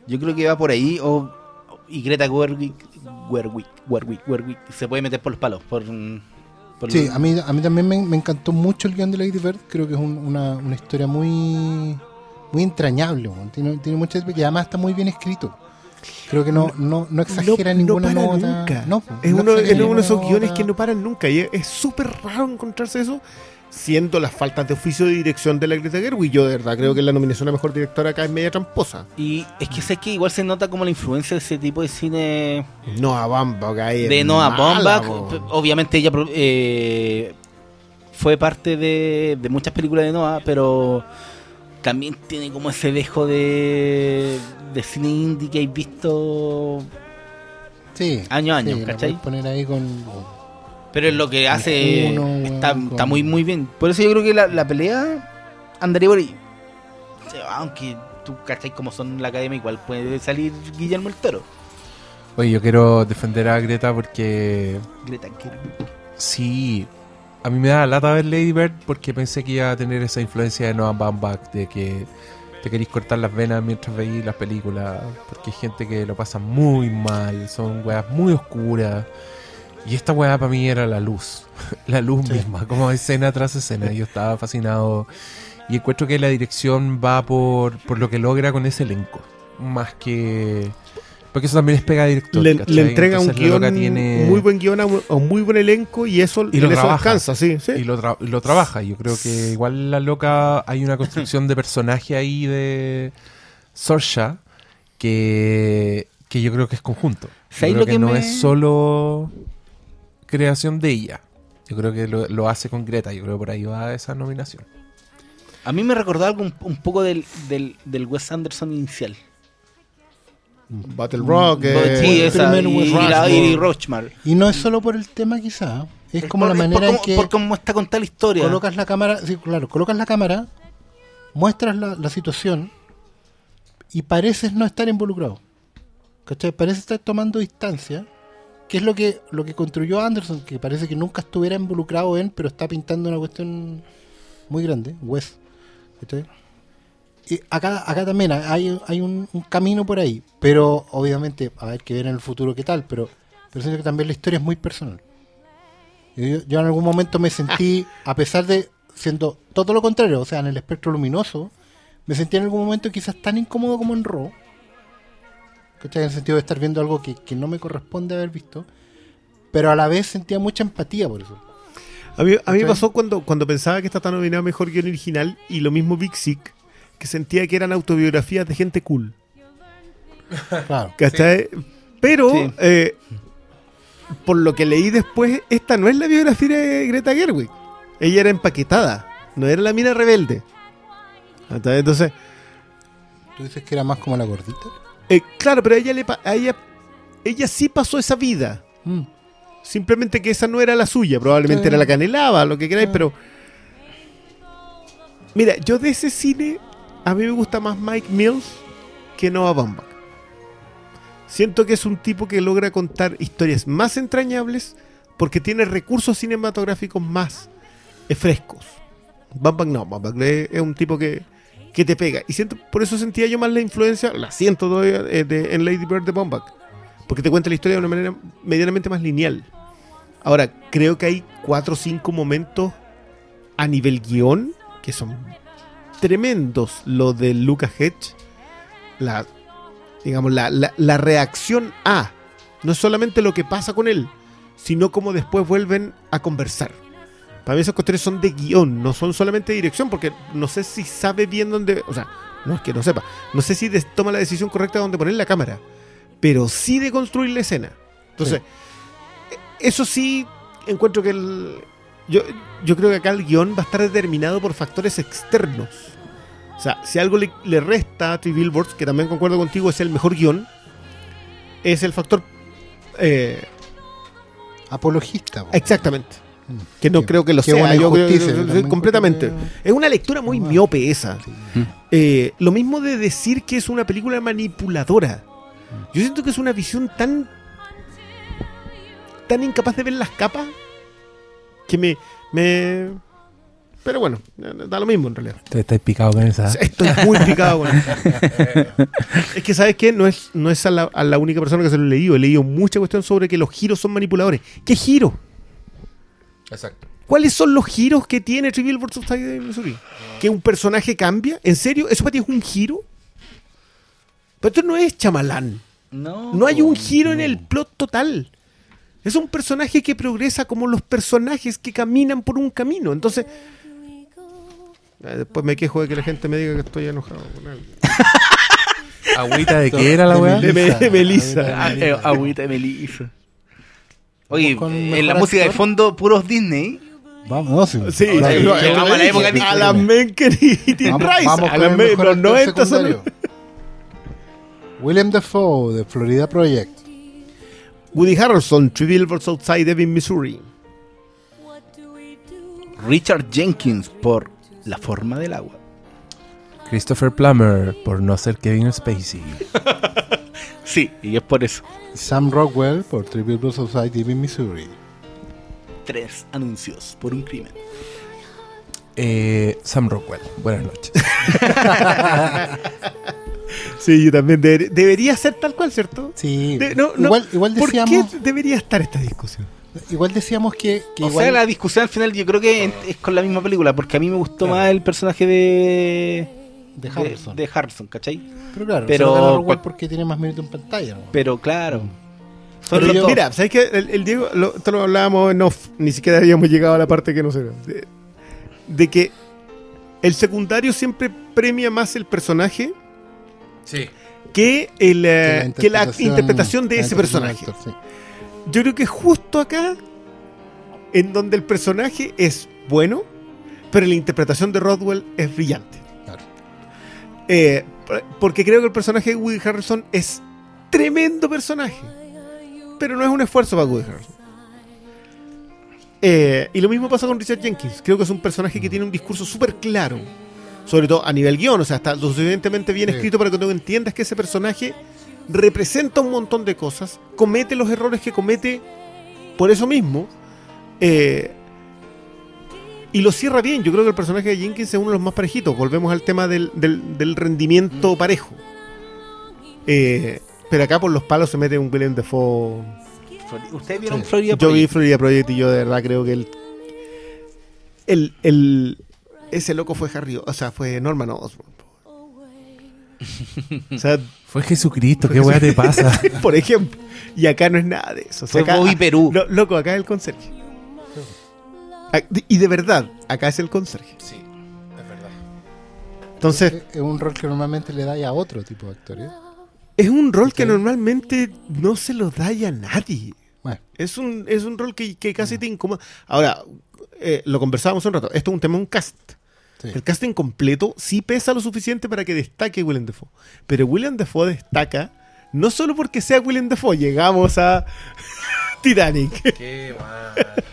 yo creo que va por ahí. O, y Greta Gerwig, Gerwig, Gerwig, Gerwig, se puede meter por los palos. Por, Sí, a mí, a mí también me, me encantó mucho el guion de Lady Bird. Creo que es un- una, una historia muy muy entrañable. Tiene, tiene muchas y además está muy bien escrito. Creo que no, no, no exagera no, ninguna no para nota. nunca. No, es no uno, es uno de esos guiones que no paran nunca. Y es- es súper raro encontrarse eso, siendo las faltas de oficio de dirección de la Greta Gerwig. Yo de verdad creo que la nominación a mejor directora acá es media tramposa. Y es que sé que igual se nota como la influencia de ese tipo de cine Noah Baumbach de Noah Baumbach. Obviamente ella eh, fue parte de, de muchas películas de Noah, pero también tiene como ese dejo de, de cine indie que hay visto Sí, año a año, sí, ¿cachai? poner ahí con. Pero es lo que hace Juno, está, está muy muy bien. Por eso yo creo que la, la pelea andaría por ahí. Aunque tú cachai como son la academia, igual puede salir Guillermo el Toro. Oye, yo quiero defender a Greta porque Greta Gerwig. sí, a mí me da lata ver Lady Bird porque pensé que iba a tener esa influencia de Noah Baumbach de que te queréis cortar las venas mientras veis las películas porque hay gente que lo pasa muy mal, son weas muy oscuras. Y esta weá para mí era la luz, la luz Sí. misma, como escena tras escena. Yo estaba fascinado y encuentro que la dirección va por, por lo que logra con ese elenco, más que... Porque eso también es pega de director. Le, le entrega un Entonces, la guion, tiene- muy buen guion a un, un muy buen elenco y eso, Y lo en eso trabaja. alcanza, sí, sí. y lo, tra- lo trabaja. Yo creo que igual la loca hay una construcción de personaje ahí de Sorsha que, que yo creo que es conjunto. Yo ¿Sabéis creo lo que, que no me- es solo creación de ella. Yo creo que lo, lo hace con Greta. Yo creo que por ahí va esa nominación. A mí me recordó algo un, un poco del, del, del Wes Anderson inicial. Battle Rock, Bo- eh, sí, el esa. primer Y, Wes y la- y Rochmar. Y no es solo por el tema quizá, es como por- la manera por en que por cómo está contada la historia. colocas la cámara, sí, claro, colocas la cámara, muestras la, la situación y pareces no estar involucrado. ¿Cachai? Pareces estar tomando distancia, que es lo que, lo que construyó Anderson, que parece que nunca estuviera involucrado en, pero está pintando una cuestión muy grande, Wes. Y acá, acá también hay, hay un, camino por ahí, pero obviamente, a ver que ver en el futuro qué tal, pero, pero siento que también la historia es muy personal. Yo, en algún momento me sentí, a pesar de siendo todo lo contrario, o sea, en el espectro luminoso, me sentí en algún momento quizás tan incómodo como en Raw. ¿Cachai? En el sentido de estar viendo algo que, que no me corresponde haber visto. Pero a la vez sentía mucha empatía por eso. A mí, a mí pasó cuando, cuando pensaba que esta estaba nominada a Mejor Guión Original y lo mismo Big Sick, que sentía que eran autobiografías de gente cool. Claro. ¿Cachai? Pero, Sí. eh, por lo que leí después, esta no es la biografía de Greta Gerwig. Ella era empaquetada, no era la mina rebelde. Entonces, ¿Tú dices que era más como la gordita? Eh, claro, pero a ella, le, a ella, ella sí pasó esa vida. Mm. Simplemente que esa no era la suya, probablemente Sí. era la que anhelaba, lo que queráis, pero. Mira, yo de ese cine, a mí me gusta más Mike Mills que Noah Baumbach. Siento que es un tipo que logra contar historias más entrañables porque tiene recursos cinematográficos más eh, frescos. Baumbach no, Baumbach es un tipo que, que te pega. Y siento, por eso sentía yo más la influencia, la siento todavía eh, de- en Lady Bird de Baumbach. Porque te cuenta la historia de una manera medianamente más lineal. Ahora, creo que hay cuatro o cinco momentos a nivel guion que son tremendos. Lo de Lucas Hedge, la, digamos, la, la- la reacción a, no solamente lo que pasa con él, sino cómo después vuelven a conversar. Para mí esas cuestiones son de guion, no son solamente de dirección, porque no sé si sabe bien dónde, o sea, no es que no sepa, no sé si toma la decisión correcta de dónde poner la cámara, pero sí de construir la escena. Entonces, eso sí, encuentro que el. Yo, yo creo que acá el guion va a estar determinado por factores externos. O sea, si algo le, le resta a Three Billboards, que también concuerdo contigo, es el mejor guion, es el factor. eh, Apologista. po. exactamente. Que no creo que lo sea. yo creo- completamente. Es una lectura muy Ah. miope esa. Sí. Eh, lo mismo de decir que es una película manipuladora. Yo siento que es una visión tan. tan incapaz de ver las capas. que me. me pero bueno, da lo mismo en realidad. Te estáis picado con esa. Estoy muy picado con esto. Es que, ¿sabes qué? No es, no es a, la, a la única persona que se lo he leído. He leído mucha cuestión sobre que los giros son manipuladores. ¿Qué giro? Exacto. ¿Cuáles son los giros que tiene Trivial vs. Tiger de Missouri? ¿Que un personaje cambia? ¿En serio? ¿Eso para ti es un giro? Pero esto no es chamalán. No, No hay un giro en el plot total. Es un personaje que progresa como los personajes que caminan por un camino. Entonces, eh, después me quejo de que la gente me diga que estoy enojado con él. ¿Agüita de qué era la weá? De, Me- de Melissa. Ah, eh, agüita de Melissa. Oye, Con en la música de fondo, puros Disney. Vamos, no, sí. Sí, vamos a la época de Alan Menken y Tim Vamos, Rice. vamos mejor los actor 90 son-. William Dafoe, de Florida Project. Woody Harrelson, Trivial vs. Outside Ebbing, Missouri. Richard Jenkins por La forma del agua. Christopher Plummer, por no ser Kevin Spacey. Sí, y es por eso. Sam Rockwell por Triple Blue Society en Missouri. Tres anuncios por un crimen. Eh, Sam Rockwell, buenas noches. Sí, yo también. deber- debería ser tal cual, ¿cierto? Sí. De- no, no, igual, igual ¿Por decíamos, qué debería estar esta discusión? igual decíamos que, que O igual sea, la discusión al final yo creo que es con la misma película, porque a mí me gustó Claro. más el personaje de... de Harrison. De, de Harrison, ¿cachai? pero claro, pero- Rockwell porque tiene más minutos en pantalla. ¿no? Pero claro. Pero yo- dos. mira, ¿sabes qué? El, el Diego, lo, esto lo hablábamos en off, ni siquiera habíamos llegado a la parte que no sé. De, de que el secundario siempre premia más el personaje Sí. que, el, eh, que la interpretación de la ese interpretación personaje. del actor, sí. Yo creo que justo acá, en donde el personaje es bueno, pero la interpretación de Rodwell es brillante. Eh, por- porque creo que el personaje de Woody Harrelson es tremendo personaje, pero no es un esfuerzo para Woody Harrelson. Eh, y lo mismo pasa con Richard Jenkins. Creo que es un personaje que tiene un discurso súper claro, sobre todo a nivel guion, o sea, está lo suficientemente bien Sí. escrito para que tú entiendas que ese personaje representa un montón de cosas, comete los errores que comete por eso mismo, eh, y lo cierra bien. Yo creo que el personaje de Jenkins es uno de los más parejitos. Volvemos al tema del, del- del rendimiento parejo. Eh, pero acá por los palos se mete un Willem Dafoe. ¿Ustedes vieron Sí. Florida Yo vi Project? Florida Project y yo de verdad creo que el, el, el- ese loco fue Harry, o sea, fue Norman Osborn. O sea, Fue Jesucristo, qué weá te pasa. por ejemplo. Y acá no es nada de eso. O sea, Fue acá- Bobby Perú. Lo- loco, acá es el conserje. Ah, Y de verdad, acá es el conserje. Sí, es verdad. Entonces, Es- es un rol que normalmente le da a otro tipo de actores. es un rol que normalmente no se lo da a nadie. Bueno, Es un, es un rol que, que casi te incomoda. Ahora, eh, lo conversábamos un rato. Esto es un tema, un cast. sí. El casting completo sí pesa lo suficiente para que destaque Willem Dafoe. Pero Willem Dafoe destaca no solo porque sea Willem Dafoe. Llegamos a Titanic. Qué mal.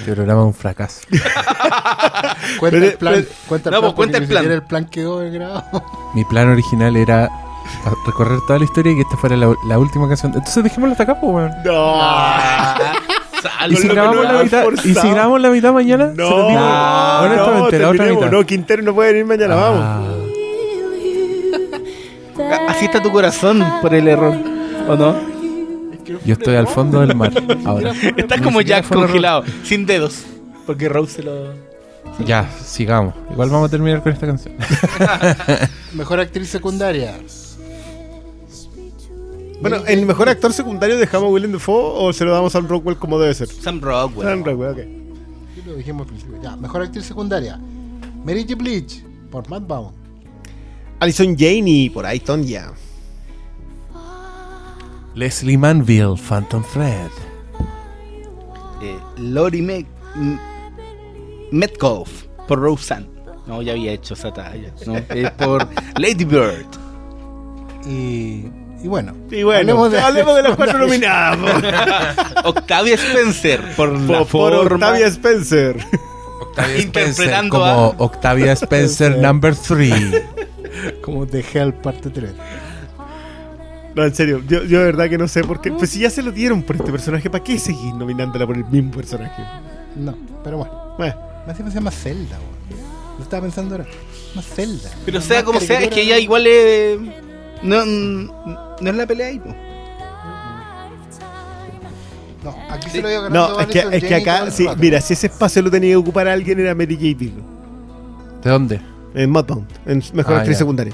Este programa es un fracaso. Cuenta Pero- el plan. pero- cuenta el No, plan. pues, cuenta el plan. siquiera el plan quedó grabado. Mi plan original era recorrer toda la historia y que esta fuera la, la última canción. Entonces dejémoslo hasta acá, pues, weón. No. ¿Y si, grabamos no la mitad, ¿Y si grabamos la mitad mañana? Se los digo No, honestamente, no, la otra mitad. No, Quintero no puede venir mañana, vamos. Ah, Así está tu corazón por el error. ¿O no? Yo estoy al fondo del mar ahora. Estás como Jack congelado, sin dedos. Porque Rose se lo. Ya, sigamos. Igual vamos a terminar con esta canción. Mejor actriz secundaria. Bueno, ¿el mejor actor secundario dejamos a Willem Dafoe o se lo damos a Sam Rockwell como debe ser? Sam Rockwell. Sam Rockwell, ok. Lo dijimos al principio. Ya, mejor actriz secundaria. Mary J. Blige por Matt Bound. Alison Janey, por ahí, ya. Leslie Manville, Phantom Thread. Eh, Lori Met M- Metcalf por Roseanne. No, ya había hecho esa talla. No, es por Lady Bird. Y, y bueno. Y bueno, hablemos de, las cuatro nominadas. Octavia Spencer por la Por. Octavia Spencer. Octavia Interpretando como a- Octavia Spencer number 3. Como The Hell parte 3. No, en serio, yo, yo de verdad que no sé por qué. Pues si ya se lo dieron por este personaje, ¿para qué seguir nominándola por el mismo personaje? No, pero bueno. Bueno, Más se llama Zelda, weón. Lo estaba pensando ahora. Más Zelda. Pero Más sea como sea, es que ella igual es. No, no es la pelea ahí, po. No, aquí Sí. se lo ganando no, es que, es que acá, sí, mira, si ese espacio lo tenía que ocupar alguien era Mary J. Blige. ¿De dónde? En Mudbound, en Mejor Ah, Actriz ya. Secundaria.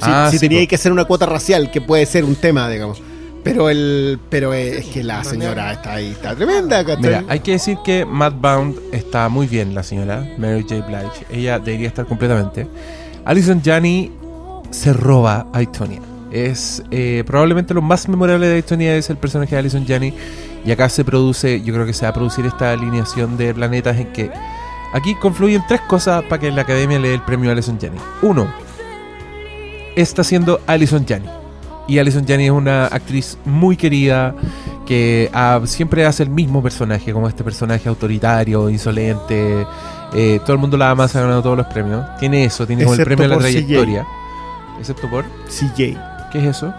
Si, Ah, si sí, tenía que hacer una cuota racial, que puede ser un tema, digamos. Pero el pero es que la señora está ahí, está tremenda. ¿cachai? Mira, hay que decir que Matt Bound está muy bien, la señora Mary J. Blige. Ella debería estar completamente. Alison Janney se roba a Itonia. Es eh, probablemente lo más memorable de Itonia es el personaje de Alison Janney. Y acá se produce, yo creo que se va a producir esta alineación de planetas en que aquí confluyen tres cosas para que la academia le dé el premio a Alison Janney. Uno, está siendo Alison Janney. Y Alison Janney es una actriz muy querida que ah, siempre hace el mismo personaje, como este personaje autoritario, insolente, Eh, todo el mundo la ama, se ha ganado todos los premios. Tiene eso, tiene como el premio a la CJ. trayectoria. Excepto por. CJ. ¿Qué es eso?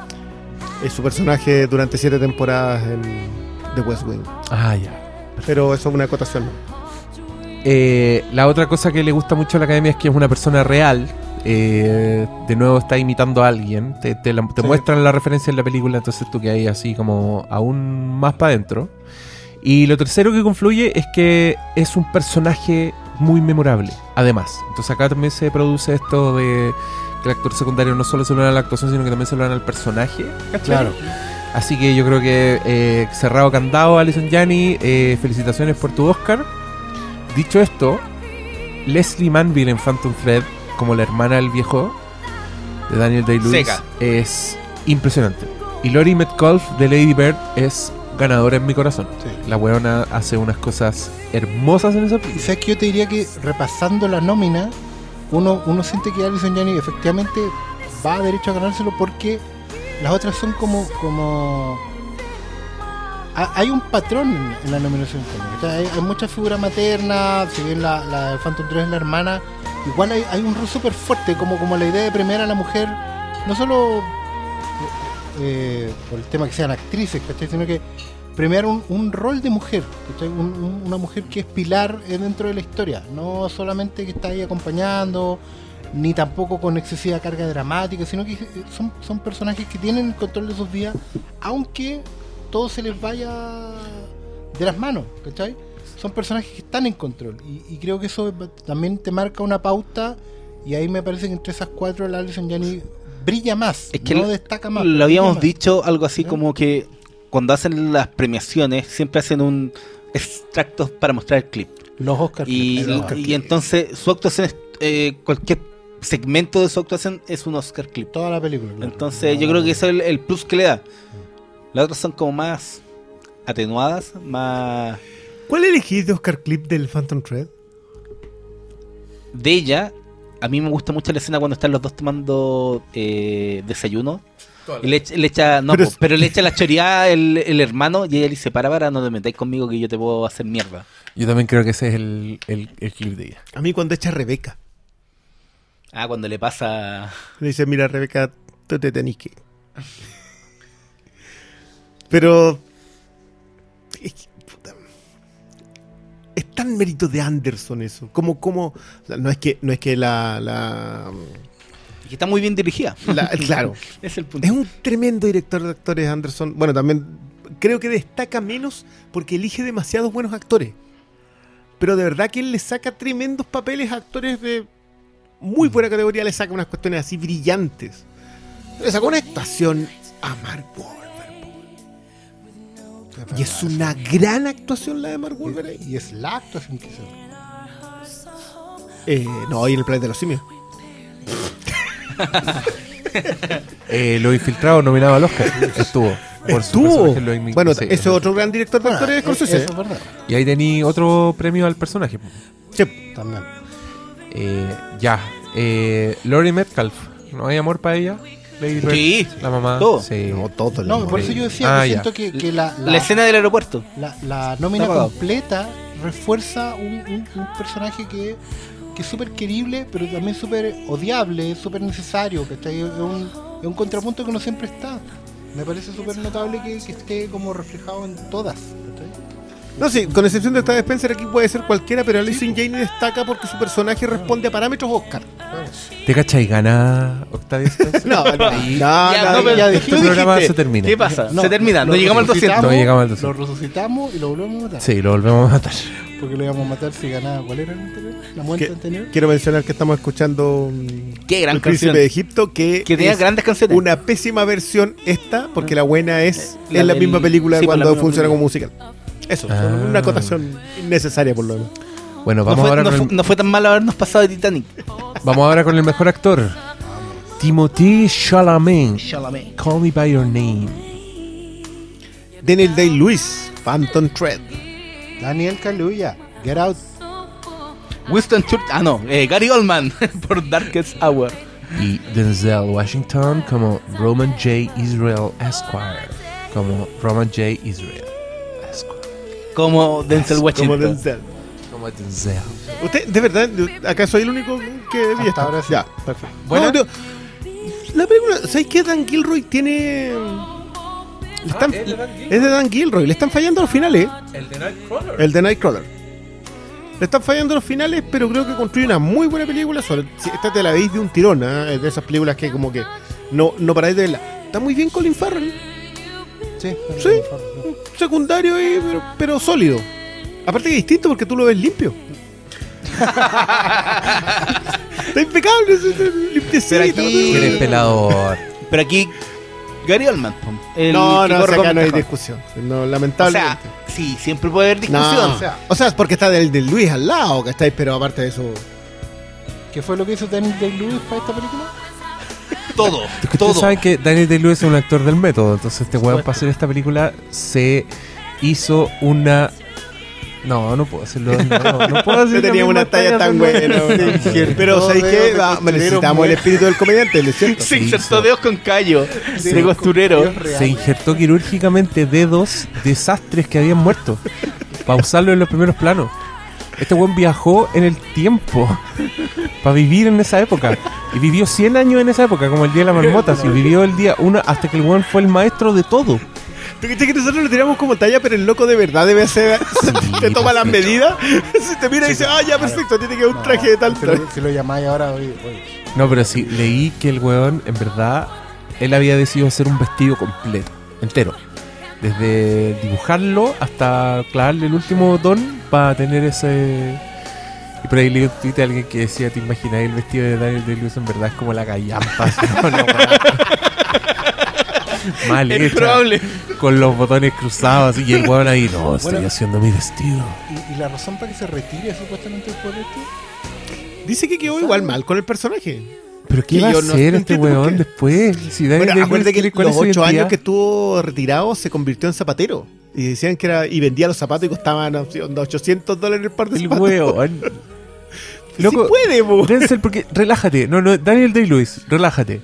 Es su personaje durante siete temporadas en The West Wing. Ah, ya. Pero eso es una acotación. Eh, la otra cosa que le gusta mucho a la academia es que es una persona real. Eh, de nuevo está imitando a alguien. Te, te la- te Sí. muestran la referencia en la película, entonces tú que hay así como aún más para adentro. Y lo tercero que confluye es que es un personaje muy memorable, además. Entonces acá también se produce esto de que el actor secundario no solo se lo dan a la actuación, sino que también se lo dan al personaje. ¿cachai? Claro. Así que yo creo que eh, cerrado candado, Alison Janney, eh, felicitaciones por tu Oscar. Dicho esto, Leslie Manville en Phantom Thread, como la hermana del viejo de Daniel Day-Lewis, es impresionante. Y Lori Metcalf de Lady Bird es ganadora en mi corazón. Sí. La weona hace unas cosas hermosas en esa Y película. sabes que yo te diría que repasando la nómina, uno, uno siente que Alison Janney efectivamente va derecho a ganárselo porque las otras son como. como ha- hay un patrón en, la nominación. O sea, hay, hay mucha figura materna, si bien la, la de Phantom 3 es la hermana, igual hay, un rol súper fuerte, como, como la idea de premiar a la mujer, no solo eh, por el tema que sean actrices, ¿cachai? sino que premiar un, un rol de mujer, ¿cachai? Un- un- una mujer que es pilar eh, dentro de la historia, no solamente que está ahí acompañando, ni tampoco con excesiva carga dramática, sino que eh, son, son personajes que tienen el control de sus vidas, aunque todo se les vaya de las manos, ¿cachai? Son personajes que están en control y, y creo que eso también te marca una pauta y ahí me parece que entre esas cuatro la Alison Janney brilla más, Es que no lo- destaca más. Lo habíamos más. dicho algo así ¿Ya? como que cuando hacen las premiaciones siempre hacen un extractos para mostrar el clip. Los Oscar Y, Oscar entonces su actuación es, eh, cualquier segmento de su actuación es un Oscar clip. toda la película. claro. Entonces yo creo que eso es el, el plus que le da. Las otras son como más atenuadas, más ¿Cuál elegís de Oscar Clip del Phantom Thread? de ella. A mí me gusta mucho la escena cuando están los dos tomando eh, desayuno. Y le, echa- le echa, no, Pero po, es- pero, le echa la choreada el, el hermano y ella le dice, para, para, no te metáis conmigo que yo te puedo hacer mierda. Yo también creo que ese es el, el, el clip de ella. A mí cuando echa a Rebeca. Ah, cuando le pasa... Le dice, mira Rebeca, tú te tenés que... ir". Pero... Es, que, tan mérito de Anderson eso. Como, como... no es que, no es que la... la, que está muy bien dirigida. la- claro. Es el punto. Es un tremendo director de actores, Anderson. Bueno, también creo que destaca menos porque elige demasiados buenos actores. Pero de verdad que él le saca tremendos papeles a actores de muy buena categoría, le saca unas cuestiones así brillantes. Le sacó una actuación a Mark Y es una gran actuación la de Mark Wahlberg. ahí. Y es la actuación que se Eh, no, y en el planeta de los simios. Eh, lo infiltrado nominado al Oscar. Estuvo. Por su Estuvo. imi- Bueno, sí, ese es otro gran director de actores de Eso Scorsese. es verdad. Y ahí tení otro premio al personaje. Sí. También. Eh, ya. Eh, Lori Metcalf. ¿No hay amor para ella? Lady Bird, Sí. La mamá. Todo. Sí. No, todo No, por eso yo decía Ah, que ya. siento que, que la, La, la, escena del aeropuerto. la- la nómina Está completa refuerza un, un- un personaje que, que es súper querible, pero también súper odiable, súper necesario. ¿cachai? Es un, es un contrapunto que no siempre está. Me parece súper notable que, que esté como reflejado en todas. No, sí, con excepción de esta de Spencer, aquí puede ser cualquiera, pero Alison Jane destaca porque su personaje responde a parámetros Oscar. ¿Te cachai? ¿Gana Octavia Spencer? No, no, no, Ya, ya este dijiste. programa se termina. ¿Qué pasa? No, Se termina. No llegamos al 200. resucitamos, No llegamos al 200. Lo resucitamos y lo volvemos a matar. Sí, lo volvemos a matar. Porque lo íbamos a matar si ganaba. ¿Cuál era el anterior? ¿La muerte anterior? Quiero mencionar que estamos escuchando mm, Qué gran El Príncipe canción. de Egipto, que, Que tenía es grandes canciones. una pésima versión esta, porque la buena es La en la del- misma película sí, la cuando misma funciona película. como musical. Eso, Ah. una acotación innecesaria por lo demás. Bueno, No vamos fue, ahora no con fue- el, no fue tan mal habernos pasado de Titanic. vamos ahora con el mejor actor. Timothy Chalamet. Call me by your name. Daniel Day-Lewis, Phantom Thread. Daniel Kaluuya, Get Out. Winston Churchill. Ah, no. eh, Gary Oldman por Darkest Hour. Y Denzel Washington como Roman J. Israel Esquire. Como Roman J. Israel Esquire. Como Denzel Washington. Denzel. Como Como Usted, de verdad, acá soy el único que vi Hasta ahora sí. Ya. Perfecto. Buena. No, tío, la película, ¿sabes qué? Dan Gilroy tiene. le están- Ah, ¿es de Dan Gilroy? es de Dan Gilroy, le están fallando los finales. El de Nightcrawler. El de Nightcrawler. Le están fallando los finales, pero creo que construye una muy buena película. Sobre, si esta te la veis de un tirón. Es de esas películas que como que no, no paráis de verla. Está muy bien Colin Farrell. Sí, Sí. un secundario ahí, pero, pero sólido. Aparte que es distinto porque tú lo ves limpio. Está impecable, es- es limpiecito. Pero aquí- Eres pelador. Pero aquí, Gary Oldman. el No, no, o sea, acá con no hay discusión. No, O lamentablemente. sea, sí, siempre puede haber no, discusión. o sea, o sea, es porque está del, del Luis al lado, que estáis, pero aparte de eso. ¿Qué fue lo que hizo Daniel Day-Lewis para esta película? todo, Ustedes todo. saben que Daniel Day-Lewis es un actor del método, entonces este weón para hacer esta película se hizo una... No, no puedo hacerlo. No, no puedo hacer No la tenía una talla tan buena. pero ¿sabéis qué? costurero necesitamos el espíritu del comediante, ¿no es cierto? Se insertó dedos con callo de costurero. Se injertó quirúrgicamente dedos desastres que habían muerto para usarlo en los primeros planos. Este weón viajó en el tiempo para vivir en esa época. Y vivió 100 años en esa época, como el día de la marmota. Y vivió el día una hasta que el weón fue el maestro de todo. ¿Tú crees que nosotros lo tiramos como talla, pero el loco de verdad debe hacer. te toma las medidas, se te mira y dice, ah, ya perfecto, tiene que un traje de tal. Si lo, si lo llamáis ahora, oye, oye, No, pero sí, leí que el weón, en verdad, él había decidido hacer un vestido completo, entero. Desde dibujarlo hasta clavarle el último botón para tener ese. Y por ahí leí un tweet de alguien que decía: ¿Te imaginas el vestido de Daniel Day-Lewis en verdad es como la la weá. Mal Es hecha, probable. con los botones cruzados y el weón ahí, no, estoy Bueno. haciendo mi vestido. ¿Y, y la razón para que se retire supuestamente después de esto? Dice que quedó igual mal con el personaje. ¿Pero qué va a hacer no este weón después? Si Daniel Bueno, acuérdate que quiere- ¿cuál los ocho años que estuvo retirado se convirtió en zapatero. Y decían que era. Y vendía los zapatos y costaban no sé, onda, 800 dólares el par de El zapatos. weón. Sí Loco, puede, po. Denzel, porque relájate. No, no, Daniel Day-Lewis, relájate.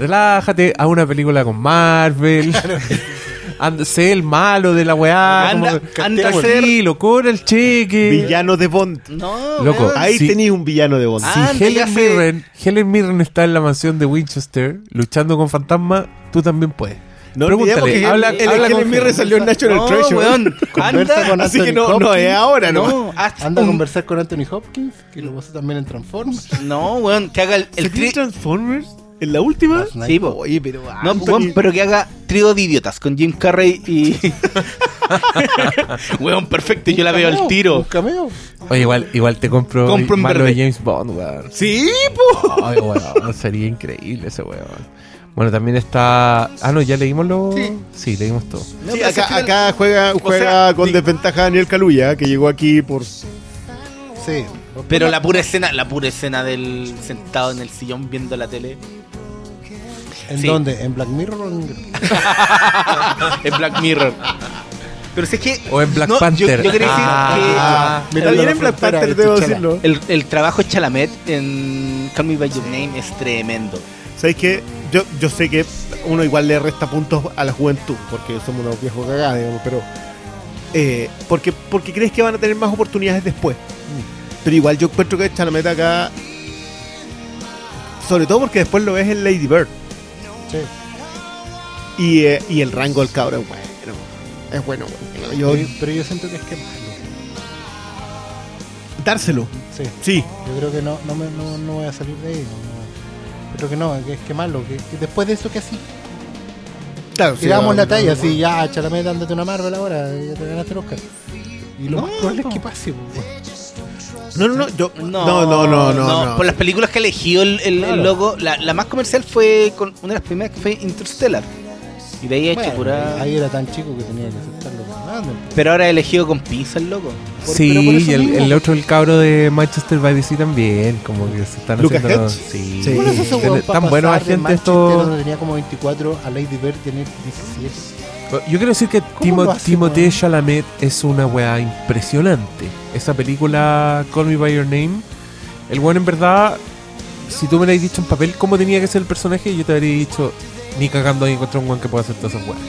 Relájate a una película con Marvel. Anda, sé el malo de la weá. Anda- como- anda a ser- Tranquilo, cobra el cheque. Villano de Bond. No, Loco, weón. Ahí tenías un villano de Bond. Si Anda, Helen. Mirren, Helen Mirren está en la mansión de Winchester luchando con fantasmas, tú también puedes. no pregúntale, que habla- el, el habla Helen con Mirren salió en National No, Treasure. weón. Conversa Anda, con Así que no, no es ahora, ¿no? no, haz Anda a conversar con Anthony Hopkins, que lo pasó también en Transformers. No, weón, que haga el, el ¿Se tiene tri- Transformers? ¿En la última? Sí, po. Oye, pero. No, weón, pero que haga trío de idiotas con Jim Carrey y. weón, perfecto, yo la veo al Un tiro. cameo. Oye, igual, igual te compro, Compro en malo de James Bond, weón. Sí, po. Ay, weón, sería increíble ese weón. Bueno, también está. Ah, no, ya leímos lo. Sí. leímos todo. No, Sí, acá, juega, juega sea, con desventaja Daniel Caluya, que llegó aquí por. Sí. Pero la pura escena, la pura escena del sentado en el sillón viendo la tele. ¿En Sí. dónde? ¿En Black Mirror? o en- en Black Mirror. Pero si es que. O en Black no, yo- Panther. Yo, quería decir Ah. Bien la en Black Panther, de debo T'Challa. decirlo. que el, el trabajo de Chalamet en Call Me By Your Name es tremendo. ¿Sabes qué? Yo, yo sé que uno igual le resta puntos a la juventud, porque somos unos viejos cagados, digamos, pero. Eh, porque, porque crees que van a tener más oportunidades después. Pero igual yo encuentro que Chalamet acá. Sobre todo porque después lo ves en Lady Bird. Sí. Y, eh, y el rango del cabro es bueno. Es bueno, bueno. Yo, Pero, pero yo siento que es que malo. dárselo. Sí. Sí. Yo creo que no, no, me, no, no voy a salir de ahí. No. Creo que no, que es que malo. Que, que después de eso, que así. Claro, Tiramos la talla, así, ya, Chalamet, ándate una Marvel ahora, ya te ganaste el Oscar. Y lo más probable es que pase. pues. No, no, no, yo, No, no, no, no, no, no. Por las películas que elegido el, el- el Claro. logo, la, la más comercial fue con una de las primeras que fue Interstellar. Y de ahí ha hecho Bueno, pura. Ahí era tan chico que tenía que aceptarlo. Pero ahora ha elegido con pinza el loco. Por- sí, y el, el otro, el cabro de Manchester by the Sea también, como que se están Lucas haciendo... Hedges. Sí, Sí. ¿Cómo no es ese Tiene- weón pa' tan buenos agentes estos... tenía como 24 a Lady Bird tener 17? Yo quiero decir que Timo, hace, Timothée? Chalamet es una weá impresionante. Esa película Call Me By Your Name, el weón en verdad, si tú me lo dicho en papel cómo tenía que ser el personaje, yo te habría dicho, ni cagando ahí encontrar un weón que pueda hacer todas esas weas.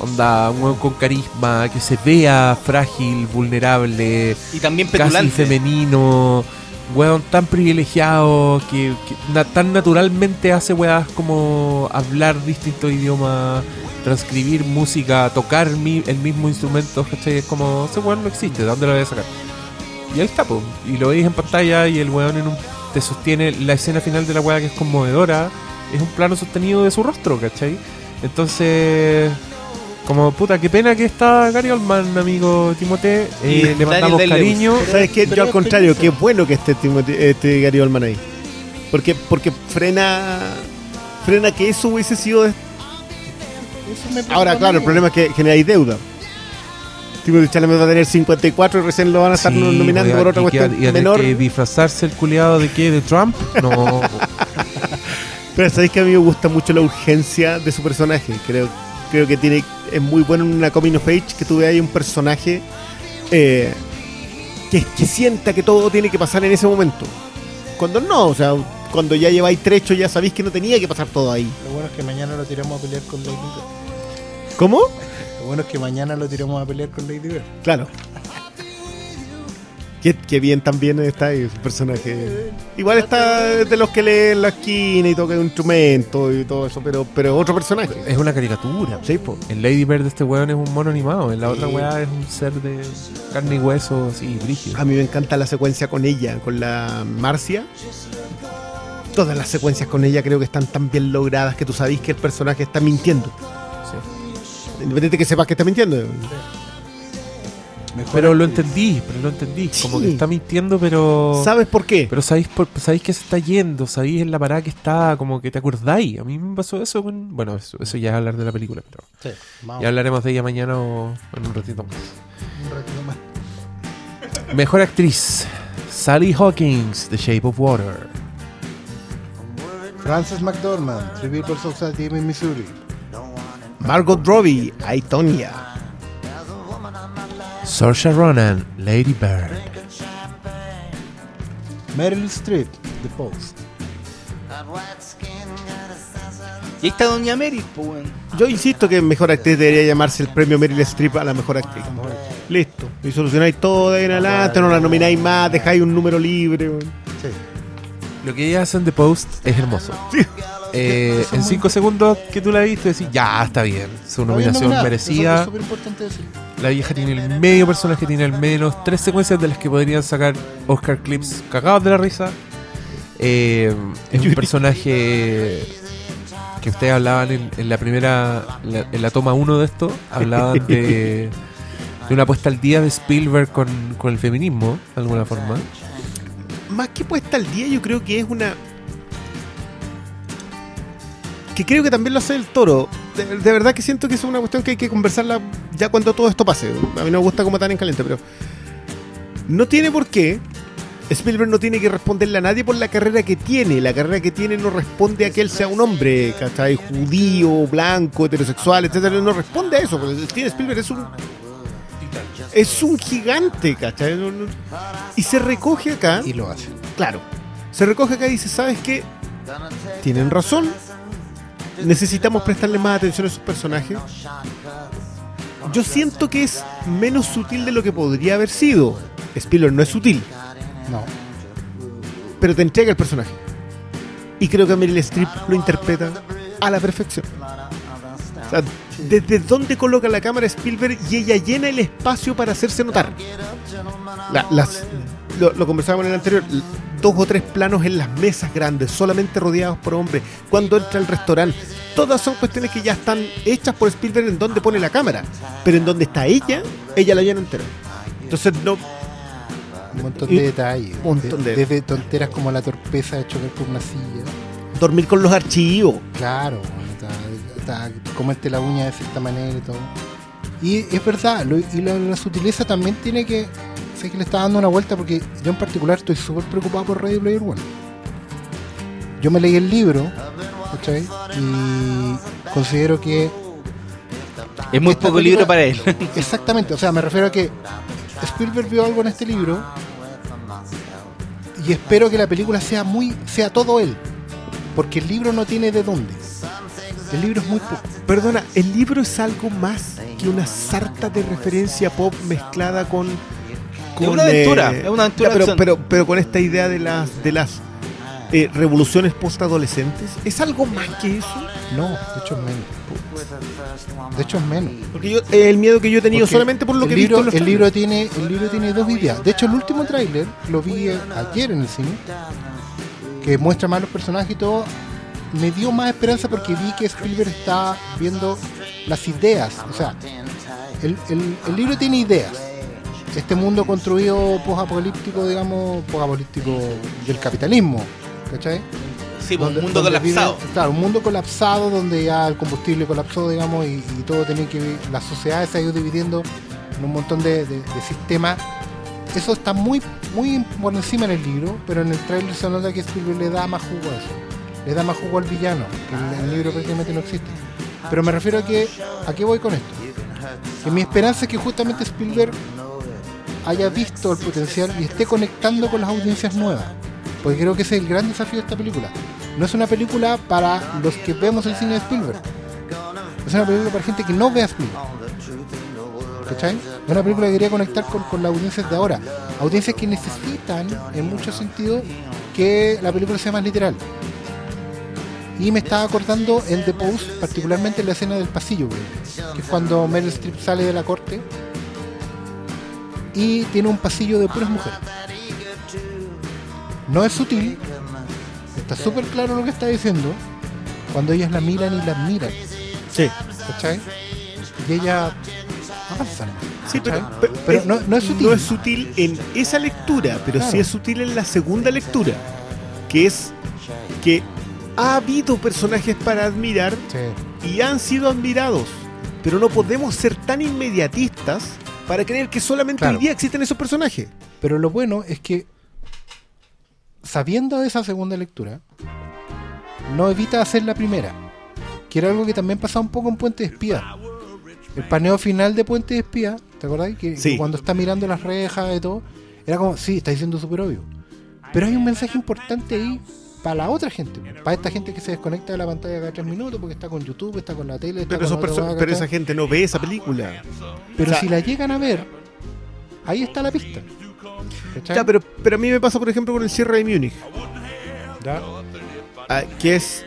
Onda, un weón con carisma, que se vea frágil, vulnerable, Y también casi petulante. femenino, weón tan privilegiado, que, que na- tan naturalmente hace weas como hablar distintos idiomas, transcribir música, tocar mi- el mismo instrumento, ¿cachai? Es como, ese weón no existe, ¿de dónde lo voy a sacar? Y ahí está, po. y lo veis en pantalla y el weón en un, te sostiene la escena final de la wea que es conmovedora, es un plano sostenido de su rostro, ¿cachai? Entonces... Como puta, qué pena que está Gary Oldman, amigo Timote. Eh, Y le mandamos cariño. ¿Sabes qué? Yo al contrario, qué bueno que esté Timothy- este Gary Oldman ahí. Porque, porque frena frena que eso hubiese sido... de- Eso me Ahora, claro, el problema es que generáis deuda. Timothy Chalamet va a tener 54 y recién lo van a estar Sí, nominando por otra cuestión y menor. que disfrazarse el culiado de qué? ¿De Trump? No. Pero sabéis que a mí me gusta mucho la urgencia de su personaje. Creo, creo que tiene es muy bueno en una coming of age que tú veas ahí un personaje eh, que, que sienta que todo tiene que pasar en ese momento. Cuando no, o sea, cuando ya lleváis trecho ya sabéis que no tenía que pasar todo ahí. Lo bueno es que mañana lo tiramos a pelear con Lady. ¿Cómo? Lo bueno es que mañana lo tiramos a pelear con Lady Bird. Claro. Qué, qué bien también está ahí su personaje. Igual está de los que lee en la esquina y toca un instrumento y todo eso, pero, pero otro personaje. es una caricatura. Sí, po. En Lady Bird este weón es un mono animado. En la otra weá es un ser de carne y hueso, así, brígido. A mí me encanta la secuencia con ella, con la Marcia. Todas las secuencias con ella creo que están tan bien logradas que tú sabes que el personaje está mintiendo. Independiente que sepas que está mintiendo. Mejor Pero lo entendí, pero lo entendí. Como que está mintiendo, pero. ¿Sabes por qué? Pero sabéis, por, sabéis que se está yendo, sabéis en la parada que está, como que te acordáis. A mí me pasó eso con. Bueno, eso, eso ya es hablar de la película, pero. Sí, vamos. Ya hablaremos de ella mañana o en un ratito más. Un ratito más. Mejor actriz: Sally Hawkins, The Shape of Water. Frances McDormand, Three People Society en Missouri. Margot Robbie, I, Tonya. Saoirse Ronan, Lady Bird. Meryl Streep, The Post. Y ahí está Doña Mary, pues, weón. Yo insisto que mejor actriz debería llamarse el premio Meryl Streep a la mejor actriz. Listo. Y solucionáis todo de ahí en adelante, no la nomináis más, dejáis un número libre. weón. Sí. Lo que ella hace en The Post es hermoso. Eh, en cinco segundos que tú la viste, decís, ya, está bien. Su nominación merecida. eso. La vieja tiene el medio personaje, tiene al menos tres secuencias de las que podrían sacar Oscar clips cagados de la risa. Eh, es un personaje que ustedes hablaban en, en la primera, la- en la toma 1 de esto, hablaban de, de una puesta al día de Spielberg con, con el feminismo, de alguna forma. Más que puesta al día, yo creo que es una. Que creo que también lo hace el toro. De, de verdad que siento que es una cuestión que hay que conversarla ya cuando todo esto pase. A mí no me gusta como tan en caliente, pero. No tiene por qué. Spielberg no tiene que responderle a nadie por la carrera que tiene. La carrera que tiene no responde a que él sea un hombre, ¿cachai? Judío, blanco, heterosexual, etcétera. No responde a eso. Steven Spielberg es un. Es un gigante, ¿cachai? Y se recoge acá. Y lo hace. Claro. Se recoge acá y dice, ¿sabes qué? Tienen razón. Necesitamos prestarle más atención a esos personajes. Yo siento que es menos sutil de lo que podría haber sido. Spielberg no es sutil, No. pero te entrega el personaje. Y creo que Meryl Streep lo interpreta a la perfección. O sea, desde dónde coloca la cámara Spielberg y ella llena el espacio para hacerse notar. La- las, lo, lo conversábamos en el anterior. Dos o tres planos en las mesas grandes, solamente rodeados por hombres. Cuando entra al restaurante, todas son cuestiones que ya están hechas por Spielberg en donde pone la cámara. Pero en donde está ella, ella la llena entera. Entonces, no, Un montón de detalles. un montón de- Desde tonteras como la torpeza de chocar por una silla. dormir con los archivos. Claro, bueno, está- está- comerte la uña de cierta manera y todo. Y es verdad, lo- y la, la sutileza también tiene que. Sé que le está dando una vuelta porque yo en particular estoy súper preocupado por Ready Player One. Yo me leí el libro, ¿cachai? Y considero que. Es muy poco película- libro para él. Exactamente, o sea, me refiero a que Spielberg vio algo en este libro y espero que la película sea muy sea todo él, porque el libro no tiene de dónde. El libro es muy. Perdona, el libro es algo más que una sarta de referencia pop mezclada con. con, una aventura, es una aventura ya, pero, pero, pero con esta idea de las de las eh, revoluciones postadolescentes. ¿Es algo más que eso? No, de hecho es menos. De hecho es menos. Porque yo, eh, el miedo que yo he tenido Porque solamente por lo que el he visto libro, en los el trailers. libro tiene el libro tiene dos ideas. De hecho, el último tráiler lo vi eh, ayer en el cine, que muestra más los personajes y todo. Me dio más esperanza porque vi que Spielberg está viendo las ideas. O sea, el, el- el libro tiene ideas. Este mundo construido post-apocalíptico, digamos, post-apocalíptico del capitalismo. ¿Cachai? Sí, pues, Donde- un mundo colapsado. vive- claro, un mundo colapsado donde ya el combustible colapsó, digamos, y, y todo tenía que vi- la sociedad se ha ido dividiendo en un montón de, de- de sistemas. Eso está muy, muy por encima en el libro, pero en el trailer se nota que Spielberg le da más jugo a eso. Le da más jugo al villano, que en el libro prácticamente no existe. Pero me refiero a que, ¿a qué voy con esto? Que mi esperanza es que justamente Spielberg haya visto el potencial y esté conectando con las audiencias nuevas. Porque creo que ese es el gran desafío de esta película. No es una película para los que vemos el cine de Spielberg. Es una película para gente que no ve a Spielberg. ¿Cachai? Es una película que quería conectar con, con las audiencias de ahora. Audiencias que necesitan, en muchos sentidos, que la película sea más literal. Y me estaba acordando en The Post, particularmente en la escena del pasillo, güey, que es cuando Meryl Streep sale de la corte y tiene un pasillo de puras mujeres. No es sutil, está súper claro lo que está diciendo cuando ellas la miran y la admiran, Sí. ¿cachai? Y ella avanza. Sí, pero, pero- Pero es- no- no es sutil. No es sutil en esa lectura, pero Claro. sí es sutil en la segunda lectura, que es que ha habido personajes para admirar Sí. y han sido admirados, pero no podemos ser tan inmediatistas para creer que solamente Claro. hoy día existen esos personajes. Pero lo bueno es que, sabiendo de esa segunda lectura, no evita hacer la primera. Que era algo que también pasaba un poco en Puente de Espía. El paneo final de Puente de Espía, ¿te acordás? Que, Sí. que cuando está mirando las rejas y todo, era como, sí, está diciendo súper obvio. Pero hay un mensaje importante ahí para la otra gente, para esta gente que se desconecta de la pantalla cada tres minutos porque está con YouTube, está con la tele, está Pero, con otra hueá, pero esa gente no ve esa película. Pero o sea- si la llegan a ver, ahí está la pista. ¿cachai? Ya, pero, pero a mí me pasa, por ejemplo, con el cierre de Múnich, ah, que es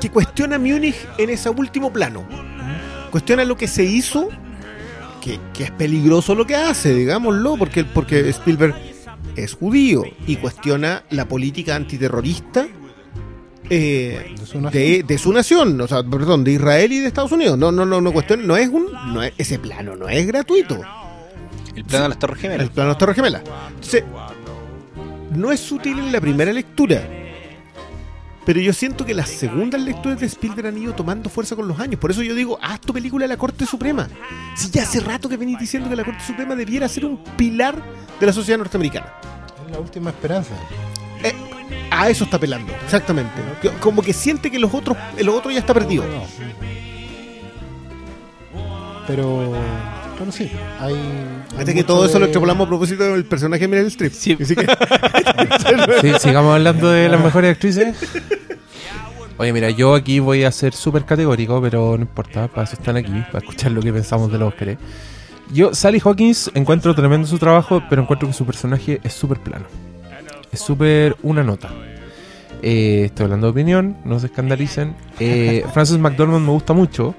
que cuestiona Múnich en ese último plano. Cuestiona lo que se hizo, que, que es peligroso lo que hace, digámoslo, porque, porque Spielberg es judío y cuestiona la política antiterrorista eh, De su nación. de, de su nación, o sea, perdón, de Israel y de Estados Unidos. No, no, no, no cuestiona, no es un, no es- ese plano no es gratuito. El plano de las Torres Gemelas. El plano de las Torres Gemelas. Entonces, no es sutil en la primera lectura. Pero yo siento que las segundas lecturas de Spielberg han ido tomando fuerza con los años. Por eso yo digo, haz tu película de la Corte Suprema. Si ya hace rato que venís diciendo que la Corte Suprema debiera ser un pilar de la sociedad norteamericana. Es la última esperanza. A eso está apelando, exactamente. Como que siente que los otros, el otro ya está perdido. Pero, bueno, sí, hay. Fíjate que todo eso de- lo extrapolamos a propósito del personaje de Meryl Streep. Sí. Así que- Sí, sigamos hablando de las mejores actrices. Oye, mira, yo aquí voy a ser súper categórico, pero no importa, para eso están aquí, para escuchar lo que pensamos de los Oscars. Yo, Sally Hawkins, encuentro tremendo su trabajo, pero encuentro que su personaje es súper plano. Es súper una nota. Eh, estoy hablando de opinión, no se escandalicen. Eh, Frances McDormand me gusta mucho,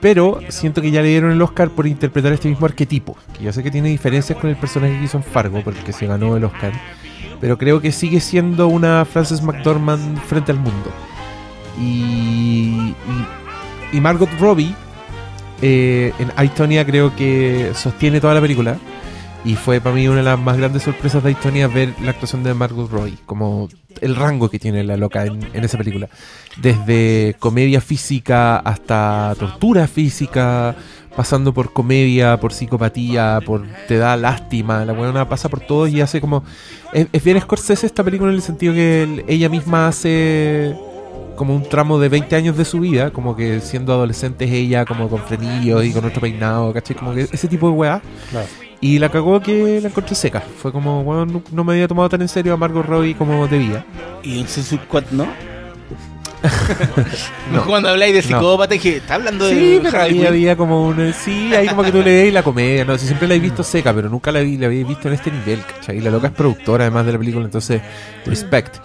pero siento que ya le dieron el Oscar por interpretar este mismo arquetipo. Que yo sé que tiene diferencias con el personaje que hizo en Fargo, porque se ganó el Oscar. Pero creo que sigue siendo una Frances McDormand frente al mundo. Y, y, Margot Robbie eh, en Aitonia creo que sostiene toda la película. Y fue para mí una de las más grandes sorpresas de Aitonia ver la actuación de Margot Robbie. Como el rango que tiene la loca en, esa película. Desde comedia física hasta tortura física, pasando por comedia, por psicopatía, por te da lástima. La buena pasa por todo y hace como. Es, es bien Scorsese esta película en el sentido que ella misma hace como un tramo de 20 años de su vida, como que siendo adolescente es ella como con frenillos y con otro peinado, ¿cachai? Como que ese tipo de weá. Claro. Y la cagó que la encontré seca. Fue como, bueno, no, no me había tomado tan en serio a Margot Robbie como debía. Y en Suicide Squad, ¿no? No, cuando habláis de psicópata, dije, ¿está hablando de Sí, pero ahí había como un... Sí, ahí como que tú le veis la comedia, ¿no? Si siempre la he visto seca, pero nunca la, vi, la había visto en este nivel, ¿cachai? Y la loca es productora además de la película, entonces, respect.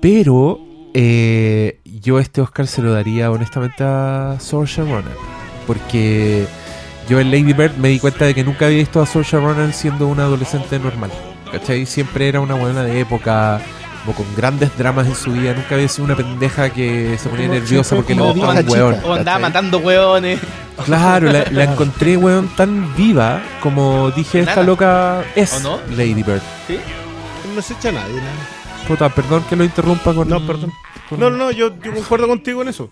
Pero eh, yo este Oscar se lo daría honestamente a Saoirse Ronan. Porque yo en Lady Bird me di cuenta de que nunca había visto a Saoirse Ronan siendo una adolescente normal. ¿Cachai? Siempre era una buena de época, como con grandes dramas en su vida. Nunca había sido una pendeja que se ponía nerviosa porque le gustaba un chica. O andaba matando hueones. Claro, la, la encontré, weón, tan viva como dije, esta loca es. Lady Bird. ¿Sí? No se echa a nadie. nada. Puta, perdón que lo interrumpa con... No, perdón. con- No, no, no, yo, yo concuerdo contigo en eso.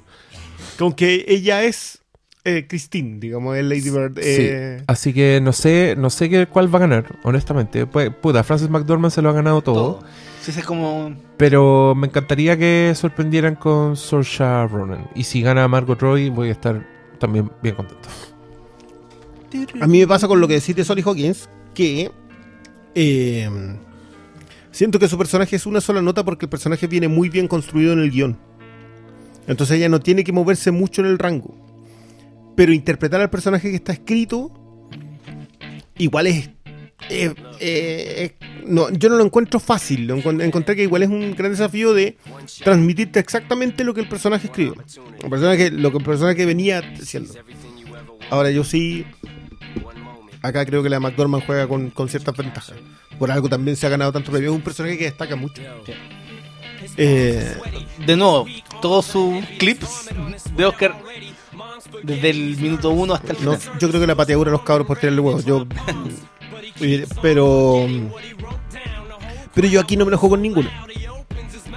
Con que ella es eh, Christine, digamos, es Lady Bird. eh, Sí, así que no sé, no sé qué, cuál va a ganar, honestamente. Pues, puta, Frances McDormand se lo ha ganado todo, Todo. Sí, es como. pero me encantaría que sorprendieran con Saoirse Ronan. Y si gana Margot Robbie, voy a estar también bien contento. A mí me pasa con lo que decís de Sally Hawkins, que eh, siento que su personaje es una sola nota porque el personaje viene muy bien construido en el guion. Entonces ella no tiene que moverse mucho en el rango. Pero interpretar al personaje que está escrito, igual es... eh, eh, no, yo no lo encuentro fácil. Lo encon- encontré que igual es un gran desafío de transmitirte exactamente lo que el personaje escribió. El personaje, lo que el personaje venía diciendo. Ahora yo sí acá creo que la McDormand juega con, con ciertas ventajas. Por algo también se ha ganado tanto premio. Es un personaje que destaca mucho. Eh, De nuevo, todos sus clips de Oscar. Desde el minuto uno hasta el no, final. yo creo que la pateadura de los cabros por tirarle huevos. Yo, pero. Pero yo aquí no me lo juego con ninguno.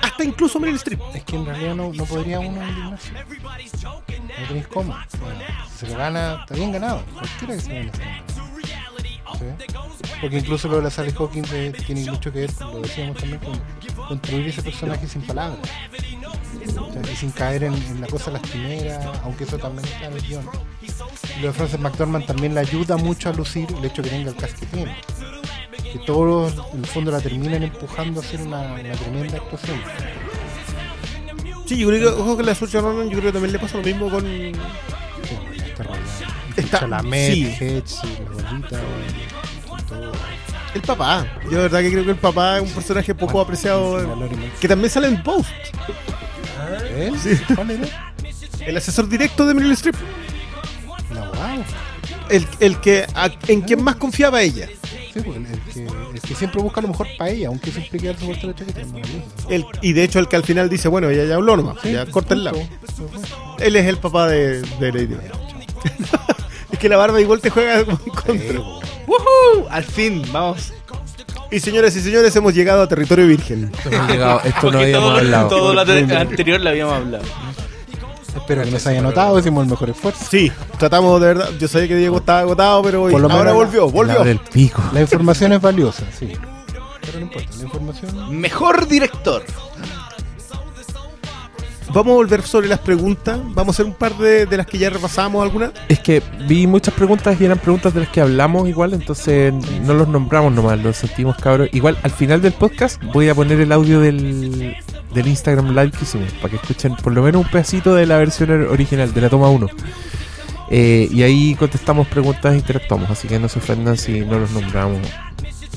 Hasta incluso Meryl Streep. Es que en realidad no, no podría uno indignarse. No tenéis cómo. Si se lo gana, está bien ganado. Cualquiera que se gane. se gana. ¿Sí? Porque incluso lo de la Sally Hawkins eh, tiene mucho que ver, lo decíamos también, con construir ese personaje sin palabras. Y sin caer en, en la cosa lastimera, aunque eso también está en el guion. Lo de Frances McDormand también le ayuda mucho a lucir el hecho que tenga el cast que tiene. Que todos en el fondo la terminan empujando a hacer una, una tremenda actuación. Sí, yo creo que, ojo que la Saoirse Ronan, yo creo que también le pasa lo mismo con. Sí, está rodeada. Está- Chalamet, sí. La todo. El papá. Yo de verdad que creo que el papá es un personaje poco apreciado. La. Que también sale en Post. ¿Él? ¿Cuál era? El asesor directo de Meryl Streep. El. El, el que a- en quien más confiaba ella. Sí, porque el, el que, el que siempre busca lo mejor para ella, aunque eso implique darse vuelta la chaqueta. es maravilloso. El, y de hecho el que al final dice, bueno, ella ya habló nomás. Ya corta el punto. lado. Se fue. Él es el papá de, de Lady es que la barba igual te juega como en contra. Sí. ¡Woohoo! Al fin, vamos. Y señoras y señores, hemos llegado a territorio virgen. Hemos llegado, esto no Porque habíamos todo, hablado. todo lo ante- anterior lo habíamos hablado. Espero que nos haya notado, hicimos el mejor esfuerzo. Sí, tratamos de verdad. Yo sabía que Diego estaba agotado, pero hoy- Por lo ahora menos volvió, La volvió. del pico. La información es valiosa, sí. Pero no importa, la información. Mejor director. Vamos a volver sobre las preguntas. Vamos a hacer un par de, de las que ya repasamos, algunas. Es que vi muchas preguntas y eran preguntas de las que hablamos igual, entonces no los nombramos nomás, los sentimos cabros. Igual al final del podcast voy a poner el audio del, del Instagram Live que hicimos, para que escuchen por lo menos un pedacito de la versión or- original, de la toma 1. Eh, y ahí contestamos preguntas e interactuamos, así que no se ofendan si no los nombramos.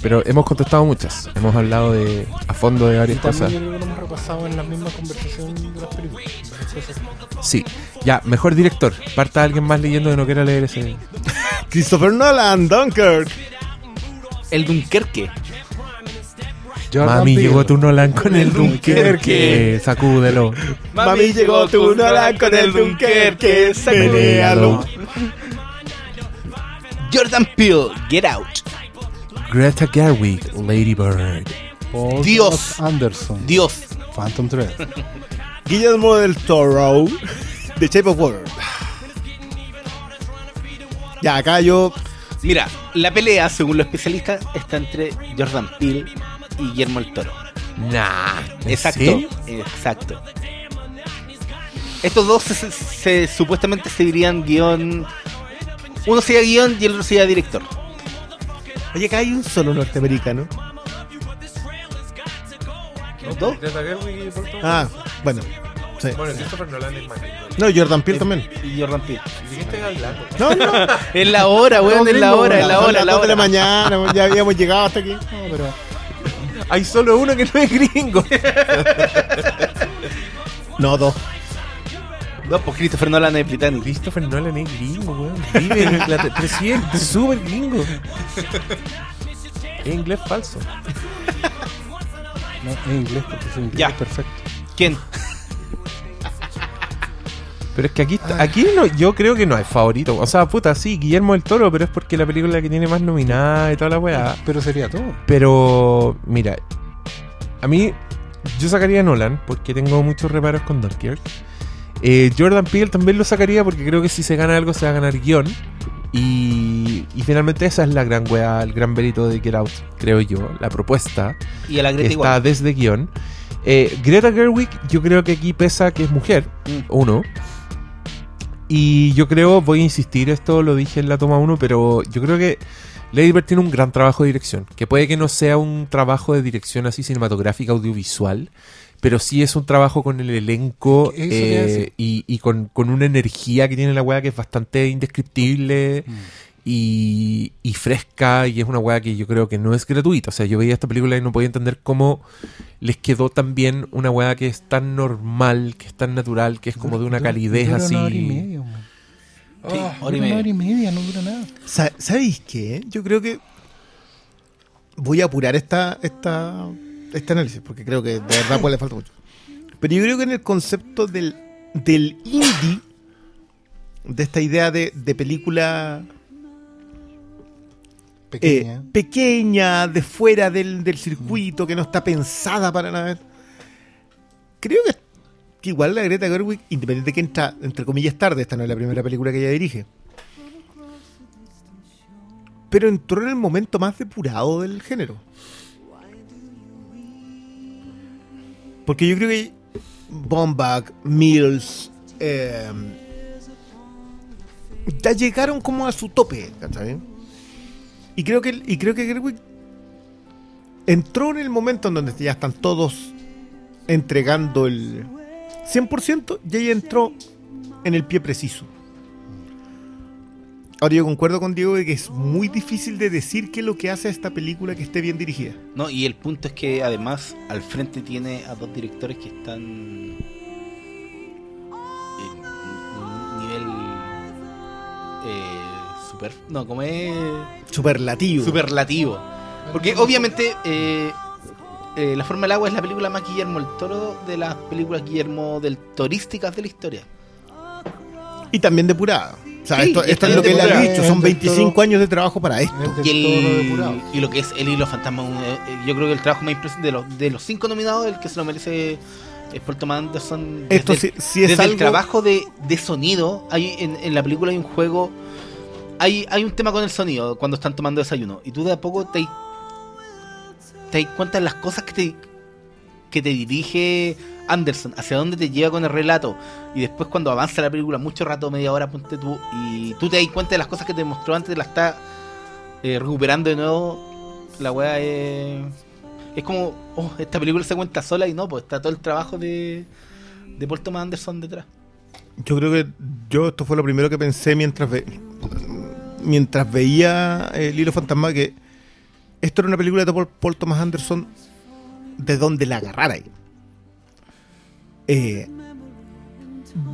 Pero hemos contestado muchas, hemos hablado de a fondo de Y varias también cosas. yo creo que lo hemos repasado en la misma conversación de las películas. Entonces, Sí, ya, mejor director. Parta alguien más leyendo que no quiera leer ese. Christopher Nolan, Dunkirk. El Dunkerque. Jordan Mami, Peele. llegó tu Nolan con el Dunkerque. Dunkerque. Sacúdelo. Mami, llegó tu Nolan con el Dunkerque. Menéalo. Jordan Peele, Get Out. Greta Gerwig, Lady Bird. Paul Dios. Thomas Anderson. Dios. Phantom Thread. Guillermo del Toro. The Shape of Water. Ya, acá yo. Mira, la pelea, según los especialistas, está entre Jordan Peele y Guillermo el Toro. Nah. ¿en Exacto, serio? exacto. Estos dos se, se- se- supuestamente se dirían guion. Uno sería guion y el otro sería director. Oye, acá hay un solo norteamericano. ¿Dos? Ah, bueno. Sí. Bueno, Christopher Nolan es más. No, Jordan Peele también. Y Jordan Peele. ¿De qué estás hablando? No, no. Es la hora, weón, es la hora, es la hora, las es la dos de la mañana, ya habíamos llegado hasta aquí. No, pero... Hay solo uno que no es gringo. No, dos. No, pues Christopher Nolan es británico. Christopher Nolan es gringo, weón. Vive en Inglaterra. Pero sí es súper gringo. Es inglés falso. No, es inglés porque es inglés Ya. perfecto. ¿Quién? Pero es que aquí, está- aquí no, yo creo que no hay favorito. O sea, puta, sí, Guillermo del Toro, pero es porque la película que tiene más nominada y toda la weá. Pero sería todo. Pero, mira, a mí, yo sacaría a Nolan porque tengo muchos reparos con Dunkirk. Eh, Jordan Peele también lo sacaría porque creo que si se gana algo se va a ganar guion. Y, y finalmente esa es la gran weá, el gran verito de Get Out, creo yo, la propuesta Y a la que Greta está desde guion. Eh, Greta Gerwig, yo creo que aquí pesa que es mujer, Mm. uno. Y yo creo, voy a insistir, esto lo dije en la toma 1, pero yo creo que Lady Bird tiene un gran trabajo de dirección. Que puede que no sea un trabajo de dirección así cinematográfica, audiovisual, pero sí es un trabajo con el elenco eh, y, y con, con una energía que tiene la weá que es bastante indescriptible y, y fresca y es una weá que yo creo que no es gratuita. O sea, yo veía esta película y no podía entender cómo les quedó tan bien una weá que es tan normal, que es tan natural, que es como de una calidez dura así. Una hora y media, man. Sí, Dura hora y una media. hora y media, no dura nada. Sa- ¿Sabéis qué? Yo creo que voy a apurar esta, esta, este análisis, porque creo que de verdad pues le falta mucho. Pero yo creo que en el concepto del, del indie, de esta idea de, de película eh, Pequeña. pequeña, de fuera del, del circuito, que no está pensada para nada. Creo que, que igual la Greta Gerwig, independiente de que entra, entre comillas, tarde, esta no es la primera película que ella dirige. Pero entró en el momento más depurado del género. Porque yo creo que Bombach, Mills, eh, ya llegaron como a su tope. Y creo que y creo que Gerwig entró en el momento en donde ya están todos entregando el 100% y ella entró en el pie preciso. Ahora yo concuerdo con Diego de que es muy difícil de decir qué es lo que hace a esta película que esté bien dirigida. No, y el punto es que además al frente tiene a dos directores que están en un nivel eh, super, no, como es Superlativo. superlativo. Porque obviamente eh, eh, La forma del agua es la película más Guillermo el Toro de las películas Guillermo del Torísticas de la historia. Y también depurada. O sea, Sí, esto, es lo que él ha dicho. Son El del 25 Toro. años de trabajo para esto. Y, el, lo que es El Hilo Fantasma, eh, eh, yo creo que el trabajo más impresionante de los, de los cinco nominados, el que se lo merece es Paul Thomas Anderson. Esto desde sí, el- sí es desde algo. el trabajo de, de sonido, hay en, en la película hay un juego, hay, hay un tema con el sonido cuando están tomando desayuno, y tú de a poco te, te das cuenta de las cosas que te, que te dirige Anderson, hacia dónde te lleva con el relato, y después cuando avanza la película, mucho rato, media hora, ponte tú, y tú te das cuenta de las cosas que te mostró antes, la está eh, recuperando de nuevo, la weá es... Es como, oh, esta película se cuenta sola y no, pues está todo el trabajo de, de Paul Thomas Anderson detrás. Yo creo que yo esto fue lo primero que pensé mientras ve- mientras veía el hilo fantasma que esto era una película de Paul, Paul Thomas Anderson de donde la agarrara ahí. Eh,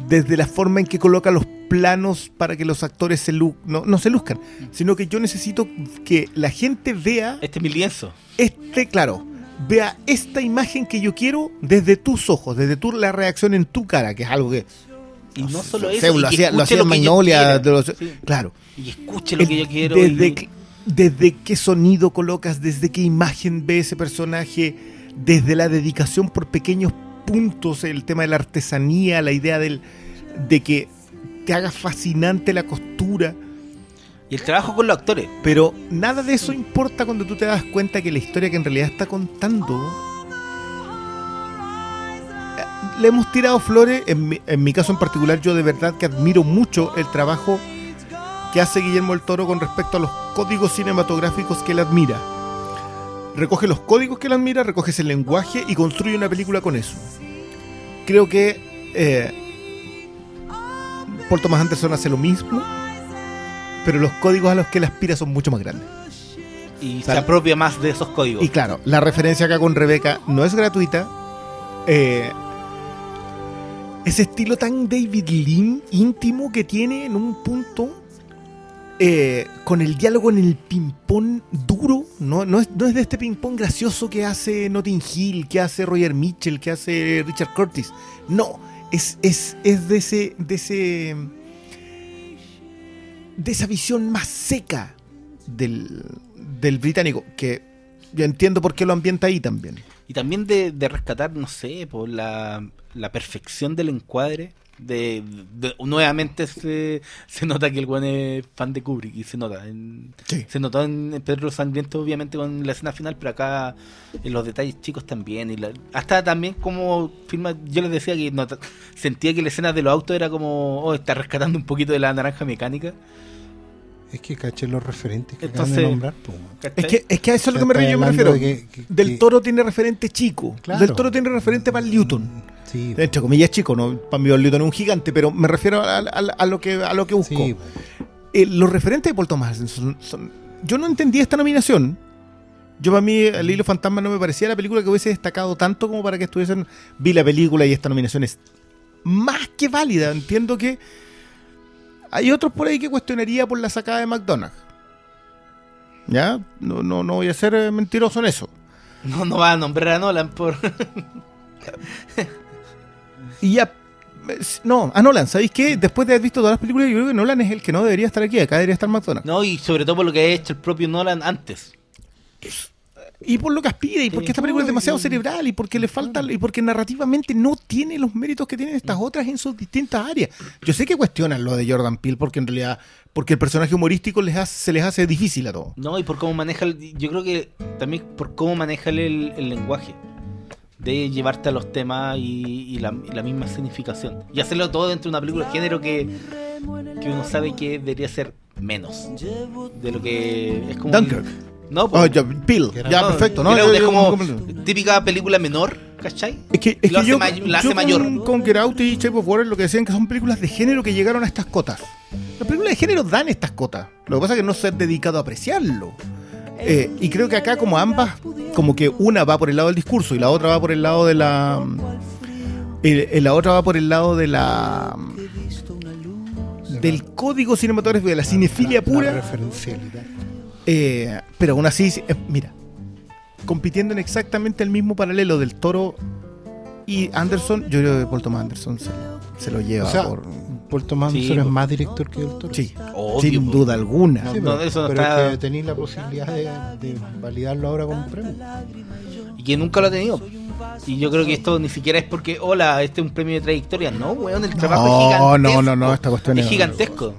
desde la forma en que coloca los planos para que los actores se lu- no, no se luzcan, sino que yo necesito que la gente vea Este es mi lienzo. este, claro, vea esta imagen que yo quiero desde tus ojos, desde tu, la reacción en tu cara, que es algo que Y no solo eso, lo hacía, lo hacía yo Magnolia, los- Sí. claro. Y escuche lo que yo quiero. Desde, y- que- desde qué sonido colocas, desde qué imagen ve ese personaje, desde la dedicación por pequeños puntos, el tema de la artesanía, la idea del, de que te haga fascinante la costura. y el trabajo con los actores. Pero nada de eso importa cuando tú te das cuenta que la historia que en realidad está contando. eh, Le hemos tirado flores, en mi, en mi caso en particular, yo de verdad que admiro mucho el trabajo que hace Guillermo el Toro con respecto a los códigos cinematográficos que él admira. Recoge los códigos que él admira, recoge ese lenguaje y construye una película con eso. Creo que eh, Paul Thomas Anderson hace lo mismo, pero los códigos a los que él aspira son mucho más grandes. Y se apropia más de esos códigos. Y claro, la referencia acá con Rebeca no es gratuita. Eh, ese estilo tan David Lean íntimo que tiene en un punto eh, con el diálogo en el ping-pong duro. No, no, es, no es de este ping-pong gracioso que hace Notting Hill, que hace Roger Mitchell, que hace Richard Curtis. No, es, es, es de ese. de ese. de esa visión más seca del, del británico. Que yo entiendo por qué lo ambienta ahí también. Y también de, de rescatar, no sé, por la, la perfección del encuadre. De, de- nuevamente se, se nota que el buen es fan de Kubrick y se nota. en- Sí. Se notó en Pedro Sangriento, obviamente, con la escena final, pero acá en los detalles chicos también. Y la- hasta también como filma, yo les decía que nota- sentía que la escena de los autos era como, oh, está rescatando un poquito de la naranja mecánica. Es que caché los referentes que acaban Entonces- de nombrar. Es que, es que a eso es lo que me, yo refiero. de que- que- Del que- Toro tiene referente chico. Claro. Del Toro tiene referente para Newton. Sí, Entre comillas chico, no, para mí Newton es un gigante, pero me refiero a, a- a lo que a lo que busco. sí. Eh, los referentes de Paul Thomas son, son- yo no entendí esta nominación. Yo para mí El Hilo Fantasma no me parecía la película que hubiese destacado tanto como para que estuviesen vi la película y esta nominación es más que válida. Entiendo que hay otros por ahí que cuestionaría por la sacada de McDonald's. ¿Ya? No, no, no voy a ser eh, mentiroso en eso. No, no va a nombrar a Nolan por... Y ya. No, a Nolan, ¿sabéis qué? Después de haber visto todas las películas, yo creo que Nolan es el que no debería estar aquí. Acá debería estar McDonald's. No, y sobre todo por lo que ha hecho el propio Nolan antes. Y por lo que aspira, y porque esta película es demasiado cerebral, y porque le falta, y porque narrativamente no tiene los méritos que tienen estas otras en sus distintas áreas. Yo sé que cuestionan lo de Jordan Peele, porque en realidad, porque el personaje humorístico les hace- se les hace difícil a todos. No, y por cómo maneja, el- yo creo que también por cómo maneja el, el lenguaje. De llevarte a los temas y, y la, y la misma significación. Y hacerlo todo dentro de una película de género que, que uno sabe que debería ser menos. De lo que es como... Dunkirk. No, Oh, pues, ya, era- ya, no, perfecto, ¿no? Yo- es como típica película menor, ¿cachai? Es que, es que yo, may- la yo hace mayor. Con, con Get Out y Shape of Water lo que decían que son películas de género que llegaron a estas cotas. Las películas de género dan estas cotas. Lo que pasa es que no se han dedicado a apreciarlo. Eh, y creo que acá como ambas, como que una va por el lado del discurso y la otra va por el lado de la... eh, eh, la otra va por el lado de la... del código cinematográfico, de la cinefilia La pura. referencialidad. Eh, pero aún así, eh, mira, compitiendo en exactamente el mismo paralelo del Toro y Anderson, yo creo que Paul Thomas Anderson se lo, se lo lleva O sea, por... Paul Thomas Sí, Anderson es más director que el Toro. Sí, Obvio, sin duda alguna. No, Sí, no, pero, eso no pero está- es que tenéis la posibilidad de, de validarlo ahora con un premio. Y que nunca lo ha tenido. Y yo creo que esto ni siquiera es porque, hola, este es un premio de trayectoria. No, weón, el trabajo No, es gigantesco. no, no, no, esta cuestión es es- gigantesco.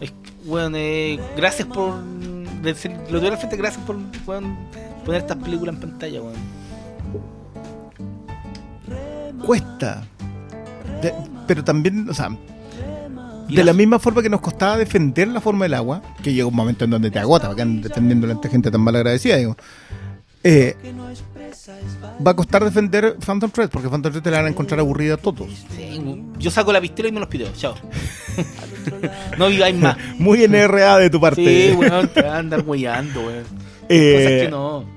Es, weón, eh, gracias por. Decir- Lo tuve al frente, gracias por weón, poner estas películas en pantalla, weón. Cuesta. De- pero también, o sea, de la- la misma forma que nos costaba defender la forma del agua, que llega un momento en donde te agota, porque andan defendiendo ante gente tan mal agradecida, digo. Eh, va a costar defender Phantom Thread, porque Phantom Thread te la van a encontrar aburrida a todos. Sí, yo saco la pistola y me los pido. Chao. no viváis más. Muy NRA de tu parte. Sí, weón, te van a andar weyando, weón. Eh, Cosas que no.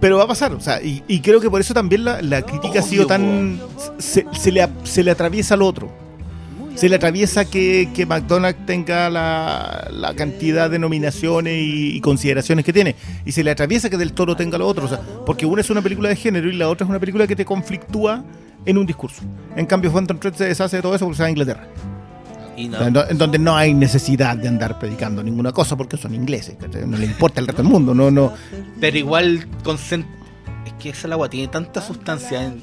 Pero va a pasar, o sea, y, y creo que por eso también la, la crítica ha sido tan. Se, se le, se le atraviesa al otro. Se le atraviesa que, que McDonald's tenga la, la cantidad de nominaciones y, y consideraciones que tiene. Y se le atraviesa que Del Toro tenga lo otro. O sea, porque una es una película de género y la otra es una película que te conflictúa en un discurso. En cambio, Phantom Thread se deshace de todo eso porque se va a Inglaterra. Y no. O sea, en, do- en donde no hay necesidad de andar predicando ninguna cosa porque son ingleses. ¿cachai? No le importa el resto del mundo. No, no. Pero igual es que esa agua tiene tanta sustancia en,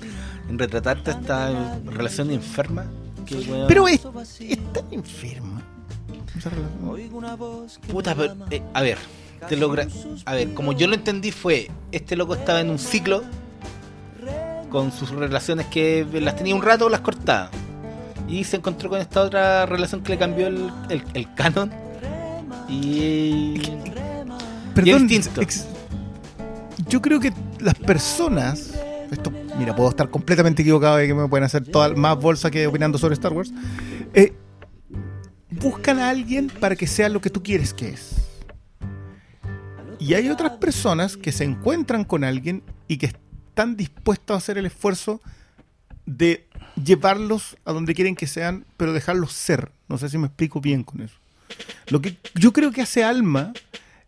en retratarte esta relación enferma que weón, Pero es, es tan enferma. puta, pero, eh, a ver, te logra, a ver, como yo lo entendí fue este loco estaba en un ciclo con sus relaciones que las tenía un rato las cortaba y se encontró con esta otra relación que le cambió el, el, el canon y Perdón, ex- yo creo que las personas, esto mira, puedo estar completamente equivocado y que me pueden hacer toda, más bolsa que opinando sobre Star Wars. Eh, buscan a alguien para que sea lo que tú quieres que es. Y hay otras personas que se encuentran con alguien y que están dispuestos a hacer el esfuerzo de llevarlos a donde quieren que sean, pero dejarlos ser. No sé si me explico bien con eso. Lo que yo creo que hace Alma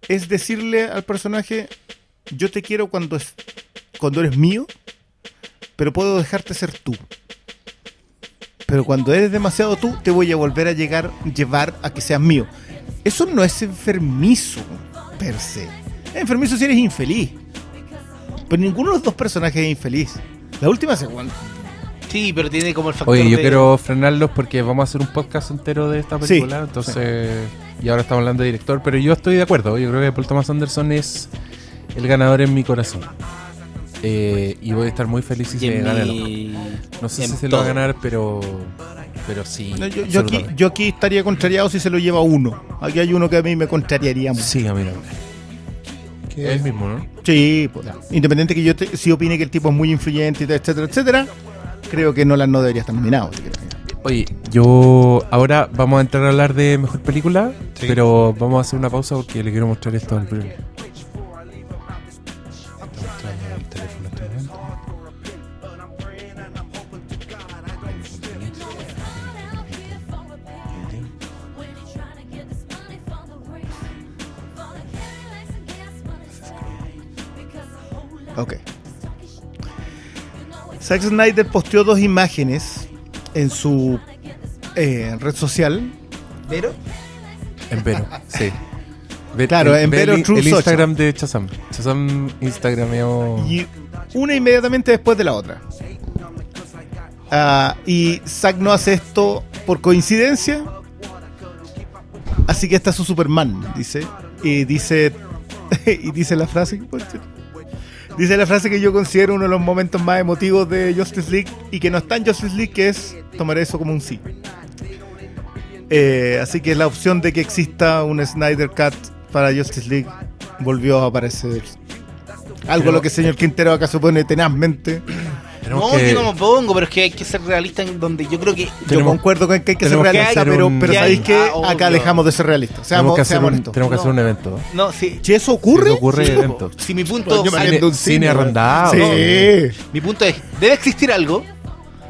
es decirle al personaje, yo te quiero cuando, es, cuando eres mío, pero puedo dejarte ser tú. Pero cuando eres demasiado tú, te voy a volver a llegar, llevar a que seas mío. Eso no es enfermizo, per se. Es enfermizo si eres infeliz. Pero ninguno de los dos personajes es infeliz. La última segunda. Sí, pero tiene como el factor Oye, yo de- quiero frenarlos porque vamos a hacer un podcast entero de esta Sí, película. entonces, y ahora estamos hablando de director, pero yo estoy de acuerdo. Yo creo que Paul Thomas Anderson es el ganador en mi corazón. Eh, y voy a estar muy feliz si se en gana el mi- No sé si se lo va a ganar, pero, pero sí. No, yo, yo aquí, yo aquí estaría contrariado si se lo lleva uno. Aquí hay uno que a mí me contrariaría mucho. Sí, a mí no. Es el mismo, ¿no? Sí, pues, independiente que yo te- sí opine que el tipo es muy influyente, y etcétera, etcétera, creo que Nolan no debería estar nominado. Oye, yo ahora vamos a entrar a hablar de mejor película, pero vamos a hacer una pausa porque le quiero mostrar esto al Bruno. Ok. Zack Snyder posteó dos imágenes en su eh, red social. ¿Pero? En Vero, sí. Ve- Claro, en ve Vero el, True el. Instagram de Chazam. Chazam Instagrameó. Y una inmediatamente después de la otra. Ah, y Zack no hace esto por coincidencia. Así que esta es su Superman, dice. Y dice. y dice la frase. Dice la frase que yo considero uno de los momentos más emotivos de Justice League. Y que no está en Justice League, que es tomar eso como un sí. Eh, así que la opción de que exista un Snyder Cut para Justice League volvió a aparecer. Algo lo que el señor Quintero acá se pone tenazmente. Tenemos No, que- yo no me pongo, pero es que hay que ser realista en donde yo creo que. Yo Tenemos- concuerdo con que hay que ser tenemos que realista, pero, un- pero que sabéis que ah, acá obvio. dejamos de ser realistas. tenemos Seamos, que hacer, un, tenemos que hacer No. un evento. No, sí. Si eso ocurre, Si eso ocurre, Sí, evento. Si mi punto. Yo me viendo un cine cine, arrendado. Sí. Mi punto es, debe existir algo,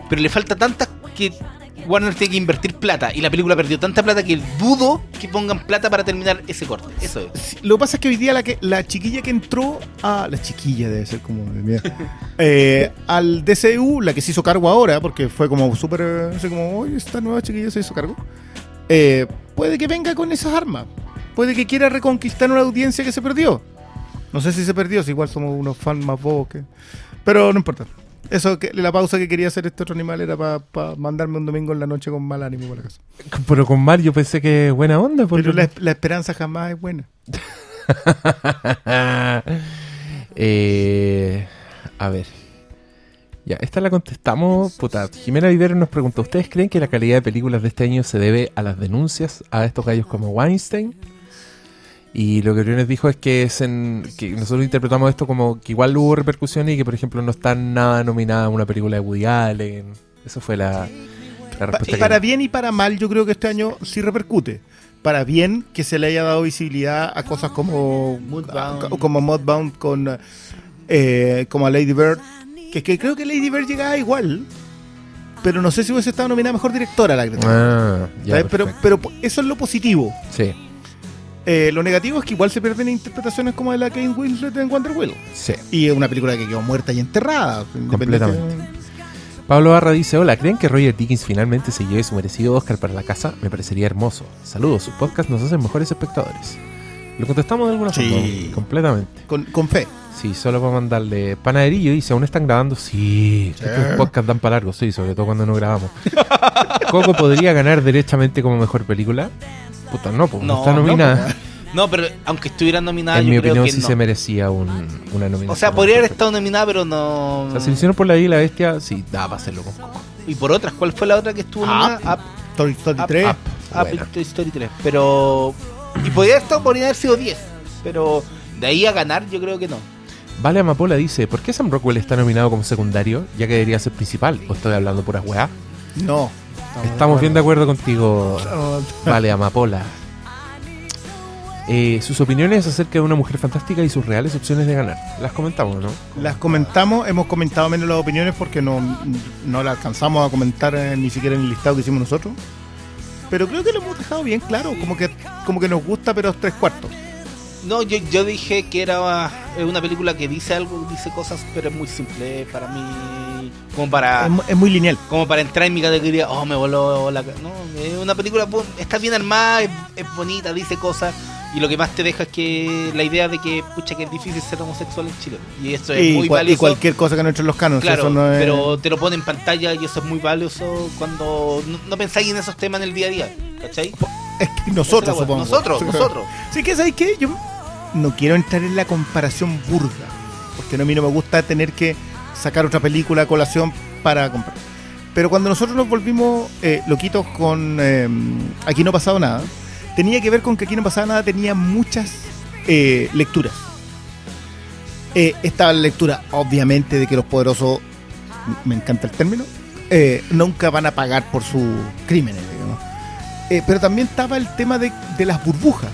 pero le falta tantas que Warner tiene que invertir plata y la película perdió tanta plata que dudo que pongan plata para terminar ese corte. Eso es. Sí, Lo que pasa es que hoy día la, que, la chiquilla que entró a. La chiquilla debe ser como. mira, eh, al DCU, la que se hizo cargo ahora, porque fue como súper. eh, Así como, oye, esta nueva chiquilla se hizo cargo. eh, puede que venga con esas armas. Puede que quiera reconquistar una audiencia que se perdió. No sé si se perdió, si igual somos unos fans más bobos que. Pero no importa. Eso, que la pausa que quería hacer este otro animal era para mandarme un domingo en la noche con mal ánimo para la casa. Pero con Mario pensé que buena onda. por Pero la, la esperanza jamás es buena. Eh, a ver. Ya, esta la contestamos. Puta, Jimena Vivero nos preguntó: ¿Ustedes creen que la calidad de películas de este año se debe a las denuncias a estos gallos como Weinstein? Y lo que Briones dijo es que, es en, que nosotros interpretamos esto como que igual hubo repercusiones y que, por ejemplo, no está nada nominada a una película de Woody Allen. Eso fue la, la Pa- respuesta. que- para bien y para mal, yo creo que este año sí repercute. Para bien que se le haya dado visibilidad a cosas como Mudbound. como Mudbound con eh, como a Lady Bird, que, que creo que Lady Bird llegaba igual, pero no sé si hubiese estado nominada mejor directora la Greta. Ah, pero eso es lo positivo. Sí, Eh, lo negativo es que igual se pierden interpretaciones como de la Kane Winslet en Wonder Wheel. sí. Y es una película que quedó muerta y enterrada. Completamente. Pablo Barra dice, hola, ¿creen que Roger Dickens finalmente se lleve su merecido Oscar para la casa? Me parecería hermoso. Saludos, sus podcasts nos hacen mejores espectadores. Lo contestamos de alguna Sí. forma, completamente. Con, con fe. Sí, solo para mandarle panaderillo dice, ¿aún están grabando? Sí, estos podcasts dan para largo, sí, sobre todo cuando no grabamos. Coco podría ganar derechamente como mejor película. Puta, no, pues no, No, está no, nominada. No, pero aunque estuviera nominada, en yo mi creo opinión que sí no. se merecía un- una nominación. O sea, podría haber estado nominada, pero no. O sea, si lo hicieron por la y la bestia, sí, da para hacerlo con Coco. Y por otras, ¿cuál fue la otra que estuvo nominada? Up, Toy Story Up, 3. Up. Up. Toy Story 3. Pero. Y podría haber estado, podría haber sido 10. Pero de ahí a ganar, yo creo que no. Vale Amapola dice, ¿por qué Sam Rockwell está nominado como secundario? Ya que debería ser principal. ¿O estoy hablando puras weá? No. Estamos bien de acuerdo contigo, Vale Amapola. Eh, sus opiniones acerca de una mujer fantástica y sus reales opciones de ganar. Las comentamos, ¿no? Las comentamos, hemos comentado menos las opiniones porque no, no las alcanzamos a comentar eh, ni siquiera en el listado que hicimos nosotros. Pero creo que lo hemos dejado bien claro, como que, como que nos gusta, pero tres cuartos. No, yo, yo dije que era una película que dice algo, dice cosas, pero es muy simple para mí. Como para. Es, mu- es muy lineal. como para entrar en mi categoría, oh, me voló la... ca-". No, es una película, bu- está bien armada, es, es bonita, dice cosas, y lo que más te deja es que la idea de que, pucha, que es difícil ser homosexual en Chile. Y eso es Y, muy cua- y valioso. cualquier cosa que no entre en los cánones. Claro, eso no es- pero te lo pone en pantalla y eso es muy valioso cuando no, no pensáis en esos temas en el día a día, ¿cachai? Es que nosotros, es supongo. Nosotros, nosotros. Sí que, ¿sabes qué? Yo no quiero entrar en la comparación burda. Porque no, a mí no me gusta tener que sacar otra película a colación para comprar. Pero cuando nosotros nos volvimos eh, loquitos con eh, Aquí no ha pasado nada, tenía que ver con que Aquí no pasaba nada tenía muchas eh, lecturas. Eh, estaba la lectura, obviamente, de que los poderosos, me encanta el término, nunca van a pagar por sus crímenes. Eh, pero también estaba el tema de, de las burbujas.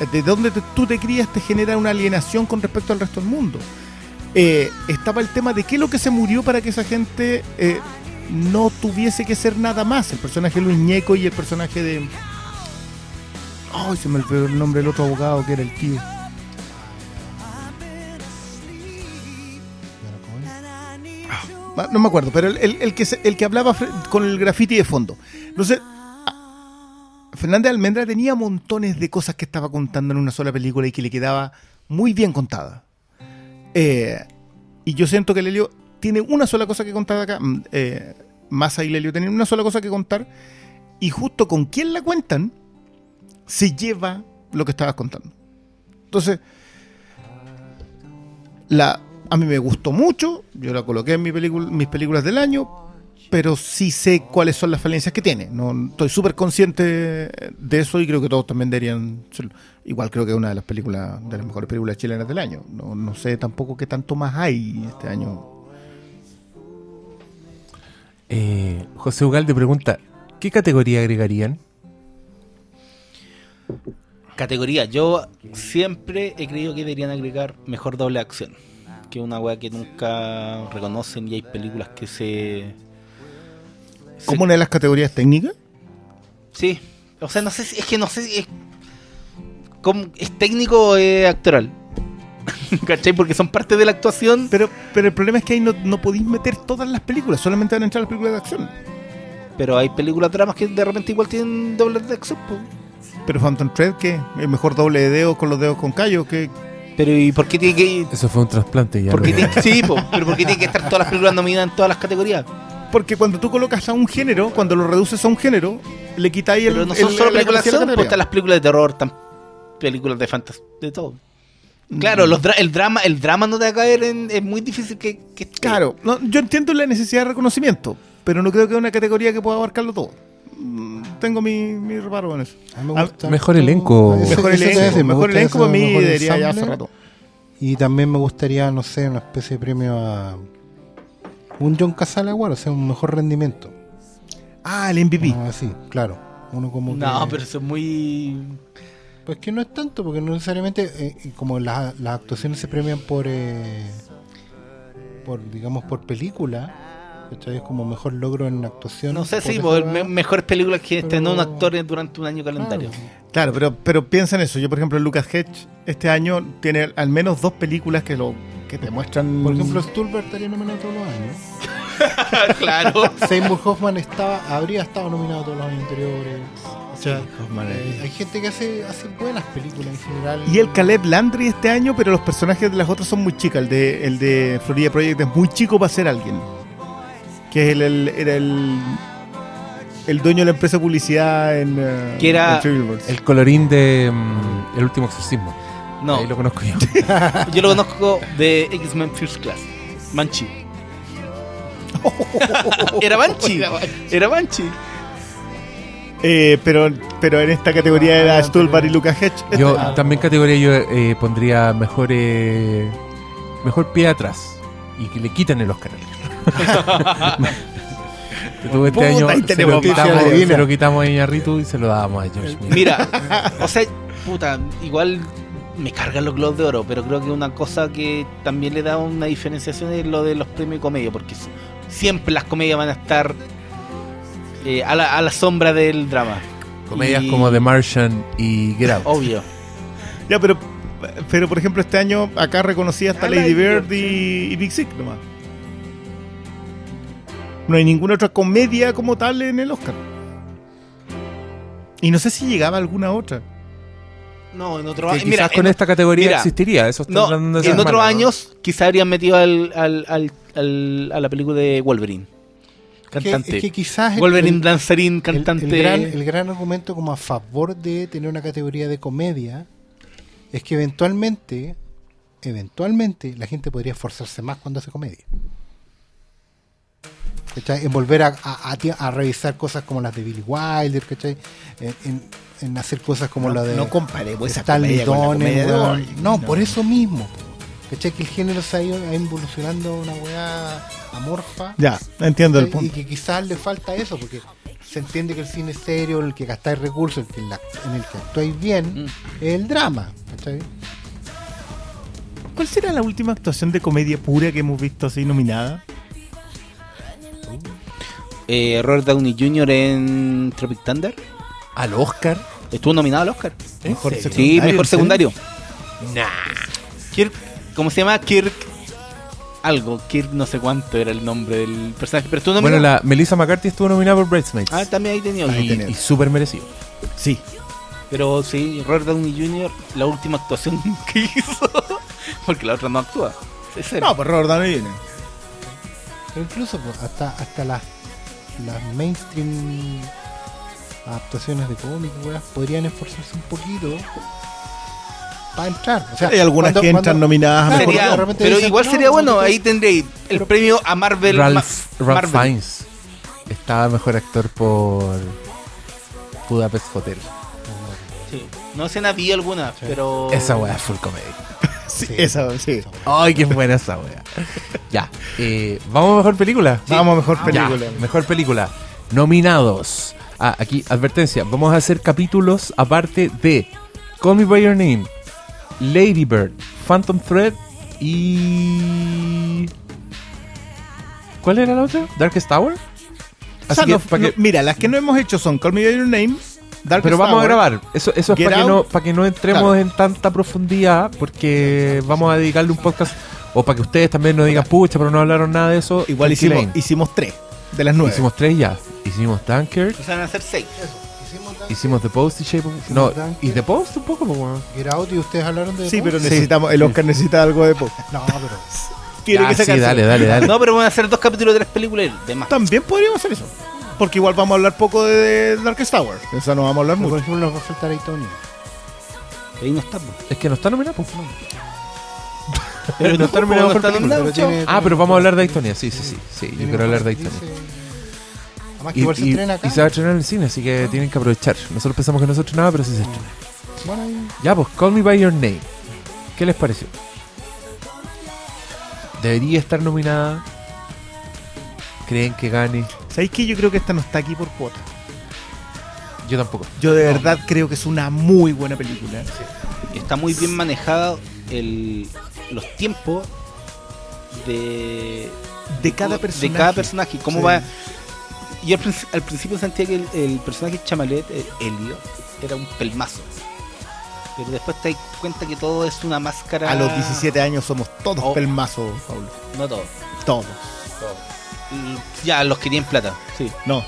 Eh, De donde te- tú te crías te genera una alienación con respecto al resto del mundo. Eh, estaba el tema de qué es lo que se murió para que esa gente eh, no tuviese que ser nada más. El personaje de Luis Ñeco y el personaje de... Ay, se me olvidó el nombre del otro abogado que era el tío. Ah, No me acuerdo, pero el, el- el que, el que hablaba con el graffiti de fondo. Entonces, Fernández Almendra tenía montones de cosas que estaba contando en una sola película y que le quedaba muy bien contada. Eh, y yo siento que Lelio tiene una sola cosa que contar acá. mm, Eh, Massa y Lelio tienen una sola cosa que contar. Y justo con quién la cuentan, se lleva lo que estabas contando. Entonces, la, a mí me gustó mucho, yo la coloqué en mi mis películas del año, pero sí sé cuáles son las falencias que tiene. No, estoy súper consciente de eso y creo que todos también deberían serlo. Igual creo que es una de las películas, de las mejores películas chilenas del año. No, no sé tampoco qué tanto más hay este año. Eh, José Ugalde pregunta, ¿qué categoría agregarían? Categoría, yo siempre he creído que deberían agregar mejor doble acción. Que es una weá que nunca reconocen y hay películas que se... Como una de las categorías técnicas. Sí, o sea, no sé si, es que no sé si es, como- es técnico o es actoral. ¿Cachai? Porque son parte de la actuación. Pero, pero el problema es que ahí no, no podéis meter todas las películas, solamente van a entrar las películas de acción. Pero hay películas dramas que de repente igual tienen doble de acción. po. Pero Phantom Thread, ¿qué? ¿El mejor doble de dedos con los dedos con callo? ¿Qué? Pero ¿y por qué tiene que Eso fue un trasplante ya. por qué lo- tiene que- sí, po, pero por qué tiene que estar todas las películas nominadas en todas las categorías? Porque cuando tú colocas a un género, cuando lo reduces a un género, le quitáis el. Pero no el- son solo la películas de la pues están las películas de terror, están películas de fantasía, de todo. Claro, los dra- el drama, el drama no te va a caer en, es muy difícil que, que Claro, no, yo entiendo la necesidad de reconocimiento, pero no creo que sea una categoría que pueda abarcarlo todo. Mm, Tengo mi, mi reparo en eso. A mí me Ah, gusta mejor elenco. Mejor elenco, me mejor elenco para mí mejor debería ya hace rato. Y también me gustaría, no sé, una especie de premio a un John Casale igual, o sea, un mejor rendimiento. Ah, el MVP. Ah, sí, claro. Uno como No, que- pero eso es muy Pues que no es tanto, porque no necesariamente, eh, como las, las actuaciones se premian por, eh, por digamos, por película, ¿cachai? Es como mejor logro en actuación. No sé si weá. me- mejores películas que estrenó un Pero- actor durante un año calendario. Claro, pero, pero piensa en eso. Yo, por ejemplo, Lucas Hedge este año tiene al menos dos películas que lo que te muestran. Por ejemplo, Stulberg estaría nominado todos los años. claro. Seymour Hoffman estaba, habría estado nominado todos los años anteriores. O sea, eh, hay gente que hace, hace buenas películas en general. Y el Caleb Landry este año, pero los personajes de las otras son muy chicas. El de, el de Florida Project es muy chico para ser alguien. Que es el, el- era el, el dueño de la empresa de publicidad en. eh, Que era en. El colorín de mm, El último exorcismo. No, Ahí lo conozco yo. yo lo conozco de X-Men First Class. Manchi. Era Banshee. Era Banshee. Eh, pero, pero en esta categoría era Stulbar y Lucas Hedge. Yo también categoría yo eh, pondría mejor eh, mejor pie atrás y que le quiten el Oscar. Tuvo este año se lo, quitamos, se lo quitamos a Iñárritu y se lo dábamos a George Miller. Mira, o sea, puta, igual me cargan los globos de oro, pero creo que una cosa que también le da una diferenciación es lo de los premios de comedia, porque siempre las comedias van a estar eh, a, la, a la sombra del drama. Comedias Y- como The Martian y Get Out. Obvio. Ya, pero, pero por ejemplo, este año acá reconocí hasta Ah, Lady Bird, y, y Big Sick nomás. No hay ninguna otra comedia como tal en el Oscar. Y no sé si llegaba alguna otra. No, en otro año. quizás Mira, con en, esta categoría mira, existiría. Eso no, en otros años quizás habrían metido al, al, al, al- a la película de Wolverine. Que- Cantante. es que quizás el- Wolverine el- danzarín, el- cantante. El, gran, el gran argumento como a favor de tener una categoría de comedia es que eventualmente, eventualmente, la gente podría esforzarse más cuando hace comedia. ¿Cachai? En volver a, a- a ti- a revisar cosas como las de Billy Wilder, ¿cachai? En, en- en hacer cosas como no, la de no comparemos esa Stanley comedia con la Donen, comedia de weón. hoy. No, No. por eso mismo. ¿Cachai? Que el género se ha ido evolucionando una weá amorfa. Ya, entiendo el Y punto. que quizás le falta eso, porque se entiende que el cine serio, el que gastáis recursos, el que en, la- en el que actuáis bien, Mm. es el drama. ¿cachai? ¿Cuál será la última actuación de comedia pura que hemos visto así nominada? Eh, Robert Downey Jr. en Tropic Thunder. Al Oscar. Estuvo nominado al Oscar. Mejor serio? Sí, secundario, mejor secundario. Nah. Kirk, ¿cómo se llama? Kirk. Algo, Kirk no sé cuánto era el nombre del personaje, pero estuvo Bueno, nominado. la Melissa McCarthy estuvo nominada por Bridesmaids. Ah, también ahí tenía. Ahí y, tenés. y súper merecido. Sí. Pero sí, Robert Downey Jr., la última actuación que hizo, porque la otra no actúa. No, pues Robert Downey Jr. Pero incluso pues, hasta, hasta las, las mainstream adaptaciones de cómics, weas, podrían esforzarse un poquito para entrar. O sea, Hay algunas cuando- que entran cuando- nominadas a Claro, mejor. Sería- pero dicen, igual sería no, bueno, no, ahí tendréis el pero- premio a Marvel. Ralph, Ma- Ralph Marvel. Fiennes estaba mejor actor por Budapest Hotel. Sí. No sé, había alguna, pero. Esa weá es full comedy. Sí, Sí. esa, sí. Ay, qué buena esa weá. ya. eh, ¿Vamos a mejor película? Vamos a mejor Ya, película. mejor película. Nominados. Ah, aquí, advertencia. Vamos a hacer capítulos aparte de Call Me By Your Name, Lady Bird, Phantom Thread y. ¿Cuál era la otra? Darkest Tower. O sea, Así que, no- pa' no- que- mira, las que no hemos hecho son Call Me By Your Name, Pero vamos a grabar. Eso, eso es para que, no, pa' que no entremos Claro. en tanta profundidad, porque vamos a dedicarle un podcast. O para que ustedes también nos digan, pucha, pero no hablaron nada de eso. Igual hicimos, hicimos tres de las nueve. Hicimos tres ya. Hicimos Dunkirk, O sea, van a ser seis. Hicimos The Post y Shape of... No, y The Post un poco, weón. Get Out y ustedes hablaron de. Sí, pero necesitamos, el Oscar necesita algo de post. No, pero. Tiene Ya, que sí, sacarse. dale, dale, dale. No, pero van a hacer dos capítulos de tres películas de más. También podríamos hacer eso. Porque igual vamos a hablar poco de, de Darkest Tower. Esa no vamos a hablar Pero, por mucho. ejemplo, nos va a faltar ahí Tony. Ahí no está. pues. Es que no está nominado, pues. Pero no está nominado no por está película. nominado, tiene- Ah, pero vamos a hablar de Aitonia, sí, sí, sí. Sí, yo tiene quiero hablar de Aitonia. actriz. Además, que Y, igual se y- estrena acá. y se va a estrenar en el cine, así que tienen que aprovechar. Nosotros pensamos que no se estrenaba, pero sí se estrena. Bueno, ahí- Ya, pues, Call Me By Your Name. ¿Qué les pareció? ¿Debería estar nominada? ¿Creen que gane? ¿Sabéis que yo creo que esta no está aquí por cuota? Yo tampoco. Yo de verdad creo que es una muy buena película. Está muy bien manejado el, los tiempos de, De cada de personaje. cada personaje. Cómo Sí. va. Yo al, princi- al principio sentía que el, el personaje Chamalet, eh, Elio, era un pelmazo. Pero después te das cuenta que todo es una máscara. A los 17 años somos todos Oh. pelmazos, Paulo. No todo. Todos. Y Ya, los que tienen plata. Sí. No,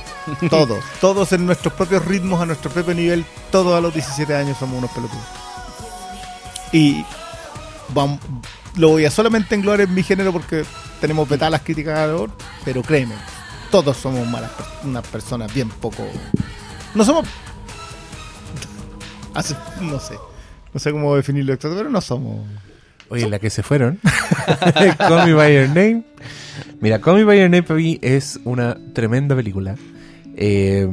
todos. todos en nuestros propios ritmos, a nuestro propio nivel, todos a los 17 años somos unos pelotudos. Y vam- lo voy a solamente englobar en mi género porque tenemos vetadas las críticas alrededor, pero créeme, todos somos malas, per- unas personas bien poco... No somos... Hace- no sé. No sé cómo definirlo exacto, pero no somos... Oye, la que se fueron. Call Me By Your Name. Mira, Call By Your Name para mí es una tremenda película. eh,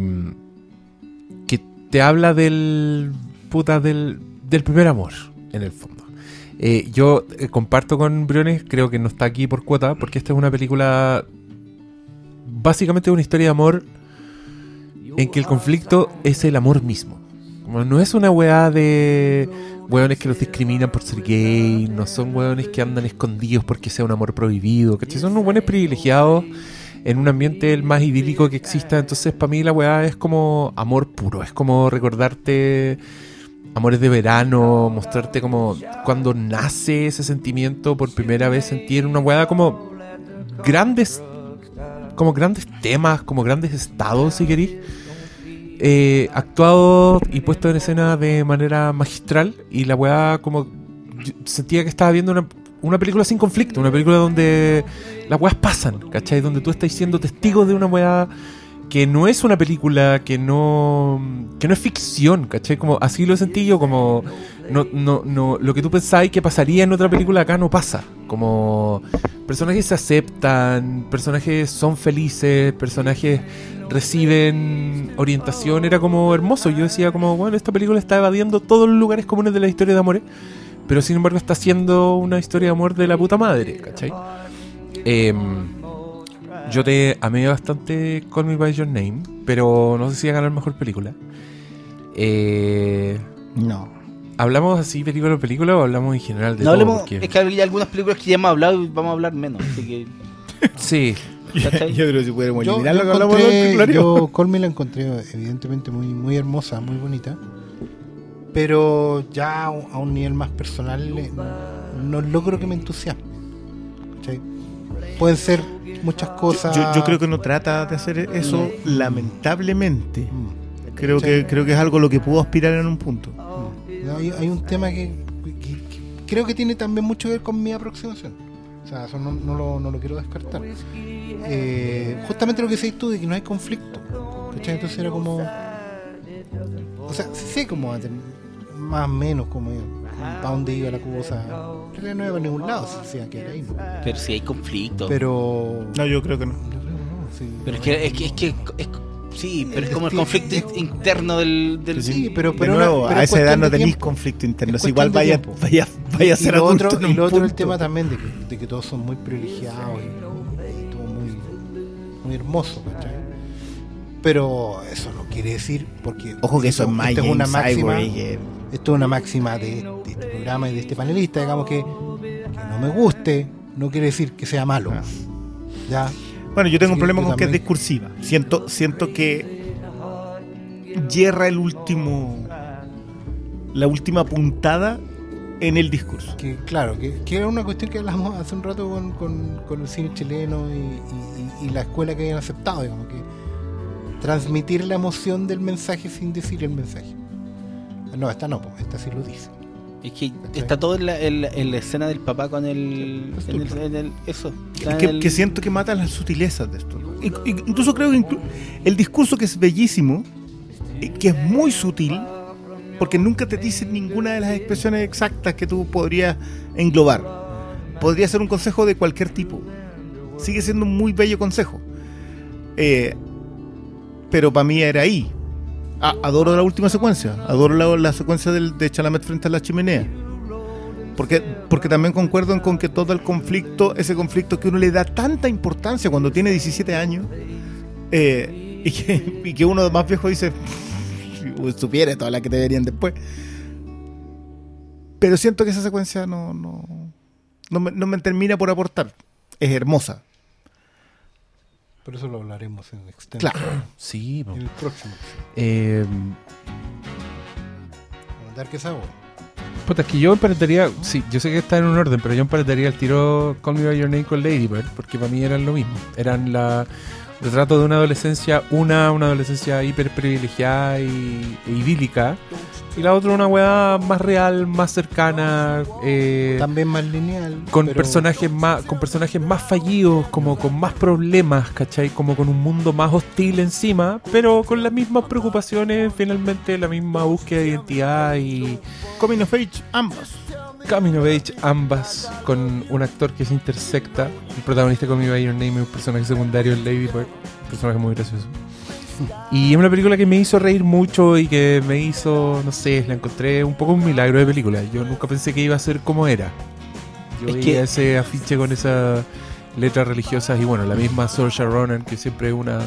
que te habla del. puta, del, del primer amor, en el fondo. Eh, yo eh, comparto con Briones, creo que no está aquí por cuota, porque esta es una película básicamente una historia de amor en que el conflicto es el amor mismo. No es una weá de weones que los discriminan por ser gay, no son weones que andan escondidos porque sea un amor prohibido, ¿cachai? Son unos weones privilegiados en un ambiente el más idílico que exista. Entonces, para mí la weá es como amor puro, es como recordarte amores de verano, mostrarte como cuando nace ese sentimiento por primera vez, sentir una weá como grandes como grandes temas, como grandes estados, si queréis, eh, actuado y puesto en escena de manera magistral. Y la weá, como sentía que estaba viendo una, una película sin conflicto, una película donde las weas pasan, ¿cachai? Donde tú estás siendo testigo de una weá que no es una película, que no, que no es ficción, ¿cachai? Como así lo sentí yo, como no, no, no, lo que tú pensáis que pasaría en otra película acá no pasa. Como personajes se aceptan, personajes son felices, personajes reciben orientación, era como hermoso. Yo decía como, bueno, esta película está evadiendo todos los lugares comunes de la historia de amores, pero sin embargo está haciendo una historia de amor de la puta madre, ¿cachai? Em, yo te amé bastante Call Me By Your Name, pero no sé si a ganar mejor película. Eh, No. ¿Hablamos así película por película o hablamos en general de No todo? hablemos, Porque- es que hay algunas películas que ya hemos hablado y vamos a hablar menos. Así que, Sí, ¿cachai? Yo creo que si pudiéramos Yo, eliminar lo que hablamos de yo Colmy la encontré evidentemente muy, muy hermosa, muy bonita. Pero ya a un nivel más personal eh, no logro que me entusiasme. ¿cachai? Pueden ser muchas cosas. Yo, yo creo que no trata de hacer eso, lamentablemente. Mm, Creo Sí. que, creo que es algo a lo que pudo aspirar en un punto. mm. No, hay, hay un tema que, que- que creo que tiene también mucho que ver con mi aproximación. O sea, eso no, no lo, no lo quiero descartar. Eh, justamente lo que decís tú de que no hay conflicto. ¿cachai? Entonces era como. O sea, sí sé cómo va a tener- más o menos como para dónde iba la cosa. En realidad no iba a ningún lado, si sea que era ahí. ¿no? Pero si hay conflicto. Pero. No, yo creo que no. Yo creo que no, sí. Pero es que, es que, es que es- sí, pero es como el conflicto es- in- interno del, del Sí, pero, De pero nuevo, una- pero a es esa edad no tenéis conflicto interno. Es Si igual vaya, vaya, vaya a Y ser lo adulto otro, en y lo otro el punto. tema también de que, de que todos son muy privilegiados y, y todo muy, muy hermoso, ¿cachai? Pero eso no quiere decir porque Ojo que eso es más esta es una máxima, esto es una máxima de, de este programa y de este panelista, digamos que, que no me guste, no quiere decir que sea malo. Ah. Ya, Bueno, yo tengo un problema con que es discursiva. Siento, siento que hierra el último, la última puntada en el discurso. que claro, que, que era una cuestión que hablamos hace un rato con, con- con el cine chileno y, y- y- y la escuela que habían aceptado, digamos que transmitir la emoción del mensaje sin decir el mensaje. No, esta no, esta sí lo dice. Es que está todo en la, en la- en la escena del papá con el. Sí, en el, en el- eso. Es que, el- que siento que matan las sutilezas de esto. Incluso creo que inclu- el discurso que es bellísimo, eh, que es muy sutil, porque nunca te dice ninguna de las expresiones exactas que tú podrías englobar. Podría ser un consejo de cualquier tipo. Sigue siendo un muy bello consejo. Eh, pero para mí era ahí. A- adoro la última secuencia. Adoro la, secuencia del, de Chalamet frente a la chimenea. Porque, porque también concuerdo con que todo el conflicto, ese conflicto que uno le da tanta importancia cuando tiene 17 años, eh, y, que, y que uno más viejo dice, "Si supiera todas las que te verían después. Pero siento que esa secuencia no, no, no, me, no me termina por aportar. Es hermosa. Por eso lo hablaremos en extenso. Claro. sí. En el próximo. Eh, Para dar que sabor. puta, es que yo emparentaría, sí, yo sé que está en un orden, pero yo emparentaría el tiro Call Me By Your Name con Lady Bird, porque para mí eran lo mismo. Eran la retrato de una adolescencia, una, una adolescencia hiper privilegiada y, e idílica, y la otra una weá más real, más cercana, eh, También más lineal. con pero- personajes más con personajes más fallidos como con más problemas ¿cachai? como con un mundo más hostil encima pero con las mismas preocupaciones finalmente la misma búsqueda de identidad y Coming of Age, ambas. Coming of Age ambas con un actor que se intersecta el protagonista Me By Your Name es un personaje secundario en Lady Bird un personaje muy gracioso Y es una película que me hizo reír mucho y que me hizo, no sé, la encontré un poco un milagro de película. Yo nunca pensé que iba a ser como era. Yo Es que- ese afiche con esas letras religiosas y bueno, la misma Saoirse Ronan, que siempre es una,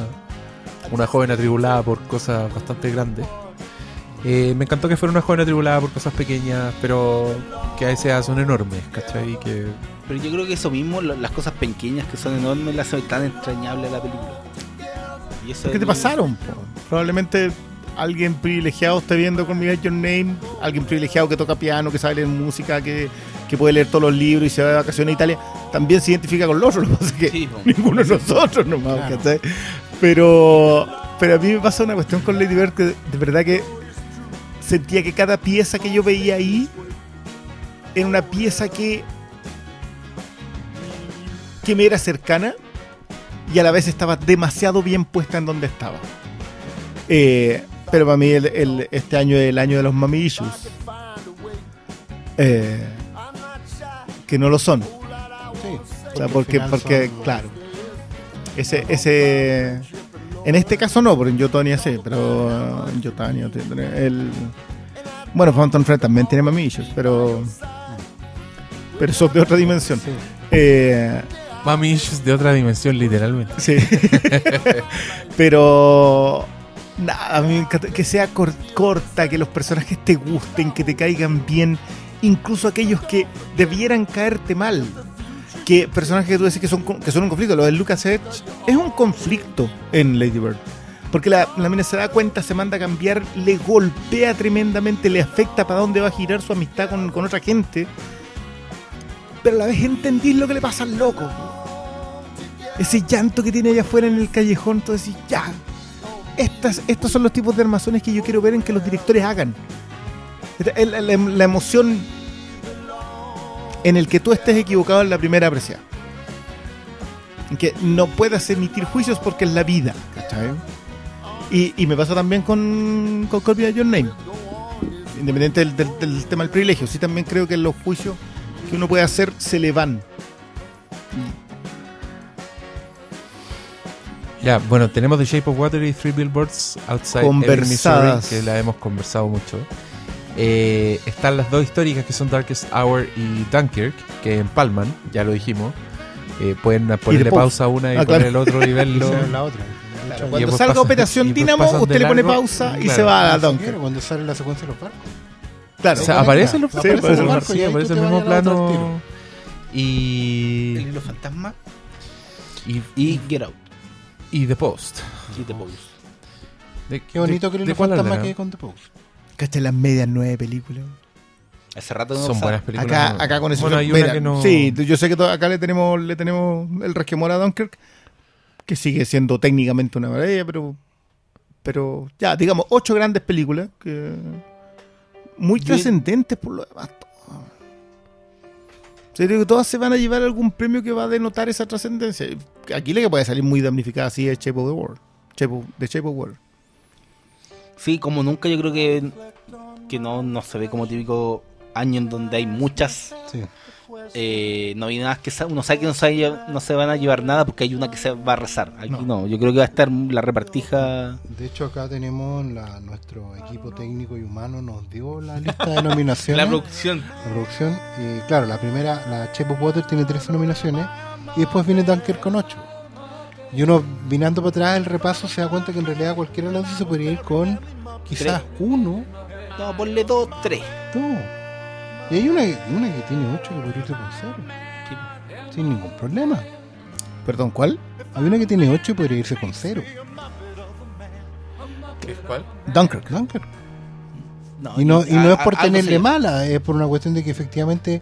una joven atribulada por cosas bastante grandes. Eh, me encantó que fuera una joven atribulada por cosas pequeñas, pero que a veces son enormes, ¿cachai? Que Pero yo creo que eso mismo, lo- las cosas pequeñas que son enormes, las hacen tan entrañable a la película. Y eso ¿Qué te pasaron? po? Probablemente alguien privilegiado esté viendo con Miguel Your Name, alguien privilegiado que toca piano, que sabe leer música, que, que puede leer todos los libros y se va de vacaciones a Italia, también se identifica con los otros. Lo que pasa es que Sí, po. ninguno de nosotros nomás, Claro. ¿cachai? Pero, pero a mí me pasa una cuestión con Lady Bird que de verdad que sentía que cada pieza que yo veía ahí era una pieza que que me era cercana y a la vez estaba demasiado bien puesta en donde estaba. Eh, pero para mí el- el- este año es el año de los mami issues. Eh, que no lo son. Sí, O sea, porque, porque son- claro. Ese, ese. En este caso no, porque en Yotonia sí, pero en Yotania el. Bueno, Phantom Thread también tiene mami issues, pero. Pero son de otra dimensión. Sí. Eh, Mami issues de otra dimensión, literalmente. Sí. Pero. Nada, a mí me encanta que sea cor- corta, que los personajes te gusten, que te caigan bien, incluso aquellos que debieran caerte mal. Que personajes que tú decís que son, que son un conflicto. Lo de Lucas Edge es un conflicto en Lady Bird. Porque la, la mina se da cuenta, se manda a cambiar, le golpea tremendamente, le afecta para dónde va a girar su amistad con, otra gente. Pero a la vez entendís lo que le pasa al loco. Ese llanto que tiene allá afuera en el callejón, tú decís, ya. Estas, estos son los tipos de armazones que yo quiero ver en que los directores hagan. La emoción en el que tú estés equivocado en la primera apreciada. En que no puedas emitir juicios porque es la vida. ¿cachai? Y, y me pasa también con, con Call Me Your Name. Independiente del, del- del tema del privilegio. Sí también creo que los juicios que uno puede hacer se le van. Ya, bueno, tenemos The Shape of Water y Three Billboards Outside Conversadas. Missouri, que la hemos conversado mucho. Eh, están las dos históricas que son Darkest Hour y Dunkirk, que empalman, ya lo dijimos. Eh, pueden ponerle Post. pausa a una y Ah, poner claro. el otro y verlo. Es la otra. Claro, Y cuando salga pasan- Operación y Dinamo, usted le pone largo, pausa y claro. se va a Claro, Dunkirk. Cuando sale la secuencia de los barcos. Claro. O sea, aparece en los Sí, aparece los barcos, sí, y aparece el mismo plano. Y, El hilo fantasma y, y Get Out. y The Post. Y The Pose. De- Qué bonito de- que ¿de el cuál fantasma hablará? que con The Post. ¿Cachaste las medias nueve películas? Hace rato no Son buenas películas. Acá, ¿no? acá con eso. Bueno, hay una mira, que no... Sí, yo sé que acá le tenemos, le tenemos el resquemor a Dunkirk, que sigue siendo técnicamente una maravilla, pero. Pero ya, digamos, ocho grandes películas que. Muy Yo- trascendentes por lo demás. todas. O sea, que todas se van a llevar algún premio que va a denotar esa trascendencia. Aquí la que puede salir muy damnificada así es Shape of the World. Shape of- The Shape of Water. Sí, como nunca yo creo que, que no, no se ve como típico año en donde hay muchas Sí. eh, novedades que sa- uno sabe que no se, no se van a llevar nada porque hay una que se va a rezar. Aquí No. no, yo creo que va a estar la repartija. De hecho, acá tenemos la, nuestro equipo técnico y humano nos dio la lista de nominaciones. La producción. la producción. Y claro, la primera, la Shape of Water tiene 13 nominaciones. Y después viene Dunker con 8. Y uno, vinando para atrás el repaso, se da cuenta que en realidad los dos se podría ir con quizás uno, No, ponle dos, tres. dos. Y hay una, una que tiene 8 que podría irse con 0. Sin ningún problema. Perdón, ¿cuál? Hay una que tiene 8 y podría irse con 0. ¿Cuál? Dunkirk. Dunker. Y no, y a- no es a- por tenerle mala, es por una cuestión de que efectivamente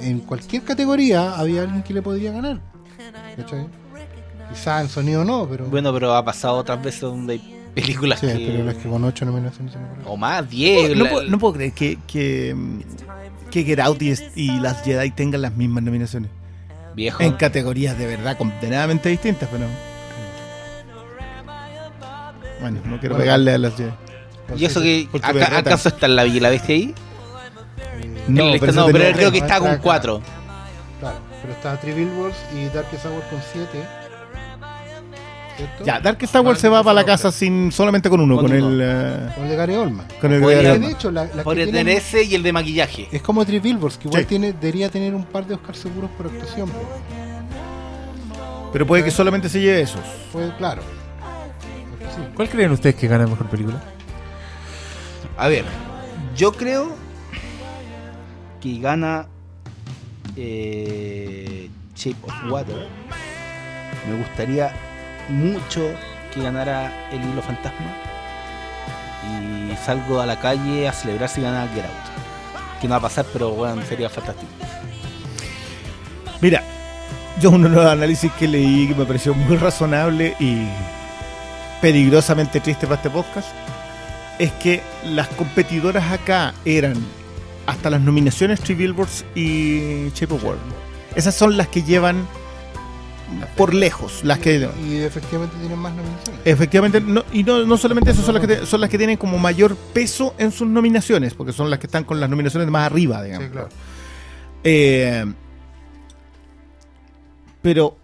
en cualquier categoría había alguien que le podría ganar. ¿Cachai? Quizá en sonido no, pero. Bueno, pero ha pasado otras veces donde hay películas sí, que... pero es que con 8 nominaciones se me ocurre. O más, 10. No, la- puedo, no puedo creer que, que, que Get Out y, y las Jedi tengan las mismas nominaciones. Viejo. En categorías de verdad condenadamente distintas, pero. Bueno, no quiero Bueno. pegarle a las Jedi. Y eso que acá. ¿acaso está en la Bella y la Bestia ahí? No, lista pero no, pero creo que está con Acá. 4. Claro, pero está Three Billboards y Darkest Hour con 7. ¿Cierto? Ya, Dark Star Wars se va para la casa sin solamente con uno, Con con, uno. el eh, Con el de Gary Oldman. con el de Gary de Oldman. hecho, la, la Podría que tener tiene- ese y el de maquillaje. es como Three Billboards, que igual Sí. tiene, debería tener un par de Oscars seguros por actuación. Pero puede que solamente se lleve esos. Fue claro. Sí. ¿Cuál creen ustedes que gana mejor película? A ver, yo creo que gana eh, Shape of Water. Me gustaría mucho que ganara el hilo fantasma. Y salgo a la calle a celebrar si gana Get Out. Que no va a pasar, pero bueno, sería fantástico. Mira, yo uno de los análisis que leí que me pareció muy razonable y peligrosamente triste para este podcast es que las competidoras acá eran hasta las nominaciones Three Billboards y Shape of Water. Esas son las que llevan por lejos, las que Y efectivamente tienen más nominaciones. efectivamente no, y no, no solamente eso son las que te- son las que tienen como mayor peso en sus nominaciones, porque son las que están con las nominaciones más arriba, digamos. Sí, claro. Eh, pero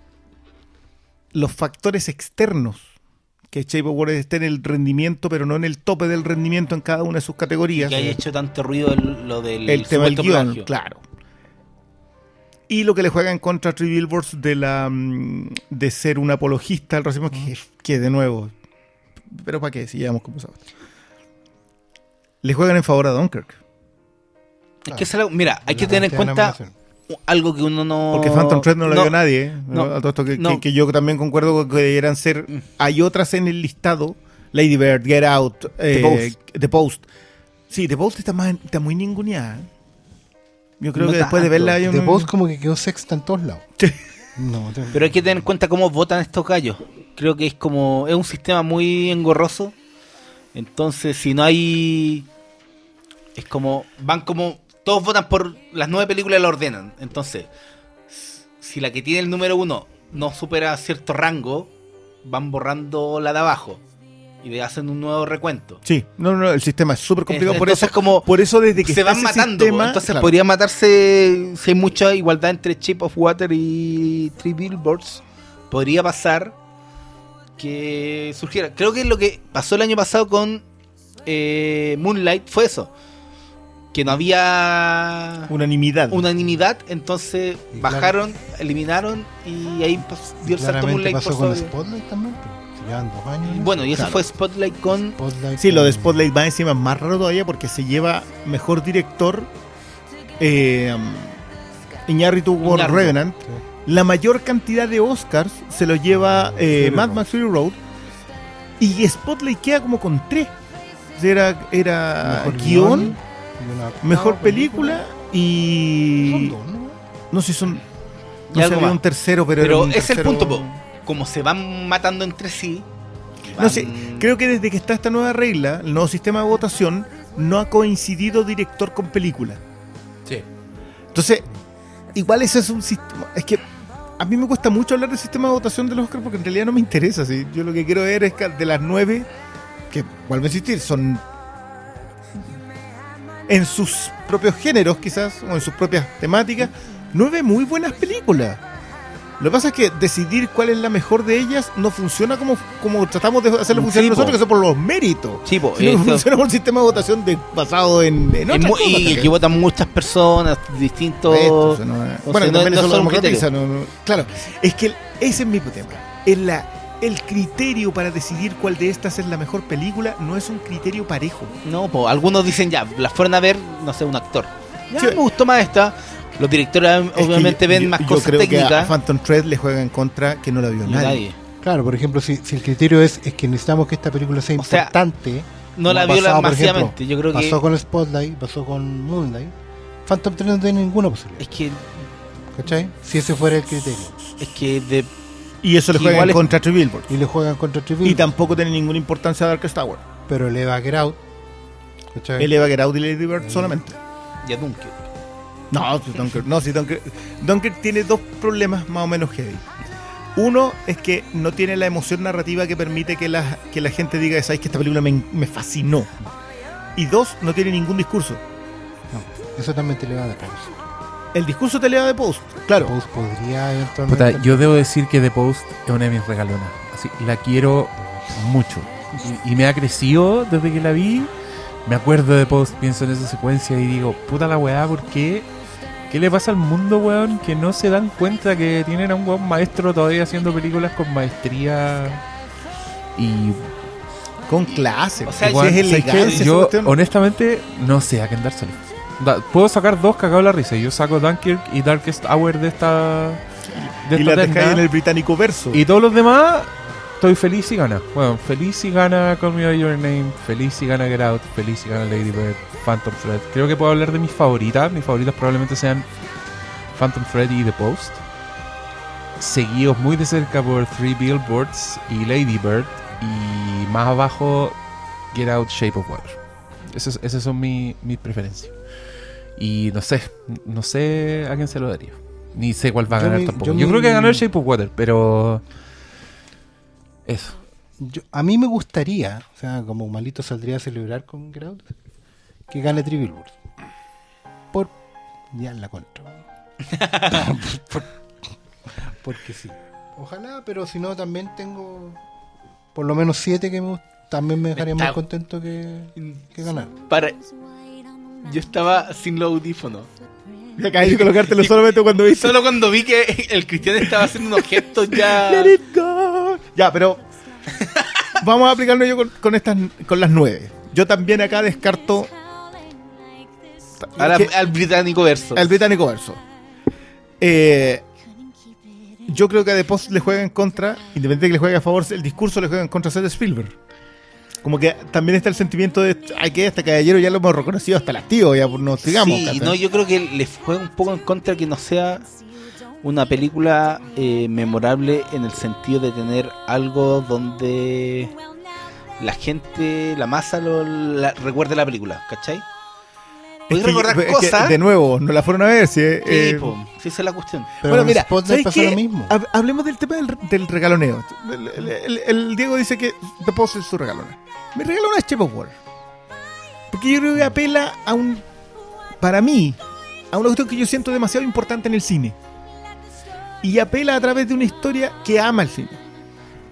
los factores externos que Shape of Water esté en el rendimiento, pero no en el tope del rendimiento en cada una de sus categorías. Que haya hecho tanto ruido el- lo del el tema del guion, plagio. claro. Y lo que le juega en contra a Three Billboards de la mm, de ser un apologista del racismo, que, que de nuevo, pero ¿para qué? Si llevamos como sabes. Le juegan en favor a Dunkirk. Es que algo- mira, hay que tener en cuenta algo que uno no. Porque Phantom Thread no lo vio nadie. ¿eh? no, A todo esto que, no. que- que yo también concuerdo con que deberían ser. Mm. Hay otras en el listado: Lady Bird, Get Out, eh, Post. The Post. Sí, The Post está, más, está muy ninguneada. Yo creo No que después de verla hay un. The Post como que quedó sexta en todos lados. Sí. No, te- Pero hay que tener en cuenta cómo votan estos gallos. Creo que es como. Es un sistema muy engorroso. Entonces, si no hay. Es como. Van como. Todos votan por las nueve películas y la ordenan. Entonces, si la que tiene el número uno no supera cierto rango, van borrando la de abajo. Y le hacen un nuevo recuento. Sí, no, no, el sistema es súper complicado. por, eso, como por eso, desde que se van matando. sistema. Entonces claro, podría matarse si hay mucha igualdad entre Chip of Water y Three Billboards. Podría pasar que surgiera. Creo que lo que pasó el año pasado con eh, Moonlight fue eso. Que no había unanimidad. unanimidad, entonces Y bajaron, eliminaron y ahí pues, dio el salto Moonlight pasó por con. Spotlight también. Llevan dos años. Bueno, y eso Claro. fue Spotlight con Spotlight Sí, lo de con- Spotlight va encima más raro todavía porque se lleva mejor director eh, Iñárritu War Iñárritu. Revenant. Sí. La mayor cantidad de Oscars se lo lleva eh, Fury Mad. Max Fury Road. Y Spotlight queda como con tres. Era, era Mejor guion, una mejor octava película y... Son dos, ¿no? No sé si son... No sé, había un tercero, pero... era Pero un ese es el tercero- punto, po. Como se van matando entre sí. No sé, creo que desde que está esta nueva regla, el nuevo sistema de votación, no ha coincidido director con película. Sí. Entonces, igual ese es un sistema. Es que a mí me cuesta mucho hablar del sistema de votación de los Oscars porque en realidad no me interesa. ¿sí? Yo lo que quiero ver es que de las nueve, que vuelvo a insistir, son en sus propios géneros, quizás, o en sus propias temáticas, nueve muy buenas películas. Lo que pasa es que decidir cuál es la mejor de ellas no funciona como, como tratamos de hacerlo Sí, funcionar po. nosotros, que son por los méritos. Sí, po, que esto- funciona por un sistema de votación de- basado en, en otras cosas, y ¿cachai? que votan muchas personas, distintos. Esto, no bueno, sea, no- también no eso democratiza, no- no- Claro, es que el- ese es mi tema. Es la, el criterio para decidir cuál de estas es la mejor película no es un criterio parejo. No, po, algunos dicen ya, las fueron a ver, no sé, un actor. Ya Sí. me gustó más esta. Los directores Es que obviamente yo- ven yo- más yo cosas creo que a técnicas. Phantom Thread le juega en contra que no la vio y nadie. nadie. Claro, por ejemplo, si, si el criterio es, es que necesitamos que esta película sea O sea, importante. No la como vio la- pasaba, por masivamente. ejemplo, Yo creo que Pasó con Spotlight, pasó con Moonlight. Phantom Thread no tiene ninguna posibilidad. es que ¿Cachai? Si ese fuera el criterio. es que de Y eso le Que juega igual en es- contra a Three Billboard. Y le juegan contra Y Trivial. tampoco tiene ninguna importancia a Darkest Tower. Pero eleva Get Out. ¿Cachai? Eleva Get Out y Lady Bird solamente. ya Dunkirk. No, si Dunkirk, no, si Dunkirk, Dunkirk tiene dos problemas más o menos heavy. Uno es que no tiene la emoción narrativa que permite que la, que la gente diga, sabes que esta película me, me fascinó. Y dos, no tiene ningún discurso. No, eso también te eleva de pausa. El discurso te lea de Post, claro. Pues podría eventualmente. Puta, yo debo decir que The Post es una de mis regalonas. Así, la quiero mucho. Y, y me ha crecido desde que la vi. Me acuerdo de Post, pienso en esa secuencia y digo, puta la weá, ¿por qué? ¿Qué le pasa al mundo, weón? Que no se dan cuenta que tienen a un weón maestro todavía haciendo películas con maestría y Con clase. O sea, igual, si es ¿sabes qué? elegancia. Yo, cuestión. honestamente, no sé a quién dárselo. Da- puedo sacar dos cagados la risa. Yo saco Dunkirk y Darkest Hour de esta. De y esta la dejáis en el británico verso. Y todos los demás, estoy feliz si gana. Bueno, feliz si gana Call Me By Your Name, feliz si gana Get Out, feliz si gana Lady Bird, Phantom Thread. Creo que puedo hablar de mis favoritas. Mis favoritas probablemente sean Phantom Thread y The Post. Seguidos muy de cerca por Three Billboards y Lady Bird. Y más abajo, Get Out, Shape of Water. Esas, esas son mi- mis preferencias. Y no sé, no sé a quién se lo daría. Ni sé cuál va a Yo ganar mi- tampoco. yo Yo, mi- creo que ganó el Shape of Water, pero. Eso. Yo- a mí me gustaría, o sea, como malito saldría a celebrar con Get Out, que gane Billboards. Por. Ya en la contra. Por- porque sí. Ojalá, pero si no, también tengo por lo menos siete que me también me dejaría más contento que, que ganar. Para... Yo estaba sin los audífonos. Y acabas de colocártelo solamente cuando viste. Solo cuando vi que el Cristian estaba haciendo unos gestos ya. Let it go. Ya, pero vamos a aplicarlo yo con, con estas con las nueve. Yo también acá descarto a la- que- al británico verso. al británico verso. Eh, yo creo que a The Post le juega en contra, independientemente de que le juegue a favor, el discurso le juega en contra a Seth Spielberg. Como que también está el sentimiento de, ay, que este caballero ya lo hemos reconocido hasta el tío, ya no sigamos. sí, no, yo creo que le juega un poco en contra que no sea una película eh, memorable en el sentido de tener algo donde la gente, la masa, lo, la- recuerde la película, ¿cachai? Podéis recordar es que, cosas. de nuevo, no la fueron a ver. Si, Sí, eh, po, sí, esa es la cuestión. Pero bueno, en mira, Spotlight ¿sabes pasó qué? lo mismo. Hab- Hablemos del tema del, del regaloneo. El, el- el- el Diego dice que The Post es su regalona. Mi regalona es Shape of Water. Porque yo creo que apela a un. Para mí, a una cuestión que yo siento demasiado importante en el cine. Y apela a través de una historia que ama el cine.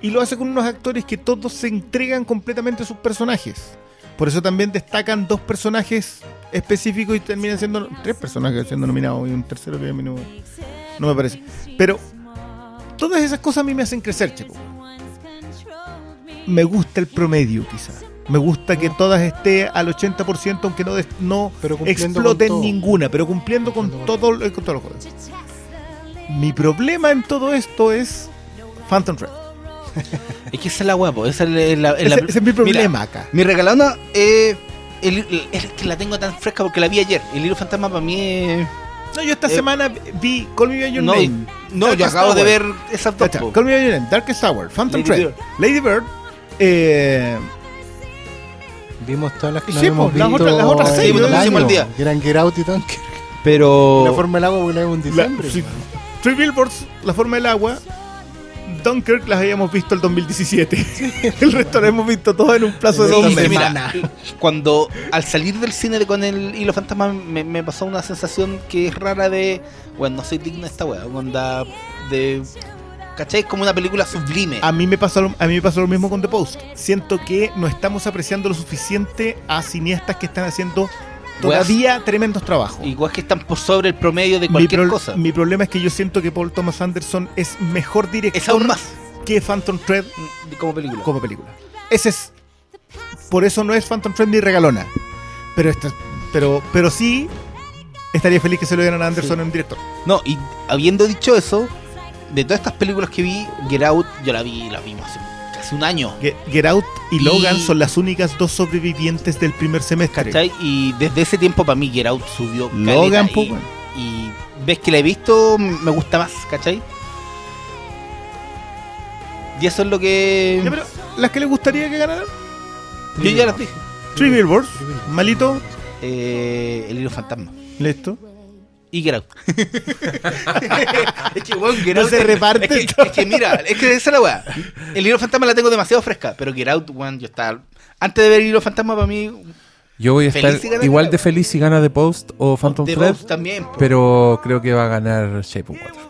Y lo hace con unos actores que todos se entregan completamente a sus personajes. Por eso también destacan dos personajes específicos y terminan siendo tres personajes siendo nominados y un tercero que a mí no, no me parece. Pero todas esas cosas a mí me hacen crecer, Checo. Me gusta el promedio, quizá. Me gusta que todas esté al 80%, aunque no, no Pero exploten con ninguna, pero cumpliendo con, Cumpliendo todo, con todos los juegos. Mi problema en todo esto es Phantom Thread. Es que esa es la guapo. Esa es la, es la- es la- Ese, ese es mi Mira, problema acá. Mi regalona eh, el- el- es que la tengo tan fresca porque la vi ayer. El libro fantasma para mí es. No, yo esta eh, semana vi Call Me By Your No, Name. no yo Darkest acabo de ver esas dos. Call Me By Your Name, Darkest Hour, Phantom Lady Thread, Bird. Lady Bird. Eh, Vimos todas las que no Sí, pues, las visto otras- las otras seis, el pues, al día. eran Get Out y. Pero. La forma del agua porque la vimos en la, diciembre. sí, Three Billboards, La Forma del Agua. Dunkirk las habíamos visto el 2017. el resto lo hemos visto todo en un plazo de dos meses. mira, cuando al salir del cine de- con el hilo fantasma me, me pasó una sensación que es rara de bueno no soy digno de esta wea onda de ¿cachai? Es como una película sublime A mí, me pasó, lo- a mí me pasó lo mismo con The Post. Siento que no estamos apreciando lo suficiente a cineastas que están haciendo todavía tremendos trabajos. igual que están por sobre el promedio de cualquier cosa mi problema es que yo siento que Paul Thomas Anderson es mejor es director aún más que Phantom Thread mm, como película como película. Ese es. Por eso no es Phantom Thread ni regalona. Pero esta, pero, pero sí estaría feliz que se lo dieran a Anderson en director. no y habiendo dicho eso de todas estas películas que vi Get Out yo la vi la vimos hace casi un año Get, Get Out y, Y- Logan son las únicas dos sobrevivientes del primer semestre. ¿cachai? y desde ese tiempo para mí Get Out subió Logan, y- y ves que la he visto, me gusta más, ¿cachai? Y eso es lo que. Ya, pero las que le gustaría que ganaran. Yo ya las dije. Three Billboards, malito, Eh, el hilo fantasma. listo. Y Get Out. es que, weón, Get No Out se reparte Es que, todo. es que mira, es que esa es la weá. El hilo fantasma la tengo demasiado fresca, pero Get Out, weón, yo estaba. Antes de ver el hilo fantasma, para mí, Yo voy a Feliz estar igual de feliz si gana The Post o Phantom The Thread, también. po. pero creo que va a ganar Shape of Water.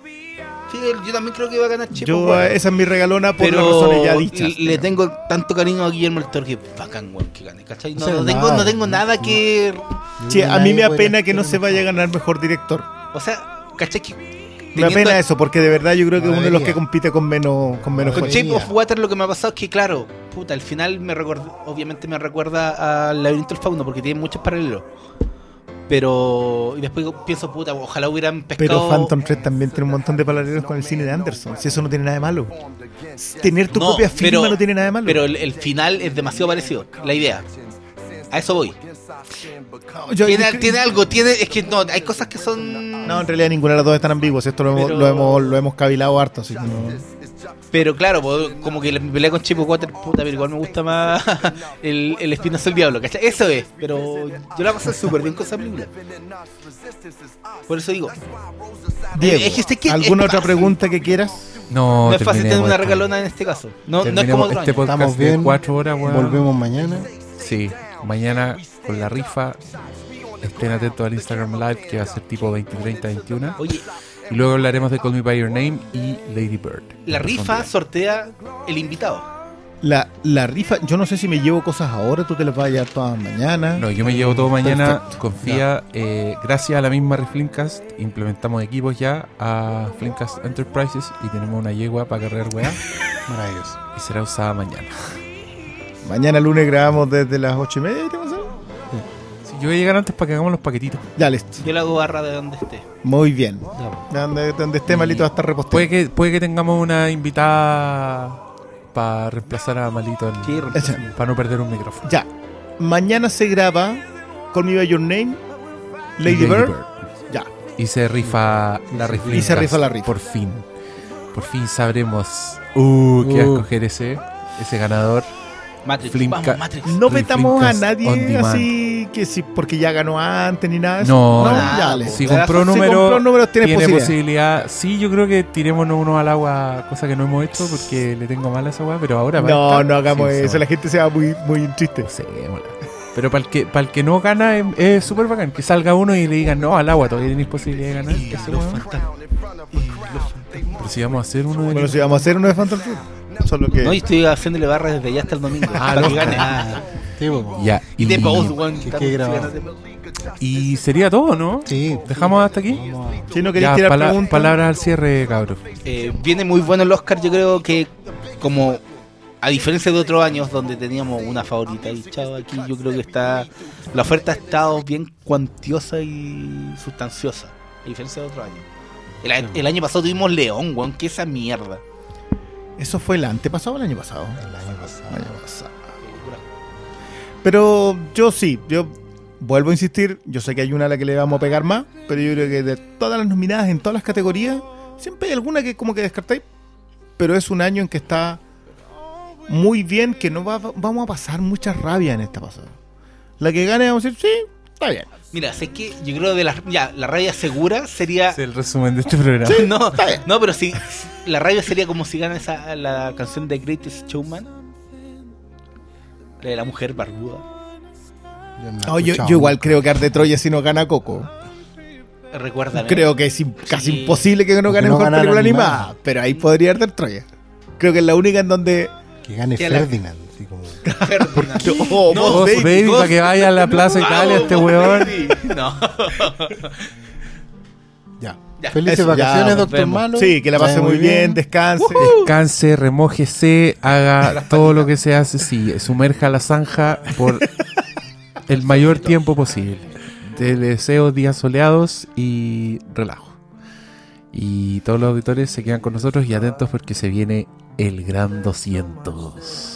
Sí, yo también creo que va a ganar Chepo. Yo, weón. esa es mi regalona por pero las razones ya dichas. le tengo tanto cariño a Guillermo Toro que bacán, weón, que gane, ¿cachai? No, O sea, no tengo, no tengo nada que... Sí, a mí me Nadie da puede pena que no se vaya a ganar mejor director. O sea, ¿cachai? Que Me da teniendo- pena eso, porque de verdad yo creo que es No uno de los que compite con menos, con menos Con. Shape of Water lo que me ha pasado es que, claro, puta, al final me recuerda, obviamente me recuerda al laberinto del fauno porque tiene muchos paralelos. Pero, y después pienso, puta, ojalá hubieran pescado. Pero Phantom 3 también tiene un montón de paralelos con el cine de Anderson. Si eso no tiene nada de malo. Tener tu No, propia firma pero- no tiene nada de malo. Pero el, el final es demasiado parecido, la idea. A eso voy. Yo- tiene, tiene algo, tiene. Es que no, hay cosas que son. No, en realidad ninguna de las dos están ambiguas. Esto lo, hemos, Pero- lo, hemos, lo hemos cavilado harto. Así que no- Pero claro, po, como que la pelea con Chip Water, puta, pero igual me gusta más el, el espinazo del diablo, ¿cachai? Eso es, pero yo la pasé súper bien con esa película. Por eso digo, Diego, es que este que- ¿alguna es otra fácil. pregunta que quieras? No, no es fácil tener una esto. regalona en este caso. No, no es como otro este año. podcast Estamos de bien. cuatro horas, weón. Volvemos mañana. Sí, mañana con la rifa. Estén atentos al Instagram Live que va a ser tipo 20, 30, 21. Oye, Y luego hablaremos de Call Me By Your Name y Lady Bird. la rifa sortea el invitado. La, la rifa, yo no sé si me llevo cosas ahora, tú te las vas a llevar todas mañana. No, yo me llevo todo mañana. Perfecto. Confía, eh, gracias a la misma Reflimcast, implementamos equipos ya a Flimcast Enterprises y tenemos una yegua para cargar weá Maravilloso. y será usada mañana. Mañana lunes grabamos desde las ocho y media. ¿te pasa? Yo voy a llegar antes para que hagamos los paquetitos. Ya, listo. Yo la hago barra de donde esté. Muy bien. Ya, po. Donde, donde esté Y malito va a estar reposteado. Puede que, puede que tengamos una invitada para reemplazar a Malito, en- Sí, para no perder un micrófono. Ya. Mañana se graba Call Me By Your Name, Lady, Lady Bird. Bird. Ya. Y se rifa la rifa. Y se rifa la rifa. Por fin. Por fin sabremos uh, qué va a Uh. escoger ese, ese ganador. Matrix, vamos, Matrix. No metamos a nadie así que sí, porque ya ganó antes ni nada de eso. No, no, nada, ya. Si compró Si compró números, tiene tiene posibilidad. posibilidad. Sí, yo creo que tirémonos uno al agua, cosa que no hemos hecho porque le tengo mal a esa weá, pero ahora No, estar, no hagamos sí, eso. La gente se va muy, muy triste. Usémosla. Pero para el que para el que no gana es- es súper bacán. Que salga uno y le digan, no, al agua todavía tenéis posibilidad de ganar. Y los fantasmas. Y los fantasmas. Pero si vamos a hacer uno de Bueno, si vamos a hacer uno de Phantom. Solo que. No, y estoy haciéndole barra desde ya hasta el domingo. Ah, para no. que gane. Ah, sí, po. Ya, Y y, de que sería todo, ¿no? Sí. ¿Dejamos hasta aquí? Si no queréis tirar pala- preguntas. palabras al cierre, cabros. Eh, viene muy bueno el Oscar, yo creo que como a diferencia de otros años donde teníamos una favorita y chao, aquí yo creo que está la oferta ha estado bien cuantiosa y sustanciosa, a diferencia de otros años. El, el año pasado tuvimos León, weón, que esa mierda. ¿Eso fue el antepasado o el año pasado? El año pasado. El año pasado. Pero yo sí, yo vuelvo a insistir. Yo sé que hay una a la que le vamos a pegar más, pero yo creo que de todas las nominadas en todas las categorías, siempre hay alguna que como que descartáis. Pero es un año en que está muy bien, que no va, vamos a pasar mucha rabia en esta pasada. La que gane, vamos a decir, sí, está bien. Mira, sé que yo creo de la ya la rabia segura sería Es el resumen de este programa. no, está bien. no, pero si la rabia sería como si gana esa la canción de Greatest Showman. La de la mujer barbuda. Yo, no yo, yo igual creo que Arte Troya si no gana Coco. Recuérdame. Creo que es casi Sí. imposible que no gane no mejor película animada. animada. Pero ahí podría Arte Troya. Creo que es la única en donde. Que gane Ferdinand. Así como- Oh, No, vos, Vos, David, baby, vos- para que vaya a la Plaza Italia este weón. No. Ya. Ya. Felices Eso, vacaciones, doctor. Malo. Sí, que la pase muy bien, descanse. Descanse, remójese, haga todo lo que se hace, sí, sumerja la zanja por el mayor tiempo posible. Te deseo días soleados y relajo. Y todos los auditores se quedan con nosotros y atentos porque se viene el gran 200.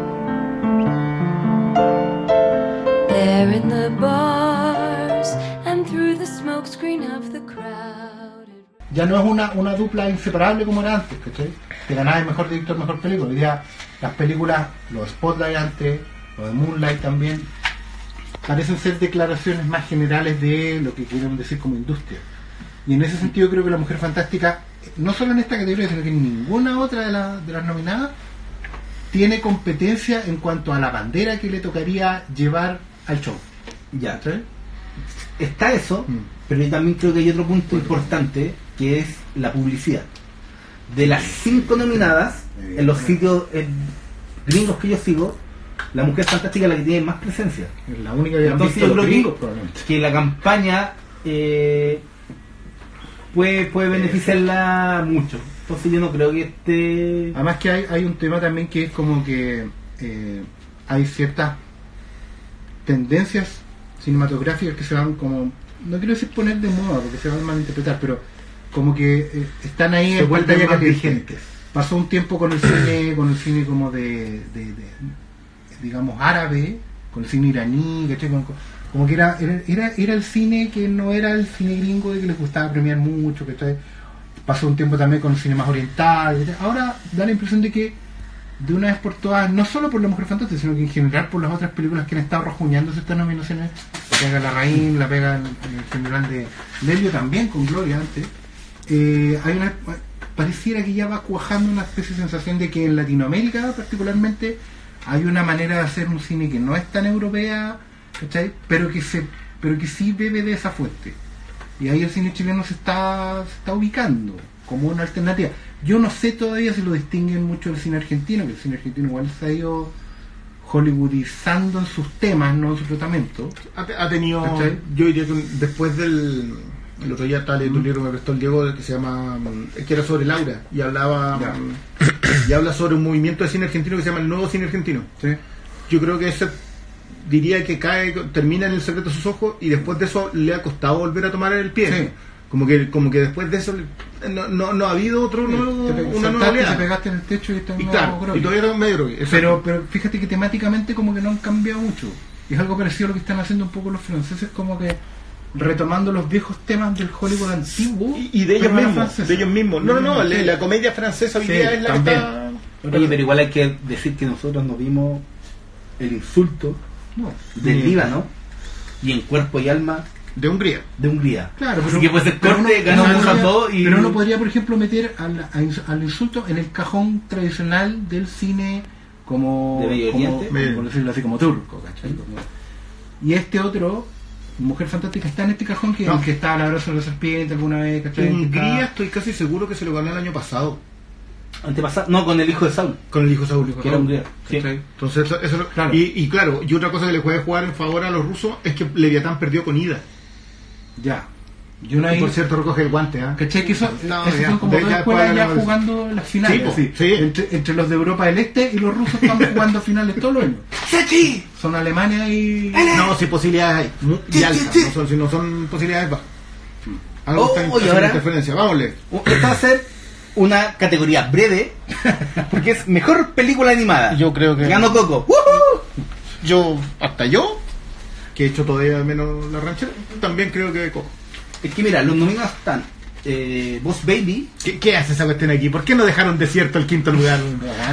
Ya no es una, una dupla inseparable como era antes, ¿cachai? Que ganaba el mejor director, mejor película. Hoy día las películas, los Spotlight antes, los de Moonlight también, parecen ser declaraciones más generales de lo que queremos decir como industria. Y en ese sentido creo que La Mujer Fantástica, no solo en esta categoría, sino que en ninguna otra de, la, de las nominadas, tiene competencia en cuanto a la bandera que le tocaría llevar al show. Ya. ¿cachai? Está eso, Mm. pero yo también creo que hay otro punto importante que es la publicidad. De las cinco nominadas, en los sitios eh, gringos que yo sigo, la mujer fantástica es la que tiene más presencia. Es la única que Entonces visto yo creo gringos, que, probablemente. que la campaña eh, puede, puede beneficiarla mucho. Entonces yo no creo que esté... Además que hay, hay un tema también que es como que eh, hay ciertas tendencias cinematográficas que se van como, no quiero decir poner de moda porque se van a malinterpretar, pero como que eh, están ahí Se en pantalla más vigentes. Pasó un tiempo con el cine, con el cine como de, de- de, digamos árabe, con el cine iraní, ¿cachai? Con- como que era, era, era, era el cine que no era el cine gringo de que les gustaba premiar mucho, ¿cachai? Pasó un tiempo también con cine más oriental. etc. Ahora da la impresión de que de una vez por todas, no solo por La Mujer Fantástica, sino que en general por las otras películas que han estado rajuñándose estas nominaciones, la pega La Raín, la pega en el general de Lelio también con Gloria antes, eh, hay una pareciera que ya va cuajando una especie de sensación de que en Latinoamérica particularmente hay una manera de hacer un cine que no es tan europea, ¿cachai? pero que se pero que sí bebe de esa fuente. Y ahí el cine chileno se está, se está ubicando como una alternativa. Yo no sé todavía si lo distinguen mucho del cine argentino, que el cine argentino igual se ha ido hollywoodizando en sus temas, no en su tratamiento. ha, ha tenido ¿Cachai? yo diría que después del el otro día estaba leyendo un libro que me prestó el Diego que se llama mm, que era sobre Laura y hablaba Ya. mm, y habla sobre un movimiento de cine argentino que se llama el nuevo cine argentino ¿sí? yo creo que ese diría que cae termina en el secreto de sus ojos y después de eso le ha costado volver a tomar el pie Sí. como que como que después de eso no, no, no ha habido otro nuevo, Te una nueva oleada te pegaste en el techo y estás y claro y todavía medio pero, pero fíjate que temáticamente como que no han cambiado mucho. Y es algo parecido a lo que están haciendo un poco los franceses, como que retomando los viejos temas del Hollywood antiguo. y, y de ellos mismos de ellos mismos no no no Sí. la, la comedia francesa hoy Sí, día es la también. que está Oye, pero igual hay que decir que nosotros nos vimos el insulto No. del Líbano y en cuerpo y alma de Hungría de Hungría. Claro, Así que pues el pero corte ganó uno podría- todo y... Pero uno podría, por ejemplo, meter al, al insulto en el cajón tradicional del cine como, ¿De Medio como, Oriente? como- por decirlo así, como turco, ¿cachai? Como- y este otro, Mujer Fantástica, está en este cajón que, No. que está la abrazo de la serpiente alguna vez, ¿cachai? Que Hungría está- estoy casi seguro que se lo ganó el año pasado Antepasado, no, con el hijo de Saul, con el hijo Saúl que era Hungría. Sí. ¿cachai? Entonces, eso, eso- Claro. Y, y claro, y otra cosa que le puede jugar en favor a los rusos es que Leviatán perdió con ida. Ya. Y una Y por cierto, recoge el guante, ¿ah? ¿cachai? Que eso, No, ya, son como de- dos escuelas ya de jugando las finales. Sí, así. sí. Entre, entre los de Europa del Este y los rusos están jugando finales todos los años. Son Alemania y... No, si posibilidades hay. Y Sí, sí, sí. No, son, si no son posibilidades bajas. Algo Oh, está y haciendo ahora- interferencia. Vámonos. Esta va a ser una categoría breve, porque es mejor película animada. Yo creo que. Ganó Coco. ¡Woohoo! Yo, hasta yo, que he hecho todavía menos la ranchera, también creo que cojo. Es que mira, los nominados están eh, Boss Baby, ¿Qué, ¿Qué hace esa cuestión aquí? ¿Por qué no dejaron desierto el quinto lugar?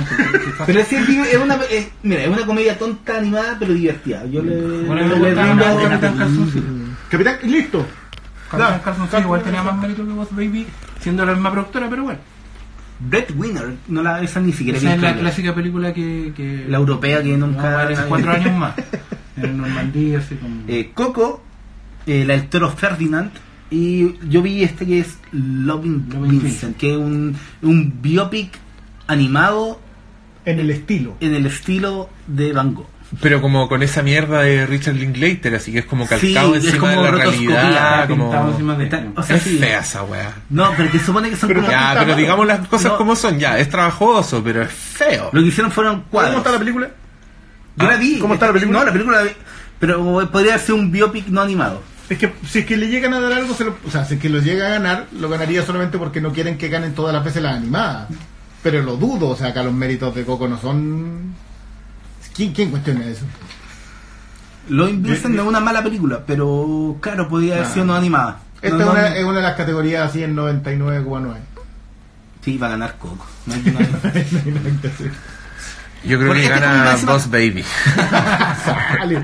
pero es, es una, es- mira, es una comedia tonta animada pero divertida. Yo le, Bueno, le- le Calzoncillo. Capitán, listo. Capitán Calzoncillo igual tenía más mérito que Boss Baby, siendo la misma productora, pero bueno. Breadwinner, no la, esa ni siquiera Esa es la clásica película que... que La europea que no, nunca... vale, cuatro años más. En Normandía, así como... Eh, Coco, eh, la del toro Ferdinand, y yo vi este que es Loving, Loving Vincent, que es un, un biopic animado En el estilo. en el estilo de Van Gogh. Pero como con esa mierda de Richard Linklater, así que es como calcado Sí, es encima como de la realidad. Como... encima de... O sea, Es sí. fea esa weá. No, pero que supone que son como... Ya, pero digamos las cosas No. como son, ya, es trabajoso, pero es feo. Lo que hicieron fueron cuadros. ¿Cómo está la película? Yo la Ah, vi. ¿cómo está la película? No, la película... la vi, Pero podría ser un biopic no animado. Es que si es que le llegan a dar algo, se lo- o sea, si es que lo llega a ganar, lo ganaría solamente porque no quieren que ganen todas las veces las animadas. Pero lo dudo, o sea, acá los méritos de Coco no son... ¿Quién, quién cuestiona eso? Lo Vincent no es una mala película, pero claro, podría haber sido no animada. Esta No, es, una, no. es una de las categorías así en 99,9. Sí, va a ganar Coco. No hay nada- Yo creo que gana Boss Baby. Sale.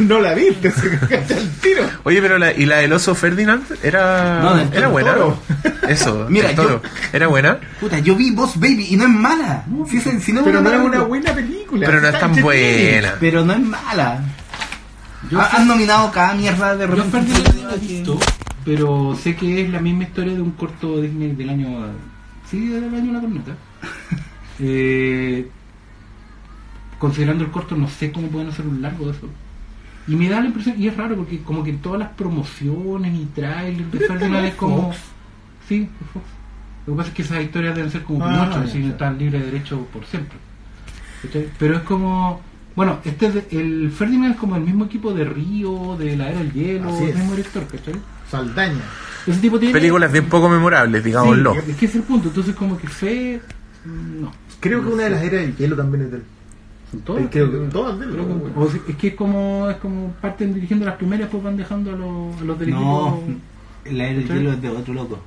no la viste, se al tiro. Oye, pero la, ¿y la del oso Ferdinand? Era, No, del era buena. toro. Eso, Mira, el toro. ¿Era buena? Puta, yo vi Boss Baby y no es mala. Si es- si no Pero no es una buena película. Pero no es tan buena. Pero no es mala. Yo sé- Han nominado cada mierda de Yo. Ferdinand no la he visto, pero sé que es la misma historia de un corto Disney del año. Sí, del año la corneta. Eh, considerando el corto, no sé cómo pueden hacer un largo de eso. Y me da la impresión, y es raro porque como que todas las promociones y trailers de esta Ferdinand no es es como. Fox. Sí, es Fox. Lo que pasa es que esas historias deben ser como Ah, ya, si ya. están libres de derecho por siempre. Pero es como. Bueno, este es de- el Ferdinand es como el mismo equipo de Río, de la era del hielo, Así el mismo director, ¿cachai? Saldaña. Ese tipo tiene. Películas bien poco memorables, digámoslo. Sí, es que es el punto. Entonces, como que fe. No. Creo que una de las eras del hielo también es del. Son todas. Creo que todas de él, Creo que- ¿no? o sea, es que es como, es como parten dirigiendo las primeras, pues van dejando a los, a los del No, equipo. la era del hielo es de otro loco.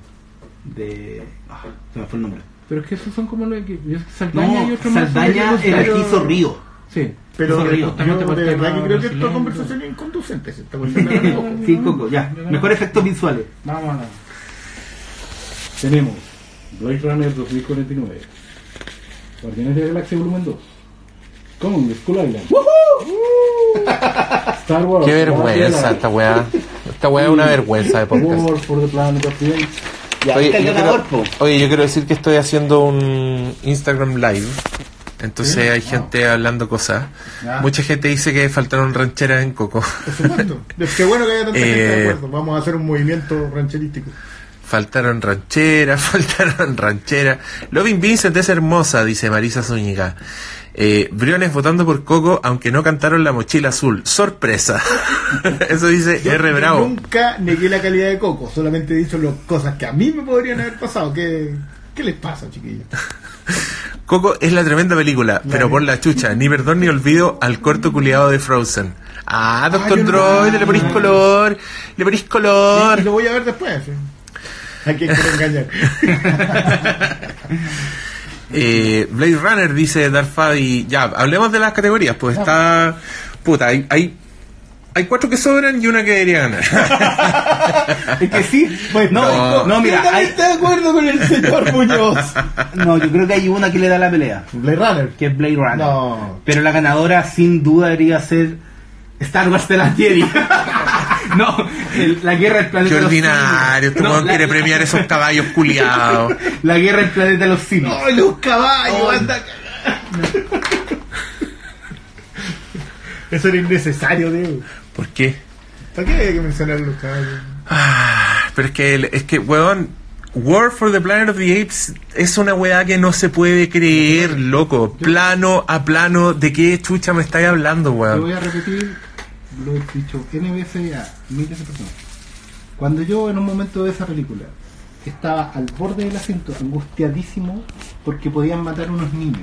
De. ah, se me fue el nombre. Pero es que esos son como los que. Saldaña y otro más. Saldaña era el que hizo Río. Sí. Pero Hizo yo de el verdad que creo que esta conversación es inconducente. Se está. Sí, Coco, ya. Mejor efectos visuales. Vamos a Tenemos Blade Runner 2049, Guardianes de la Galaxia Volumen 2, Kong, Skull Island, Star Wars, Qué vergüenza esta weá. Esta weá es una vergüenza de podcast. War for the Planet of the. Ya, Oye, está el yo quiero, oye, yo quiero decir que estoy haciendo un Instagram Live. Entonces hay gente hablando cosas. Ya. Mucha gente dice que faltaron rancheras en Coco. Por supuesto. Es que bueno que haya tanta gente de Eh, acuerdo. Vamos a hacer un movimiento rancherístico. Faltaron rancheras, faltaron rancheras. Loving Vincent es hermosa, dice Marisa Zúñiga. Eh, Briones votando por Coco, aunque no cantaron la mochila azul. Sorpresa. Eso dice Yo- R. yo Bravo. nunca negué la calidad de Coco. Solamente he dicho las cosas que a mí me podrían haber pasado. ¿Qué, qué les pasa, chiquillos? Coco es la tremenda película, pero por la chucha, ni perdón ni olvido al corto culiado de Frozen. Ah, Doctor no- Droid, le ponís color, le ponís Y, y color. lo voy a ver después. ¿sí? ¿A quién quiero engañar? Eh, Blade Runner dice Darfabi. Ya, hablemos de las categorías. Pues está. Puta, hay, hay, hay cuatro que sobran y una que debería ganar. Es que sí. no, no, mira, Yo también hay- estoy de acuerdo con el señor Muñoz. no, yo creo que hay una que le da la pelea, Blade Runner. que es Blade Runner. No. Pero la ganadora sin duda debería ser Star Wars de la Jedi. no, el- la guerra del planeta Qué de los ordinario. Este No, quiere premiar esos caballos culiados. La guerra del planeta de los simios. ¡Ay, los caballos! Ay. anda a cagar. Eso era innecesario, Diego. ¿Por qué? ¿Para qué hay que mencionar los caballos? Ah, pero es que, es que, weón, War for the Planet of the Apes es una weá que no se puede creer, loco. Plano a plano, ¿de qué chucha me estáis hablando, weón? voy a repetir lo he dicho N veces a miles de personas. Cuando yo en un momento de esa película estaba al borde del asiento, angustiadísimo, porque podían matar unos niños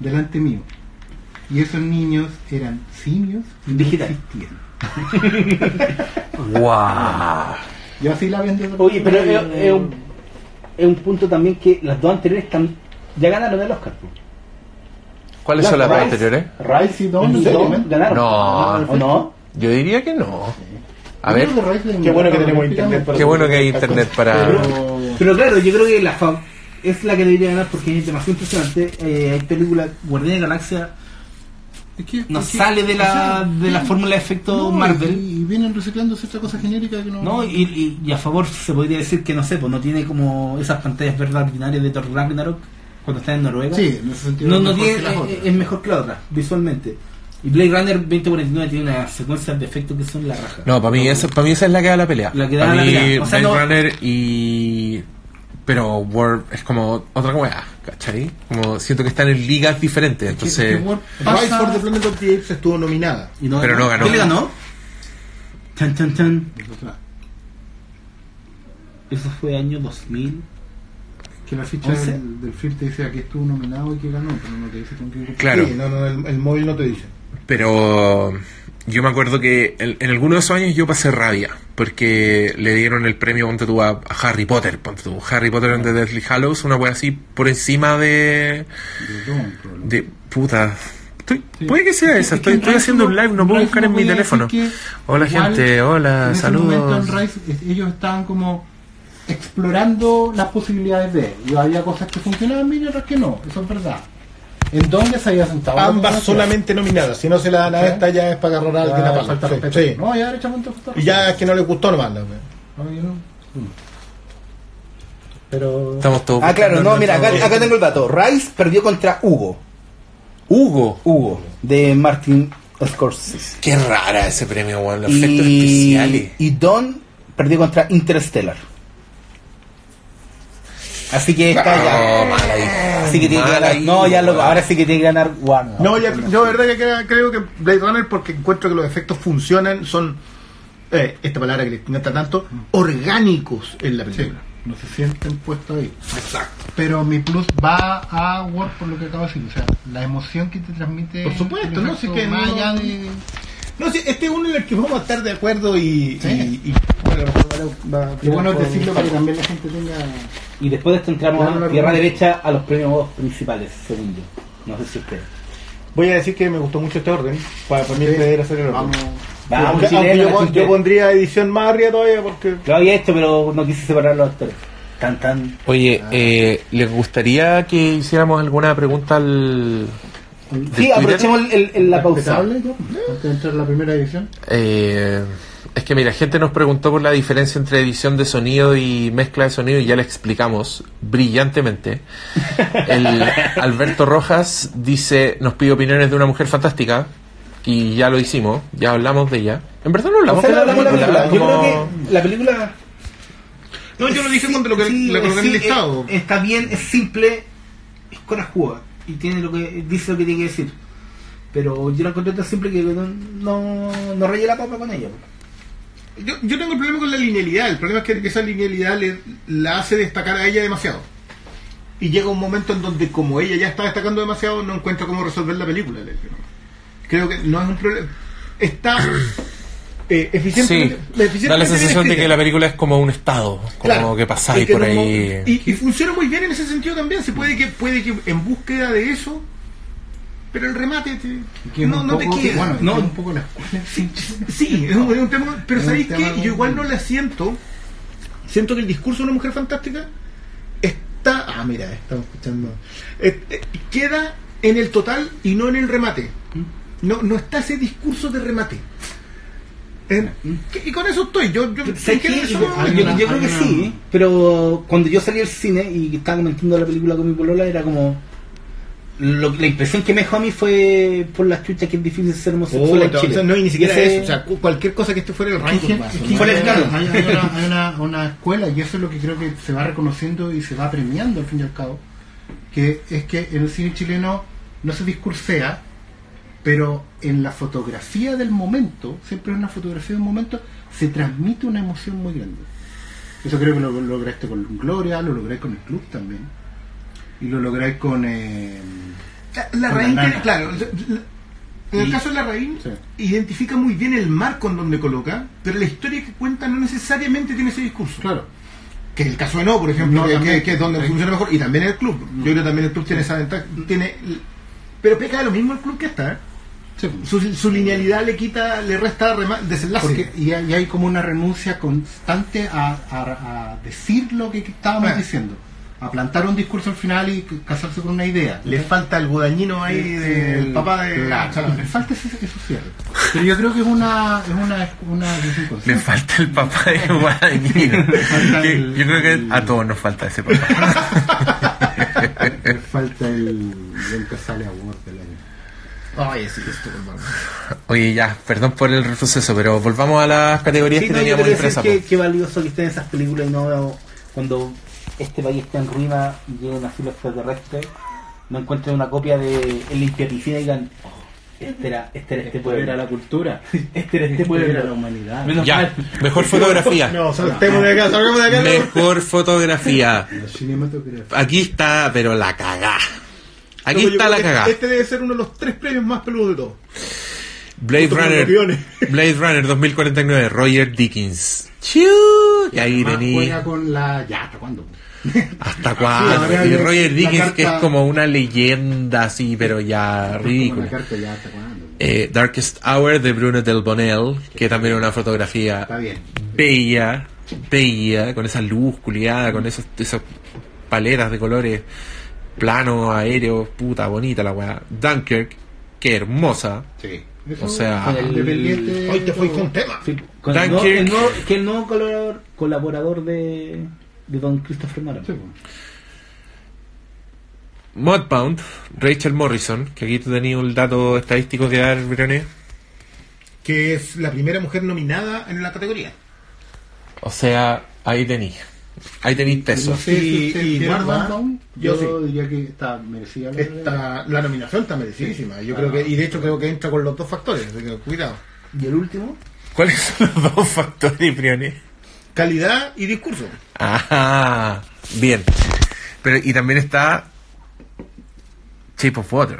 delante mío. Y esos niños eran simios y no Digital. existían. ¡Wow! Yo así la vendo. Oye, pero es, es un, es un punto también que las dos anteriores están, ya ganaron el Oscar. po. ¿Cuáles son las dos anteriores? Y Dawn, ¿En serio? obviamente. ¿Ganaron? No. ¿O no? Yo diría que no. A ver, Qué bueno que tenemos internet para qué bueno que hay internet para... Pero- Pero claro, yo creo que la es la que debería ganar porque es demasiado impresionante. Eh, hay películas, Guardianes de la Galaxia Es que, no es que- sale de o la, sea, de la fórmula de efecto no, Marvel. Y, y vienen reciclando ciertas cosas genéricas que no. ¿no? Y, y- y a favor se podría decir que no sé, pues no tiene como esas pantallas verdes ordinarias de Thor Ragnarok cuando está en Noruega. Sí, en ese sentido. no, es no mejor tiene, que las es, mejor que la otra, visualmente. Y Blade Runner 2049 tiene unas secuencias de efectos que son la raja. No, para mí, esa, para mí esa es la que da la pelea. La que da para la mí, pelea. O sea, Blade no- Runner y... Pero War es como otra weá, ¿cachai? Como siento que están en ligas diferentes, Que- entonces... Rise pasa- for the Planet of the Apes estuvo nominada. Y no Pero no ganó. ¿Qué le ganó? Chan, chan, chan. Eso fue año 2000. Que la ficha del, del film te dice a qué estuvo nominado y que ganó, pero no te dice con qué. Claro. Sí, no, no, el, el móvil no te dice. Pero yo me acuerdo que en, en algunos de esos años yo pasé rabia porque le dieron el premio ponte tú, a, Harry Potter, ponte tú, Harry Potter and the Deathly Hallows, una wea así por encima de de puta. Estoy- puede que sea esa, Es que estoy, estoy haciendo un uno- live, no puedo Rise buscar en mi teléfono. Hola igual, gente, hola, en ese momento saludos. en Rise, ellos estaban como explorando las posibilidades de él. Y había cosas que funcionaban bien y otras que no. Eso es verdad. ¿En dónde se había sentado? la Ambas solamente nominadas. Si no se la dan a Sí. esta, ya es para agarrar a Ya, alguien a falta Sí, respeto. sí. No, ya derechamente falta Y ya es que no le gustó nomás. No, no. Pero. Estamos todos Ah, claro, no, mira, acá, tengo el dato. Rice perdió contra Hugo. Hugo. Hugo, de Martin Scorsese. Qué rara ese premio, weón. Los efectos especiales. Y Don perdió contra Interstellar. Así que está Oh, ya. mala ahí. Así que tiene que ganar. No, ya lo, ahora sí que tiene que ganar Warner. No, ya- yo de verdad que creo que Blade Runner porque encuentro que los efectos funcionan, son, eh, esta palabra que le encanta tanto, orgánicos en la Sí, película. no se sienten puestos ahí. Exacto. Pero mi plus va a Word por lo que acabo de decir. O sea, la emoción que te transmite. Por supuesto, ¿no? Si que más no- allá de. No sé, este es uno en el que vamos a estar de acuerdo y, Sí. y, y- bueno, va- bueno decirlo para que también la gente tenga. Y después de esto entramos Claro, a tierra derecha a los premios principales, según yo. No sé si ustedes. Voy a decir que me gustó mucho este orden, para poder hacer el orden. Vamos. Vamos, Aunque- yo pondría edición más arriba todavía porque... Lo había hecho, pero no quise separar los actores. Tan, tan. Oye, eh, ¿les gustaría que hiciéramos alguna pregunta al. Sí, aprovechemos el- el- el- la pausa. Antes de entrar a la primera edición. Eh, es que mira, gente nos preguntó por la diferencia entre edición de sonido y mezcla de sonido y ya le explicamos brillantemente. El Alberto Rojas dice, nos pide opiniones de una mujer fantástica y ya lo hicimos, ya hablamos de ella. En verdad no O hablamos sea, de la de la película, película. Yo como- creo que la película. No, yo lo dije Sí, cuando lo que sí, la coloqué en el sí, listado. eh, Está bien, es simple, es corajuda y tiene lo que dice lo que tiene que decir. Pero yo la encontré tan simple que no, no, no la papa con ella. Yo, yo tengo el problema con la linealidad. El problema es que esa linealidad le, la hace destacar a ella demasiado. Y llega un momento en donde, como ella ya está destacando demasiado, no encuentra cómo resolver la película. Creo que no es un problema. Está eh, Sí, eficientemente. da la sensación de que la película es como un estado, como Claro. que pasáis por no- ahí. Y, y funciona muy bien en ese sentido también. Se puede que puede que en búsqueda de eso, pero el remate te- Que es no, te queda. Bueno, no, un poco la escuela. Sí, sí, es un, es un tema. Pero ¿sabéis qué? Yo igual no la siento. Siento que el discurso de una mujer fantástica está. Ah, mira, estamos escuchando. eh, eh, queda en el total y no en el remate. No, no está ese discurso de remate. Eh, y con eso estoy. Yo, yo, ¿Sabes que qué? eso Yo, no- yo- yo creo que una- sí, pero cuando yo salí al cine y estaba comentando la película con mi polola era como lo- la impresión que me dejó a mí fue por las chuchas que es difícil ser homosexual Oh, en o Chile. sea, no, y ni siquiera Ese- eso. O sea, cu- cualquier cosa que esté fuera del rango. Fuera del hay, canon. hay- hay una, hay una- una escuela y eso es lo que creo que se va reconociendo y se va premiando al fin y al cabo que es que en el cine chileno no se discursea pero en la fotografía del momento siempre es una fotografía del momento se transmite una emoción muy grande eso creo que lo, lo lograste con Gloria lo logré con el club también y lo logré con eh, La, la Con raíz, la claro. la- la- en el caso de la raíz, Sí. identifica muy bien el marco en donde coloca, pero la historia que cuenta no necesariamente tiene ese discurso. claro Que es el caso de No, por ejemplo, No, que, también. que- que es donde funciona mejor, y también el club. Yo creo que también el club tiene esa ventaja. Tiene, pero peca de lo mismo el club que está. ¿eh? Sí. Su, su linealidad le quita, le resta desenlace. Porque y hay, y hay como una renuncia constante a, a- a decir lo que estábamos Ah. diciendo, a plantar un discurso al final y casarse con una idea. le falta el gudañino ahí del El- papá de. Claro, Salame. le falta ese, ese cierre. Pero yo creo que es una, es una, una consciente. falta el papá de el- Yo creo que a todos nos falta ese papá. Le falta el John Casale Award del año. Ay, sí, esto. Oye, ya, perdón por el retroceso, pero volvamos a las categorías Sí, que no, teníamos impresas. que, po. que valioso que estén esas películas y no cuando este país está en ruina y llega una fila extraterrestre, no encuentren una copia de El Limpiapiscina y digan, oh, este era, este era este pueblo. Era la cultura. Este era este Era la pueblo. humanidad. Menos Ya, mal. mejor fotografía. No, saltemos de acá, salgamos de acá. Mejor fotografía. La cinematografía. Aquí está, pero la cagá. Aquí está la que cagá. Este debe ser uno de los tres premios más peludos de todos. Blade Runner. Blade Runner 2049, Roger Dickens. Chiu. Y ahí Además, tení. juega con la. Ya, ¿hasta cuándo? ¿Hasta cuándo? y Roger Dickens, carta- que es como una leyenda así, pero ya ridícula. carta ya, ¿hasta cuándo? Eh, Darkest Hour de Bruno Del Bonel, que también es una fotografía Está bien. bella, bella, con esa luz culiada, con esos, esas paletas de colores, plano, aéreo, puta, bonita la weá. Dunkirk, que hermosa. Sí. O sea, Con el-. Hoy te fuiste un tema. Sí, con el, nuevo, Dunkirk. el nuevo- que el nuevo colaborador, colaborador de, de Don Christopher Nolan. Sí. Mudbound, Rachel Morrison, que aquí tú tenías un dato estadístico que dar, Briones. Que es la primera mujer nominada en la categoría. O sea, ahí tenéis. Ahí tenéis peso. No sé si Y- y yo Yo, sí. diría que está merecida. la- Esta, la nominación está merecidísima. Yo Ah. creo que, y de hecho creo que entra con los dos factores. así que cuidado. ¿Y el último? ¿Cuáles son los dos factores, Briones? Calidad y discurso. Ah, bien. Pero, y también está Shape of Water,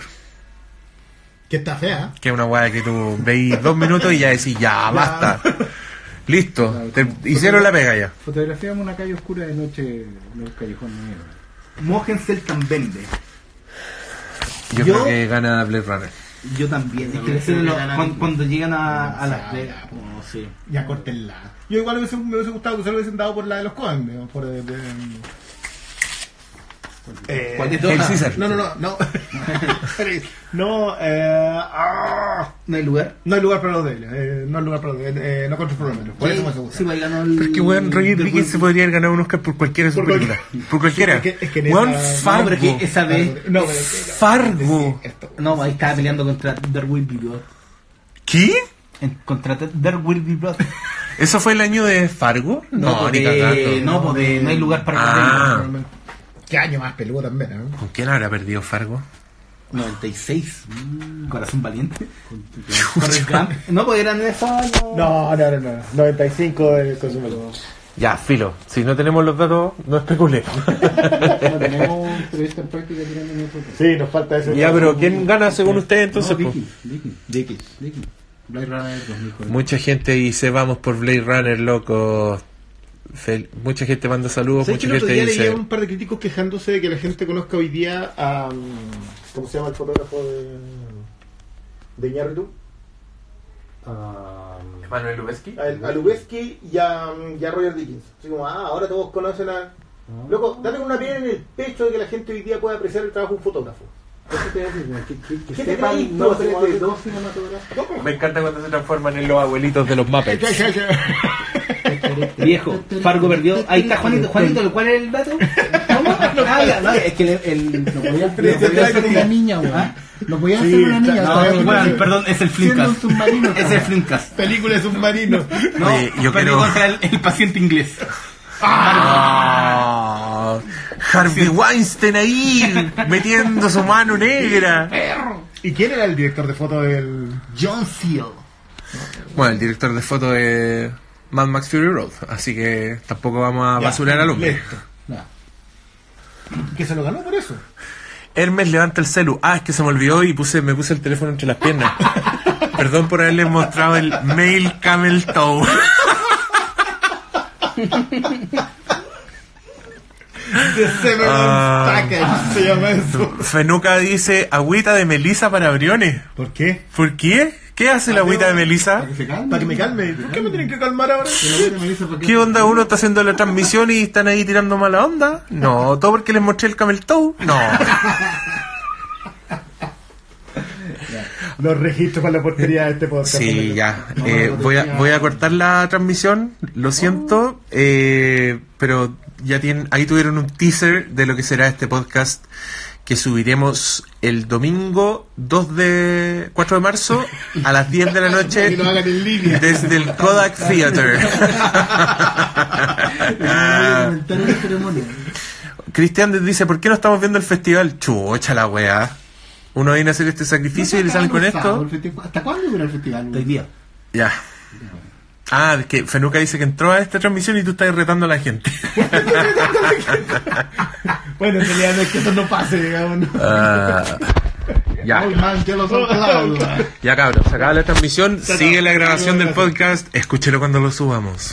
Que está fea. que es una weá que tú veis dos minutos y ya decís, ya, basta. Listo, te- hicieron la pega ya. Fotografiamos una calle oscura de noche en el callejón negro. Mogensen vende. Yo, Yo- creo que gana Blade Runner. Yo también. Es que lo- cuando, cuando llegan a, a Las ya, Vegas. oh, sí. Ya cortenla. Yo igual hubiese- me hubiese gustado que se lo hubiesen dado por la de los Cohen. Por, de- de- eh, ¿Cuál de El todas? César. no, no, no. No, no, eh, ah, No hay lugar. no hay lugar para los de él. eh, no hay lugar para los de él. eh, no contra problemas. Por eso me gusta. Sí, ganó el- Pero es que weón, Roger Dickens se podría haber ganado un Oscar por cualquiera de sus Por películas. Por cualquiera. Es que- es que en Weón, esa- No, Fargo. pero que esa vez. No, pero Fargo. No, ahí estaba peleando contra There Will Be Blood. ¿Qué? En- Contra There Will Be Blood. ¿Eso fue el año de Fargo? No, ni porque, no, porque no hay lugar para Ah. Realmente. Qué año más peludo también, ¿eh? ¿Con quién habrá perdido Fargo? 96. Mm, Corazón valiente. No, porque eran esos años. No, no, no, no. 95 de consumidor. Ya, filo. Si no tenemos los datos, no especule. No tenemos entrevista en práctica tirando nosotros. Sí, nos falta ese. ya, pero ¿quién gana según usted entonces? No? Dickens, Dickens, Dickens, Dickens. Blade Runner 2040. Mucha gente dice vamos por Blade Runner, loco. Fel- mucha gente manda saludos, ¿Sabes que mucha el otro gente día dice... leía un par de críticos quejándose de que la gente conozca hoy día a. um, ¿Cómo se llama el fotógrafo de. de Iñárritu? A, Manuel Lubezki. a, a Lubeski y a, um, y a Roger Dickens. Así como, ah, ahora todos conocen a. Loco, date una piedra en el pecho de que la gente hoy día pueda apreciar el trabajo de un fotógrafo. Que, que, que ¿Qué te sepan no de dos cinematógrafos. Me encanta cuando se transforman en los abuelitos de los Muppets. Viejo, Fargo perdió. Ahí está Juanito. Juanito, ¿cuál es el dato? ¿Cómo? Ah, ya, no, es que el. el Lo podía, hacer una niña, weón. ¿Ah? Lo podía hacer una niña. bien, bueno, perdón, es el Flimcast. Es el Flimcast. Película de submarino. No, yo contra el, el paciente inglés. Ah, Harvey Weinstein ahí, metiendo su mano negra. ¿Y quién era el director de foto del.? John Seal. Bueno, el director de foto de Mad Max Fury Road, así que tampoco vamos a basurar al hombre. Que se lo ganó por eso. Hermes levanta el celu. Ah, es que se me olvidó y puse, me puse el teléfono entre las piernas. Perdón por haberles mostrado el Mail Camel Toe. The Severance. Package se llama eso. Fenuca dice agüita de melisa para briones. ¿Por qué? ¿Por qué? ¿Qué hace la agüita de melisa? Para que se calme. Para que me calme. ¿Por qué me tienen que calmar ahora? Que la abuela me dice, ¿para ¿Qué onda? ¿Uno está haciendo la transmisión y están ahí tirando mala onda? No, todo porque les mostré el camel toe. No. Los registros para la portería de este podcast. Sí, ya. Eh, voy, a, voy a cortar la transmisión, lo siento, eh, pero ya tienen, ahí tuvieron un teaser de lo que será este podcast que subiremos el domingo 2 de 4 de marzo a las 10 de la noche Que lo hagan en línea. desde el Kodak Theater. Cristian dice, ¿por qué no estamos viendo el festival? Chucha la weá. Uno viene a hacer este sacrificio y le salen con esto. ¿Hasta cuándo dura el festival? Hoy día. Ya. Ah, que Fenuca dice que entró a esta transmisión y tú estás retando a la gente. Bueno, en realidad no es que eso no pase, digamos. ¿no? Ah, Ya. Man. Ya cabros, se acaba la transmisión, sigue la grabación del podcast, escúchelo cuando lo subamos.